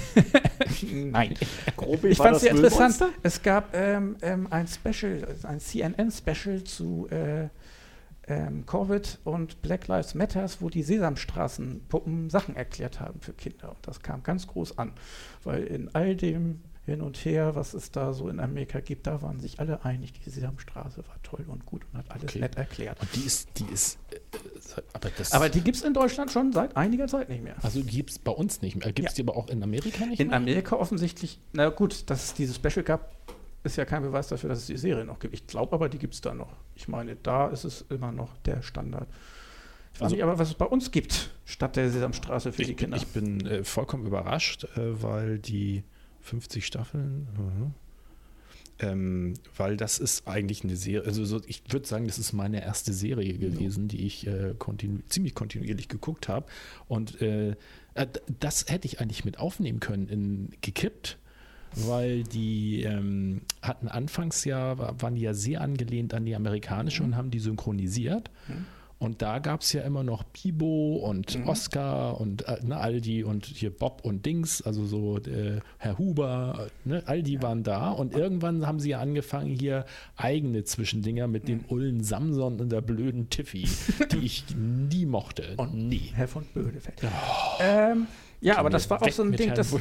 Nein. Grobi ich fand es sehr interessant. Es gab ähm, ähm, ein Special, ein CNN-Special zu äh, ähm, Covid und Black Lives Matters, wo die Sesamstraßenpuppen Sachen erklärt haben für Kinder. Und das kam ganz groß an, weil in all dem hin und her, was es da so in Amerika gibt, da waren sich alle einig, die Sesamstraße war toll und gut und hat alles okay. nett erklärt. Und die ist, die ist, aber, aber die gibt es in Deutschland schon seit einiger Zeit nicht mehr. Also die gibt es bei uns nicht mehr. Gibt es ja. die aber auch in Amerika nicht in mehr? In Amerika offensichtlich, na gut, dass es dieses Special gab, ist ja kein Beweis dafür, dass es die Serie noch gibt. Ich glaube aber, die gibt es da noch. Ich meine, da ist es immer noch der Standard. Also, nicht, aber was es bei uns gibt, statt der Sesamstraße für ich, die Kinder. Ich bin äh, vollkommen überrascht, äh, weil die 50 Staffeln, uh, ähm, weil das ist eigentlich eine Serie, also so, ich würde sagen, das ist meine erste Serie gewesen, ja. die ich äh, kontinu ziemlich kontinuierlich geguckt habe. Und äh, äh, das hätte ich eigentlich mit aufnehmen können in gekippt weil die ähm, hatten anfangs ja, waren die ja sehr angelehnt an die amerikanische mhm. und haben die synchronisiert. Mhm. Und da gab es ja immer noch Bibo und mhm. Oscar und äh, ne, Aldi und hier Bob und Dings, also so äh, Herr Huber, ne, all die ja. waren da. Und irgendwann haben sie ja angefangen, hier eigene Zwischendinger mit dem mhm. Ullen Samson und der blöden Tiffy, die ich nie mochte. Und nie. Herr von Bödefeld. Oh. Ähm, ja, aber das war auch so ein Ding, das,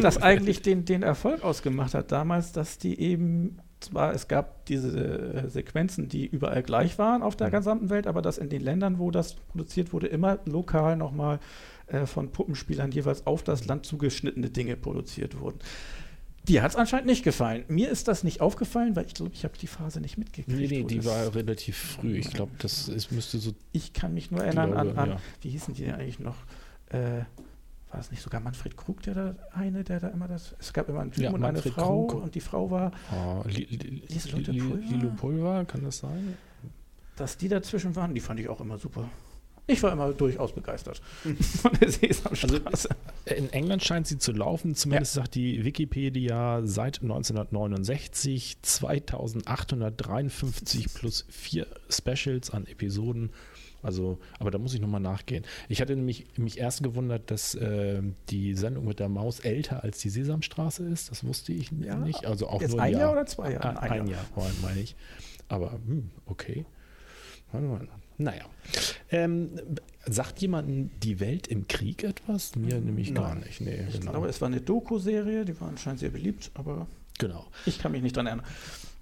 das eigentlich den, den Erfolg ausgemacht hat damals, dass die eben zwar, es gab diese äh, Sequenzen, die überall gleich waren auf der mhm. gesamten Welt, aber dass in den Ländern, wo das produziert wurde, immer lokal nochmal äh, von Puppenspielern jeweils auf das Land zugeschnittene Dinge produziert wurden. Dir hat es anscheinend nicht gefallen. Mir ist das nicht aufgefallen, weil ich glaube, ich habe die Phase nicht mitgekriegt. Nee, nee, die war relativ früh. Ich glaube, das ist, müsste so. Ich kann mich nur erinnern glaube, an, an ja. wie hießen die denn eigentlich noch? Äh, war es nicht sogar Manfred Krug, der da eine, der da immer das. Es gab immer einen Typen ja, und Manfred eine Frau Krug. und die Frau war. Oh, Li, Li, Li, Lilo Pulver, kann das sein? Dass die dazwischen waren, die fand ich auch immer super. Ich war immer durchaus begeistert von der Sesamstraße. Also in England scheint sie zu laufen, zumindest ja. sagt die Wikipedia seit 1969 2853 plus vier Specials an Episoden also, aber da muss ich nochmal nachgehen. Ich hatte nämlich mich erst gewundert, dass äh, die Sendung mit der Maus älter als die Sesamstraße ist. Das wusste ich ja, nicht. Also auch jetzt nur ein Jahr, Jahr oder zwei Jahre? Ein, ein Jahr, Jahr meine ich. Aber hm, okay. Naja. Ähm, sagt jemand die Welt im Krieg etwas? Mir nämlich Nein. gar nicht. Nee, ich genau. glaube, es war eine Doku-Serie, die war anscheinend sehr beliebt, aber genau. ich kann mich nicht dran erinnern.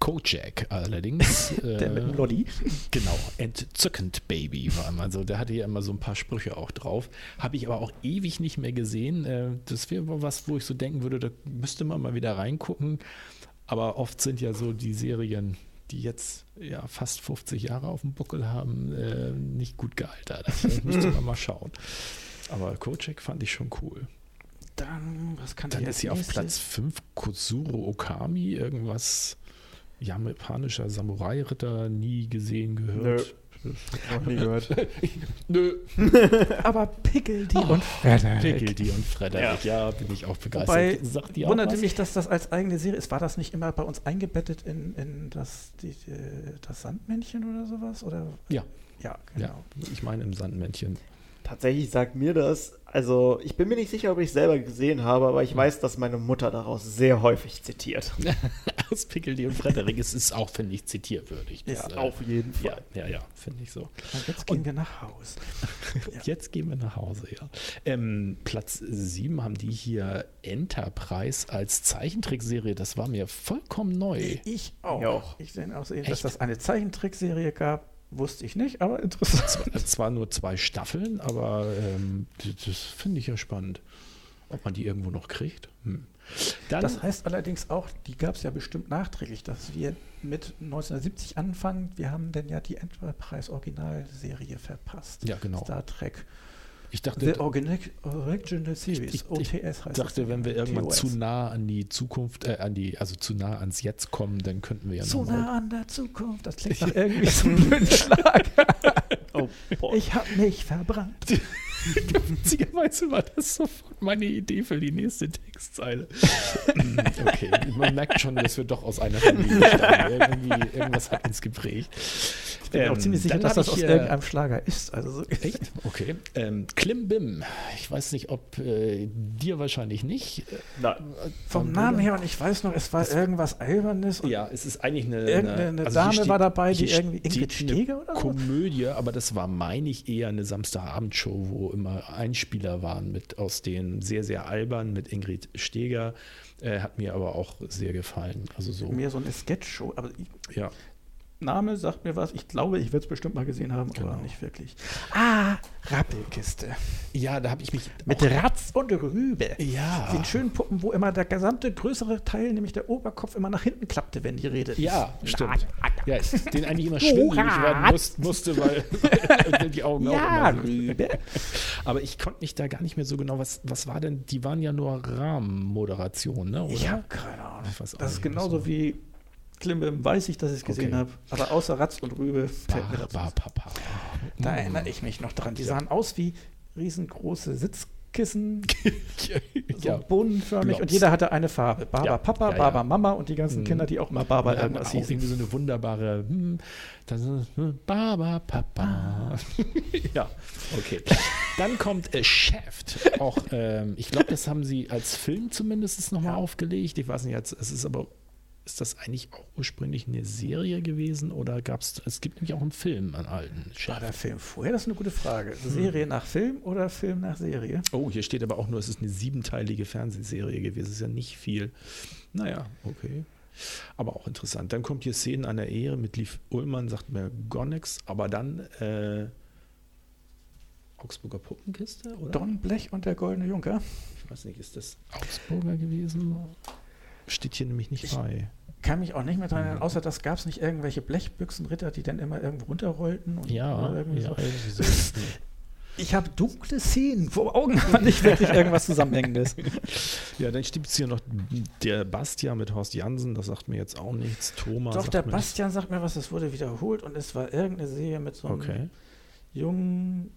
Kojak allerdings. der mit dem Lolli. Genau, entzückend Baby war immer so. Der hatte ja immer so ein paar Sprüche auch drauf. Habe ich aber auch ewig nicht mehr gesehen. Äh, das wäre was, wo ich so denken würde, da müsste man mal wieder reingucken. Aber oft sind ja so die Serien, die jetzt ja fast 50 Jahre auf dem Buckel haben, äh, nicht gut gealtert. Da müsste man mal schauen. Aber Kojak fand ich schon cool. Dann, was kann Dann ist sie auf Platz 5 Kozuro Okami, irgendwas japanischer Samurai-Ritter nie gesehen gehört. Nö. Noch nie gehört. Nö. Aber Pickledy oh, und Frederik. Pickledy und Frederik, ja. ja, bin ich auch begeistert. Wobei, Sagt die wunderte mich, dass das als eigene Serie ist. War das nicht immer bei uns eingebettet in, in das, die, das Sandmännchen oder sowas? Oder? Ja. Ja, genau. Ja, ich meine im Sandmännchen. Tatsächlich sagt mir das, also ich bin mir nicht sicher, ob ich es selber gesehen habe, aber ich weiß, dass meine Mutter daraus sehr häufig zitiert. Aus Pickledy und Frederik ist es auch, finde ich, zitierwürdig. Das, ja, äh, auf jeden Fall. Ja, ja, ja finde ich so. Und jetzt gehen und, wir nach Hause. jetzt gehen wir nach Hause, ja. Ähm, Platz 7 haben die hier Enterprise als Zeichentrickserie. Das war mir vollkommen neu. Ich auch. Ja. Ich sehe auch dass das eine Zeichentrickserie gab Wusste ich nicht, aber interessant. Zwar nur zwei Staffeln, aber ähm, das finde ich ja spannend. Ob man die irgendwo noch kriegt. Hm. das heißt allerdings auch, die gab es ja bestimmt nachträglich, dass wir mit 1970 anfangen. Wir haben denn ja die Enterprise-Originalserie verpasst. Ja, genau. Star Trek. Ich dachte, The Original, Original Series, ich, ich, OTS heißt Ich dachte, wenn wir irgendwann TOS. zu nah an die Zukunft, äh, an die, also zu nah ans Jetzt kommen, dann könnten wir ja Zu nah an der Zukunft, das klingt nach irgendwie so einem blöden Schlag. oh, ich habe mich verbrannt. Witzigerweise war das sofort meine Idee für die nächste Textzeile. Hm, okay, man merkt schon, dass wir doch aus einer Familie stammen. Irgendwie, irgendwas hat uns geprägt. Ich bin ähm, auch ziemlich sicher, dass das aus irgendeinem Schlager ist. Also so Echt? Okay. Ähm, Klimbim. Ich weiß nicht, ob äh, dir wahrscheinlich nicht. Nein. Vom Namen her, und ich weiß noch, es war es irgendwas Albernes. Ja, es ist eigentlich eine. Irgendeine eine also Dame steht, war dabei, die irgendwie Ingrid Steger oder so? Komödie, aber das war, meine ich, eher eine Samstagabendshow, wo immer Einspieler waren mit aus den sehr, sehr albern mit Ingrid Steger. Äh, hat mir aber auch sehr gefallen. Also so. Mehr so eine Sketch-Show. Aber ja. Name sagt mir was. Ich glaube, ich werde es bestimmt mal gesehen haben, genau. aber nicht wirklich. Ah, Rappelkiste. Ja, da habe ich mich. Mit Ratz und Rübe. Ja. Den schönen Puppen, wo immer der gesamte größere Teil, nämlich der Oberkopf, immer nach hinten klappte, wenn die redet. Ja, stimmt. Ja, den eigentlich immer schwindelig werden muss, musste, weil, weil die Augen ja, auch immer so. Aber ich konnte mich da gar nicht mehr so genau, was, was war denn, die waren ja nur Rahmenmoderation, ne? Oder? Ich habe keine Ahnung. das ist genauso so. wie Klimbim, weiß ich, dass ich es gesehen okay. habe. Aber außer Ratz und Rübe fällt mir das Papa. Da erinnere ich mich noch dran. Die sahen aus wie riesengroße Sitzkissen. Kissen, so ja, bohnenförmig Blobs. und jeder hatte eine Farbe. Baba ja, Papa, ja, Baba Mama und die ganzen hm. Kinder, die auch mal Baba ja, irgendwas hießen. irgendwie so eine wunderbare hm, das ist, hm, Baba Papa. Ja, okay. Dann kommt äh, Shaft. Auch, ähm, ich glaube, das haben sie als Film zumindest nochmal aufgelegt. Ich weiß nicht, es ist aber ist das eigentlich auch ursprünglich eine Serie gewesen oder gab es, es gibt nämlich auch einen Film an alten Chef. War der Film vorher? Das ist eine gute Frage. Hm. Serie nach Film oder Film nach Serie? Oh, hier steht aber auch nur, es ist eine siebenteilige Fernsehserie gewesen. Das ist ja nicht viel. Naja, okay. Aber auch interessant. Dann kommt hier Szenen einer Ehe mit Liv Ullmann, sagt mir gar nichts, aber dann äh, Augsburger Puppenkiste, oder? Don Blech und der Goldene Junker. Ich weiß nicht, ist das Augsburger gewesen? Steht hier nämlich nicht ich bei. Kann mich auch nicht mehr daran erinnern, außer das gab es nicht irgendwelche Blechbüchsenritter, die dann immer irgendwo runterrollten. Und ja, irgendwie ja, so. Ich habe dunkle Szenen vor Augen, aber nicht wirklich irgendwas Zusammenhängendes. Ja, dann gibt es hier noch der Bastian mit Horst Jansen, das sagt mir jetzt auch nichts. Thomas. Doch, der Bastian nichts. sagt mir was, es wurde wiederholt und es war irgendeine Serie mit so einem okay. jungen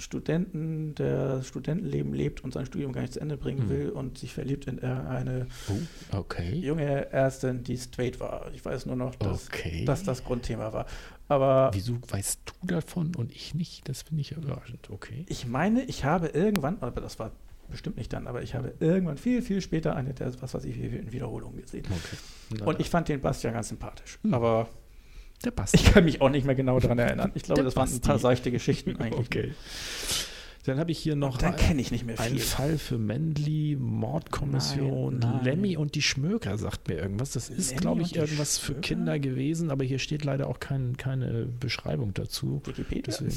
Studenten, der Studentenleben lebt und sein Studium gar nicht zu Ende bringen hm. will und sich verliebt in eine oh, okay. junge Ärztin, die straight war. Ich weiß nur noch, dass, okay. dass das Grundthema war. Aber Wieso weißt du davon und ich nicht? Das finde ich überraschend. Okay. Ich meine, ich habe irgendwann, aber das war bestimmt nicht dann, aber ich habe irgendwann viel, viel später eine der, was weiß ich, in Wiederholungen gesehen. Okay. Und ich fand den Bastian ganz sympathisch. Hm. Aber der Basti. Ich kann mich auch nicht mehr genau daran erinnern. Ich glaube, das Basti. waren ein paar seichte Geschichten eigentlich. Okay. Dann habe ich hier noch dann kenne ich nicht mehr viel. einen Fall für Mendley, Mordkommission, nein, nein. Lemmy und die Schmöker sagt mir irgendwas. Das ist, glaube ich, irgendwas für Kinder gewesen, aber hier steht leider auch kein, keine Beschreibung dazu. Wikipedia? Deswegen.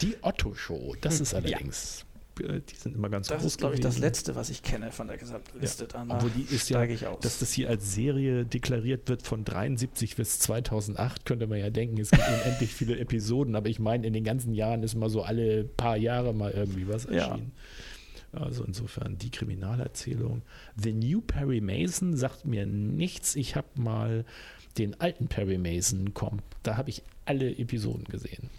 Die Otto-Show, das ist allerdings äh, die sind immer ganz Das ist, glaube ich, das letzte, was ich kenne von der gesamten Liste. Ja. Aber die ist ja, ich aus. dass das hier als Serie deklariert wird von 73 bis 2008, könnte man ja denken, es gibt unendlich viele Episoden, aber ich meine, in den ganzen Jahren ist mal so alle paar Jahre mal irgendwie was erschienen. Ja. Also insofern die Kriminalerzählung. The New Perry Mason sagt mir nichts. Ich habe mal den alten Perry Mason, kommt, da habe ich alle Episoden gesehen.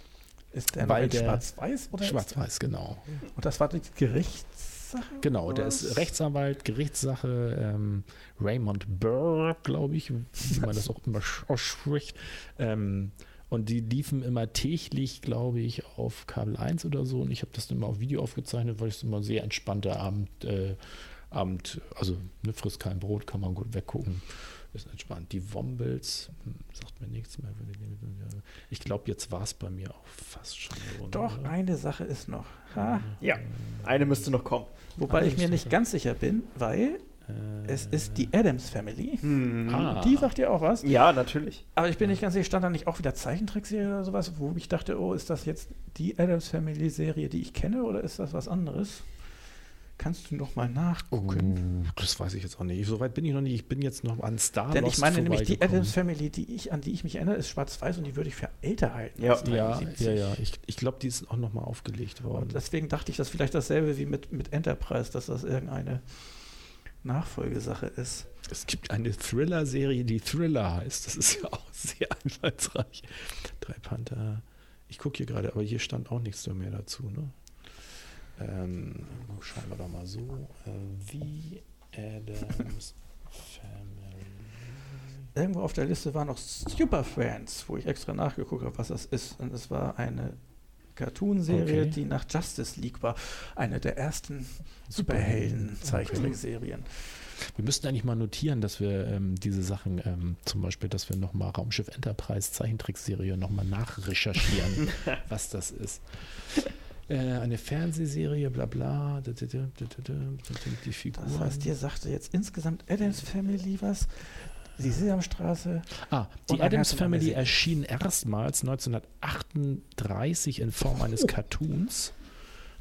Ist der Weil der schwarz-weiß oder? Schwarz-weiß, genau. Und das war die Gerichtssache? Genau, der ist Rechtsanwalt, Gerichtssache, ähm, Raymond Burr, glaube ich, wie man das auch immer ausspricht. Ähm, und die liefen immer täglich, glaube ich, auf Kabel 1 oder so. Und ich habe das immer auf Video aufgezeichnet, weil ich es immer sehr entspannter Abend, äh, Abend, also ne, frisst kein Brot, kann man gut weggucken ist entspannt. Die Wombles, hm, sagt mir nichts mehr. Ich glaube, jetzt war es bei mir auch fast schon. So, Doch, oder? eine Sache ist noch. Ha? Ja, eine müsste noch kommen. Wobei eine ich mir nicht ganz sicher bin, weil äh, es ist die Adams Family. Hm. Ah. Die sagt dir auch was? Ja, natürlich. Aber ich bin nicht ganz sicher, stand da nicht auch wieder Zeichentrickserie oder sowas, wo ich dachte, oh, ist das jetzt die Adams Family Serie, die ich kenne, oder ist das was anderes? Kannst du noch mal nachgucken? Oh, das weiß ich jetzt auch nicht. Soweit bin ich noch nicht. Ich bin jetzt noch an Star Denn ich meine nämlich, die Adams Family, die ich, an die ich mich erinnere, ist schwarz-weiß und die würde ich für älter halten. Ja, ja, ja, ja. Ich, ich glaube, die ist auch noch mal aufgelegt worden. Und deswegen dachte ich, dass vielleicht dasselbe wie mit, mit Enterprise, dass das irgendeine Nachfolgesache ist. Es gibt eine Thriller-Serie, die Thriller heißt. Das ist ja auch sehr einfallsreich. Drei Panther. Ich gucke hier gerade, aber hier stand auch nichts mehr dazu, ne? Ähm, schauen wir doch mal so. Äh, wie Adams Family. Irgendwo auf der Liste war noch Super Friends, wo ich extra nachgeguckt habe, was das ist. Und es war eine Cartoon-Serie, okay. die nach Justice League war. Eine der ersten Superhelden-Zeichentrickserien. Wir müssten eigentlich mal notieren, dass wir ähm, diese Sachen, ähm, zum Beispiel, dass wir nochmal Raumschiff Enterprise Zeichentrickserie nochmal nachrecherchieren, was das ist eine Fernsehserie, bla bla. Die Figuren. Das heißt, dir sagte jetzt insgesamt Adams Family was? Die Sesamstraße. Ah, die Adams Family erschien erstmals 1938 in Form eines. Cartoons.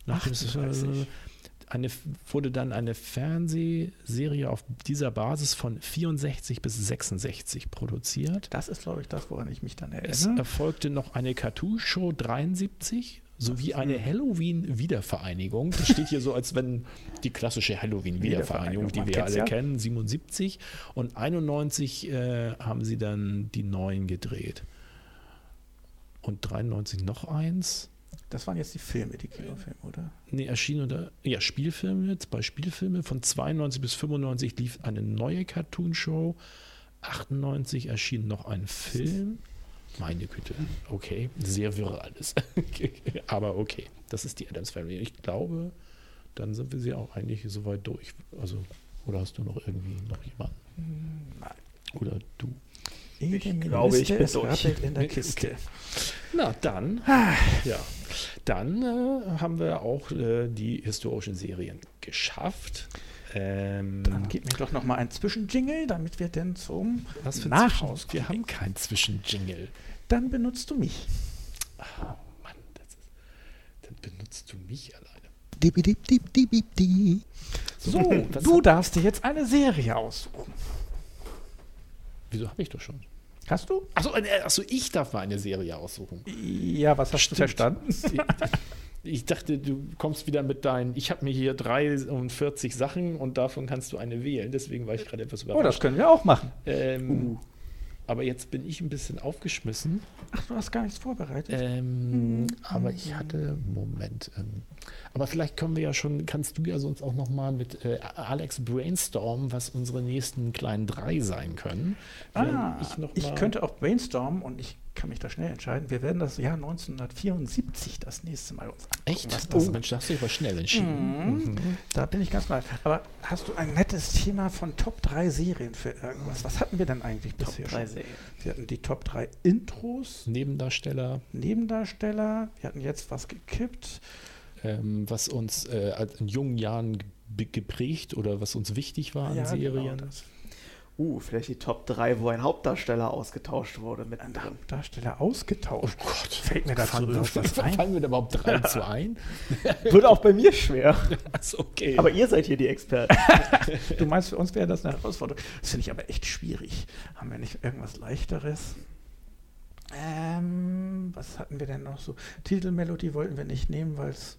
Nachdem es, äh, eine, wurde dann eine Fernsehserie auf dieser Basis von 64 bis 66 produziert. Das ist, glaube ich, das, woran ich mich dann erinnere. Es erfolgte noch eine Cartoon-Show 73 sowie eine Halloween-Wiedervereinigung. Das steht hier so, als wenn die klassische Halloween-Wiedervereinigung, die wir alle ja. kennen, 77. Und 91 äh, haben sie dann die neuen gedreht. Und 93 noch eins. Das waren jetzt die Filme, die Kinofilme, oder? Nee, erschienen unter, ja, Spielfilme, zwei Spielfilme. Von 92 bis 95 lief eine neue Cartoon-Show. 98 erschien noch ein Film. Meine Güte, okay, sehr wirr alles. Aber okay, das ist die Adams Family. Ich glaube, dann sind wir sie auch eigentlich soweit durch. Also, oder hast du noch irgendwie noch jemanden? Nein. Oder du? Ich glaube, ich bin durch. in der Kiste. Na dann, ah. ja, dann äh, haben wir auch äh, die historischen Serien geschafft. Ähm, dann gib mir doch noch mal ein Zwischenjingle, damit wir denn zum Was für Nachhaus. Wir haben kein Zwischenjingle. Dann benutzt du mich. Ah, Mann, ist, dann benutzt du mich alleine. So, du darfst dir jetzt eine Serie aussuchen. Wieso habe ich doch schon? Hast du? Achso, äh, achso, ich darf mal eine Serie aussuchen. Ja, was hast Stimmt. du verstanden? Ich dachte, du kommst wieder mit deinen, ich habe mir hier 43 Sachen und davon kannst du eine wählen. Deswegen war ich gerade etwas überrascht. Oh, das können wir auch machen. Ähm, uh. Aber jetzt bin ich ein bisschen aufgeschmissen. Ach, du hast gar nichts vorbereitet. Ähm, mhm. Aber ich hatte, Moment. Ähm, aber vielleicht können wir ja schon, kannst du ja sonst auch nochmal mit äh, Alex brainstormen, was unsere nächsten kleinen drei sein können. Ah, ich, ich könnte auch brainstormen und ich kann mich da schnell entscheiden. Wir werden das Jahr 1974 das nächste Mal uns angucken. Echt? Was das, oh. Mensch, da hast du aber schnell entschieden. Mhm. Mhm. Da bin ich ganz mal. Aber hast du ein nettes Thema von Top 3 Serien für irgendwas? Was hatten wir denn eigentlich Top bisher? Top 3 Serien. Wir hatten die Top 3 Intros. Nebendarsteller. Nebendarsteller. Wir hatten jetzt was gekippt. Ähm, was uns äh, in jungen Jahren geprägt oder was uns wichtig war an ja, genau Serien. Genau Uh, vielleicht die Top 3, wo ein Hauptdarsteller ausgetauscht wurde mit einem Hauptdarsteller ausgetauscht? Oh Gott, fällt mir dazu irgendwas ein? Fangen wir da überhaupt 3 zu ein? Wird auch bei mir schwer. Also okay. Aber ihr seid hier die Experten. du meinst, für uns wäre das eine Herausforderung. Das finde ich aber echt schwierig. Haben wir nicht irgendwas Leichteres? Ähm, was hatten wir denn noch so? Titelmelodie wollten wir nicht nehmen, weil es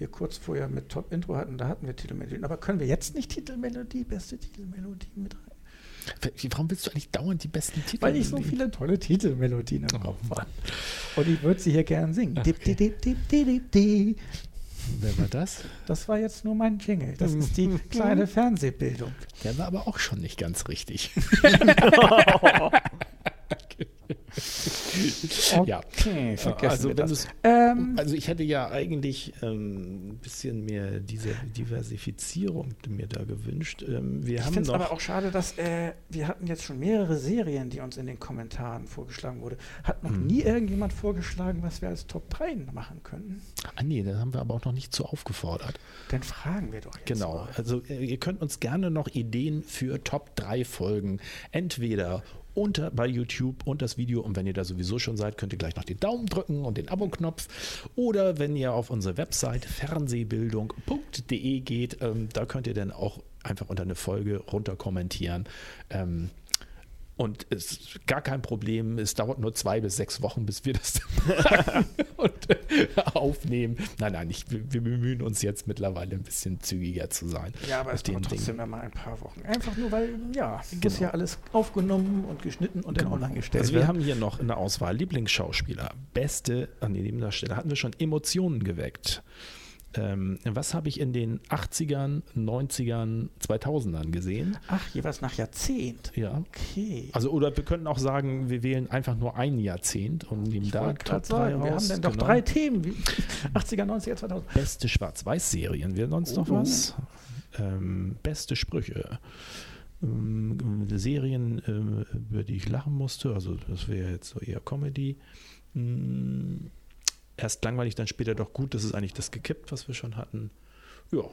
wir kurz vorher mit Top Intro hatten, da hatten wir Titelmelodien. Aber können wir jetzt nicht Titelmelodie, beste Titelmelodie mit rein? Warum willst du eigentlich dauernd die besten Titel? Weil ich so viele tolle Titelmelodien im Kopf habe. Und ich würde sie hier gern singen. Okay. Dip, dip, dip, Wer war das? Das war jetzt nur mein Jingle. Das ist die kleine Fernsehbildung. Der war aber auch schon nicht ganz richtig. ja. also, ähm, also ich hätte ja eigentlich ähm, ein bisschen mehr diese Diversifizierung mir da gewünscht. Ähm, wir ich finde es aber auch schade, dass äh, wir hatten jetzt schon mehrere Serien, die uns in den Kommentaren vorgeschlagen wurde. Hat noch hm. nie irgendjemand vorgeschlagen, was wir als Top 3 machen könnten? Ah nee, da haben wir aber auch noch nicht zu aufgefordert. Dann fragen wir doch jetzt Genau, mal. also äh, ihr könnt uns gerne noch Ideen für Top 3 Folgen entweder unter bei YouTube und das Video. Und wenn ihr da sowieso schon seid, könnt ihr gleich noch den Daumen drücken und den Abo-Knopf. Oder wenn ihr auf unsere Website fernsehbildung.de geht, ähm, da könnt ihr dann auch einfach unter eine Folge runter kommentieren. Ähm, und es ist gar kein Problem. Es dauert nur zwei bis sechs Wochen, bis wir das und, äh, aufnehmen. Nein, nein, ich, wir bemühen uns jetzt mittlerweile ein bisschen zügiger zu sein. Ja, aber es dauert trotzdem Dingen. immer ein paar Wochen. Einfach nur, weil, ja, genau. ist ja alles aufgenommen und geschnitten und genau. dann online gestellt. Also wir haben hier noch in der Auswahl Lieblingsschauspieler, beste, an die Nebendarsteller hatten wir schon Emotionen geweckt. Ähm, was habe ich in den 80ern, 90ern, 2000ern gesehen? Ach, jeweils nach Jahrzehnt. Ja. Okay. Also, oder wir könnten auch sagen, wir wählen einfach nur ein Jahrzehnt und nehmen ich da Top 3 raus. Wir haben dann doch genau. drei Themen. 80er, 90er, 2000. Beste Schwarz-Weiß-Serien. Wäre sonst oh. noch was? Ähm, beste Sprüche. Ähm, Serien, äh, über die ich lachen musste. Also, das wäre jetzt so eher Comedy. Ähm, erst langweilig, dann später doch gut. Das ist eigentlich das gekippt, was wir schon hatten. Ja.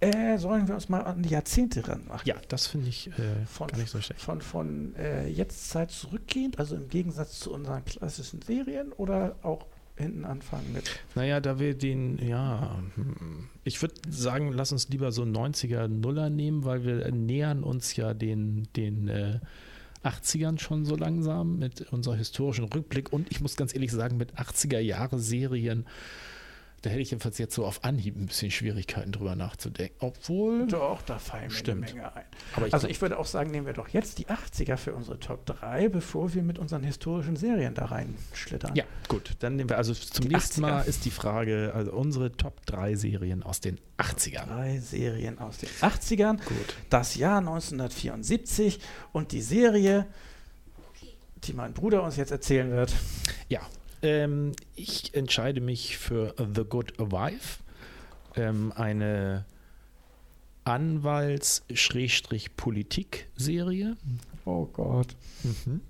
Äh, sollen wir uns mal an die Jahrzehnte ranmachen? Ja, das finde ich äh, von, gar nicht so schlecht. Von, von äh, Jetztzeit zurückgehend, also im Gegensatz zu unseren klassischen Serien oder auch hinten anfangen mit. Naja, da wir den, ja, hm, ich würde sagen, lass uns lieber so 90er Nuller nehmen, weil wir nähern uns ja den, den äh, 80ern schon so langsam mit unserer historischen Rückblick und ich muss ganz ehrlich sagen, mit 80er Jahre Serien da hätte ich jedenfalls jetzt so auf Anhieb ein bisschen Schwierigkeiten drüber nachzudenken. Obwohl. Doch, da fallen mir Stimmt. eine Menge ein. Ich also ich würde auch sagen, nehmen wir doch jetzt die 80er für unsere Top 3, bevor wir mit unseren historischen Serien da reinschlittern. Ja, gut. Dann nehmen wir also zum Die nächsten 80er. Mal ist die Frage, also unsere Top 3 Serien aus den 80ern. Drei Serien aus den 80ern. Gut. Das Jahr 1974 und die Serie, die mein Bruder uns jetzt erzählen wird. Ja, ähm, ich entscheide mich für The Good Wife, ähm, eine Anwalts-Politik-Serie. Oh Gott. Mhm.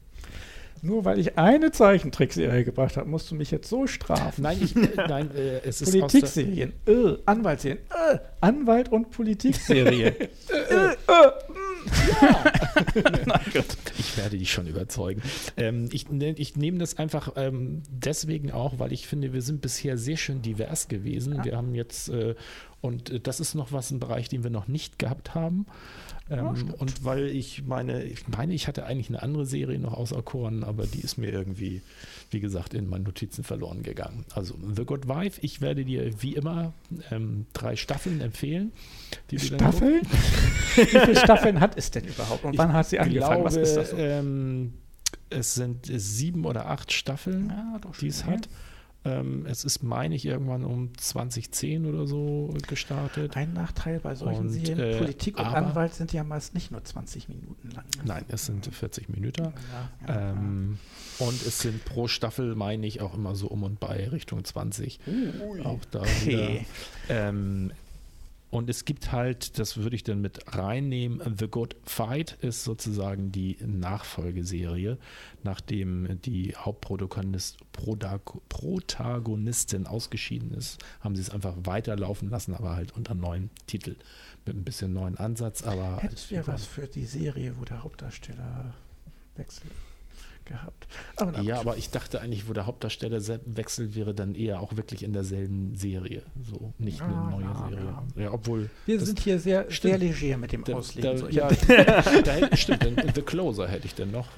Nur weil ich eine Zeichentrickserie gebracht habe, musst du mich jetzt so strafen. Nein, ich, äh, nein äh, es ist Politikserien, äh, Anwaltsserien, äh, Anwalt und Politikserie. Ich werde dich schon überzeugen. Ähm, ich ne- ich nehme das einfach ähm, deswegen auch, weil ich finde, wir sind bisher sehr schön divers gewesen. Wir haben jetzt, äh, und äh, das ist noch was, ein Bereich, den wir noch nicht gehabt haben. Ähm, und weil ich meine, ich meine, ich hatte eigentlich eine andere Serie noch auserkoren, aber die ist mir irgendwie, wie gesagt, in meinen Notizen verloren gegangen. Also The Good Wife, ich werde dir wie immer ähm, drei Staffeln empfehlen. Staffeln? Wie viele Staffeln hat es denn überhaupt? Und wann hat sie angefangen? glaube, Was ist das so? ähm, es sind sieben oder acht Staffeln, Ja, doch die es hat. Ähm, es ist, meine ich, irgendwann um 2010 oder so gestartet. Ein Nachteil bei solchen Und, Serien, äh, Politik und aber- Anwalt sind ja meist nicht nur 20 Minuten lang. ne? Nein, es sind 40 Minuten. Ja, ja, Ähm, und es sind pro Staffel, meine ich, auch immer so um und bei Richtung 20. Auch da Okay. wieder. Ähm, und es gibt halt, das würde ich dann mit reinnehmen, The Good Fight ist sozusagen die Nachfolgeserie, nachdem die Hauptprotagonist, Prodag- Protagonistin ausgeschieden ist, haben sie es einfach weiterlaufen lassen, aber halt unter neuen Titel, mit ein bisschen neuen Ansatz, aber Hättest du ja was für die Serie, wo der Hauptdarsteller wechselt gehabt. Aber Ja, aber ich dachte eigentlich, wo der Hauptdarsteller se- wechselt, wäre dann eher auch wirklich in derselben Serie. So, nicht eine Ja, neue ja, Serie. ja. Ja, obwohl. wir sind hier sehr, sehr leger mit dem Da, Auslegen. da, ja, da stimmt, denn The Closer hätte ich denn noch,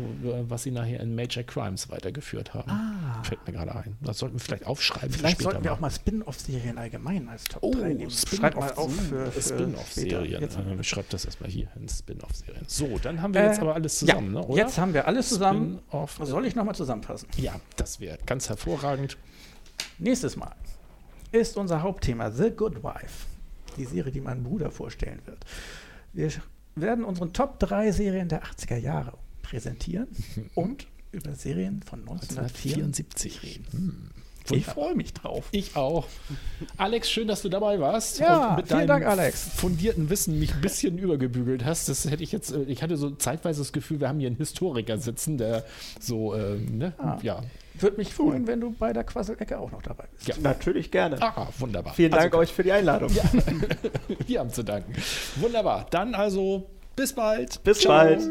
was sie nachher in Major Crimes weitergeführt haben. Ah. Fällt mir gerade ein. Das sollten wir vielleicht aufschreiben. Vielleicht sollten wir auch mal Spin-off-Serien allgemein als Top Oh, 3 nehmen. Schreib mal auf für, für Spin-off-Serien. Äh, Schreibt das erstmal hier in Spin-off-Serien. So, dann haben wir Äh, jetzt aber alles zusammen, ja, ne? Jetzt haben wir alles zusammen. Spin-off. Soll ich nochmal zusammenfassen? Ja, das wäre ganz hervorragend. Nächstes Mal ist unser Hauptthema The Good Wife. Die Serie, die mein Bruder vorstellen wird. Wir werden unseren Top 3 Serien der 80er Jahre präsentieren und über Serien von 1974 reden. Ich freue mich drauf. Ich auch. Alex, schön, dass du dabei warst. Ja, und mit vielen deinem Dank, Alex. fundierten Wissen mich ein bisschen übergebügelt hast. Das hätte ich jetzt, äh, ich hatte so zeitweise das Gefühl, wir haben hier einen Historiker sitzen, der so, äh, ne, Ah. ja. Würde mich freuen, wenn du bei der Quasselecke auch noch dabei bist. Ja. Natürlich gerne. Ah, wunderbar. Vielen Dank also, euch für die Einladung. Wir haben zu danken. Wunderbar. Dann also, bis bald. Bis Ciao. bald.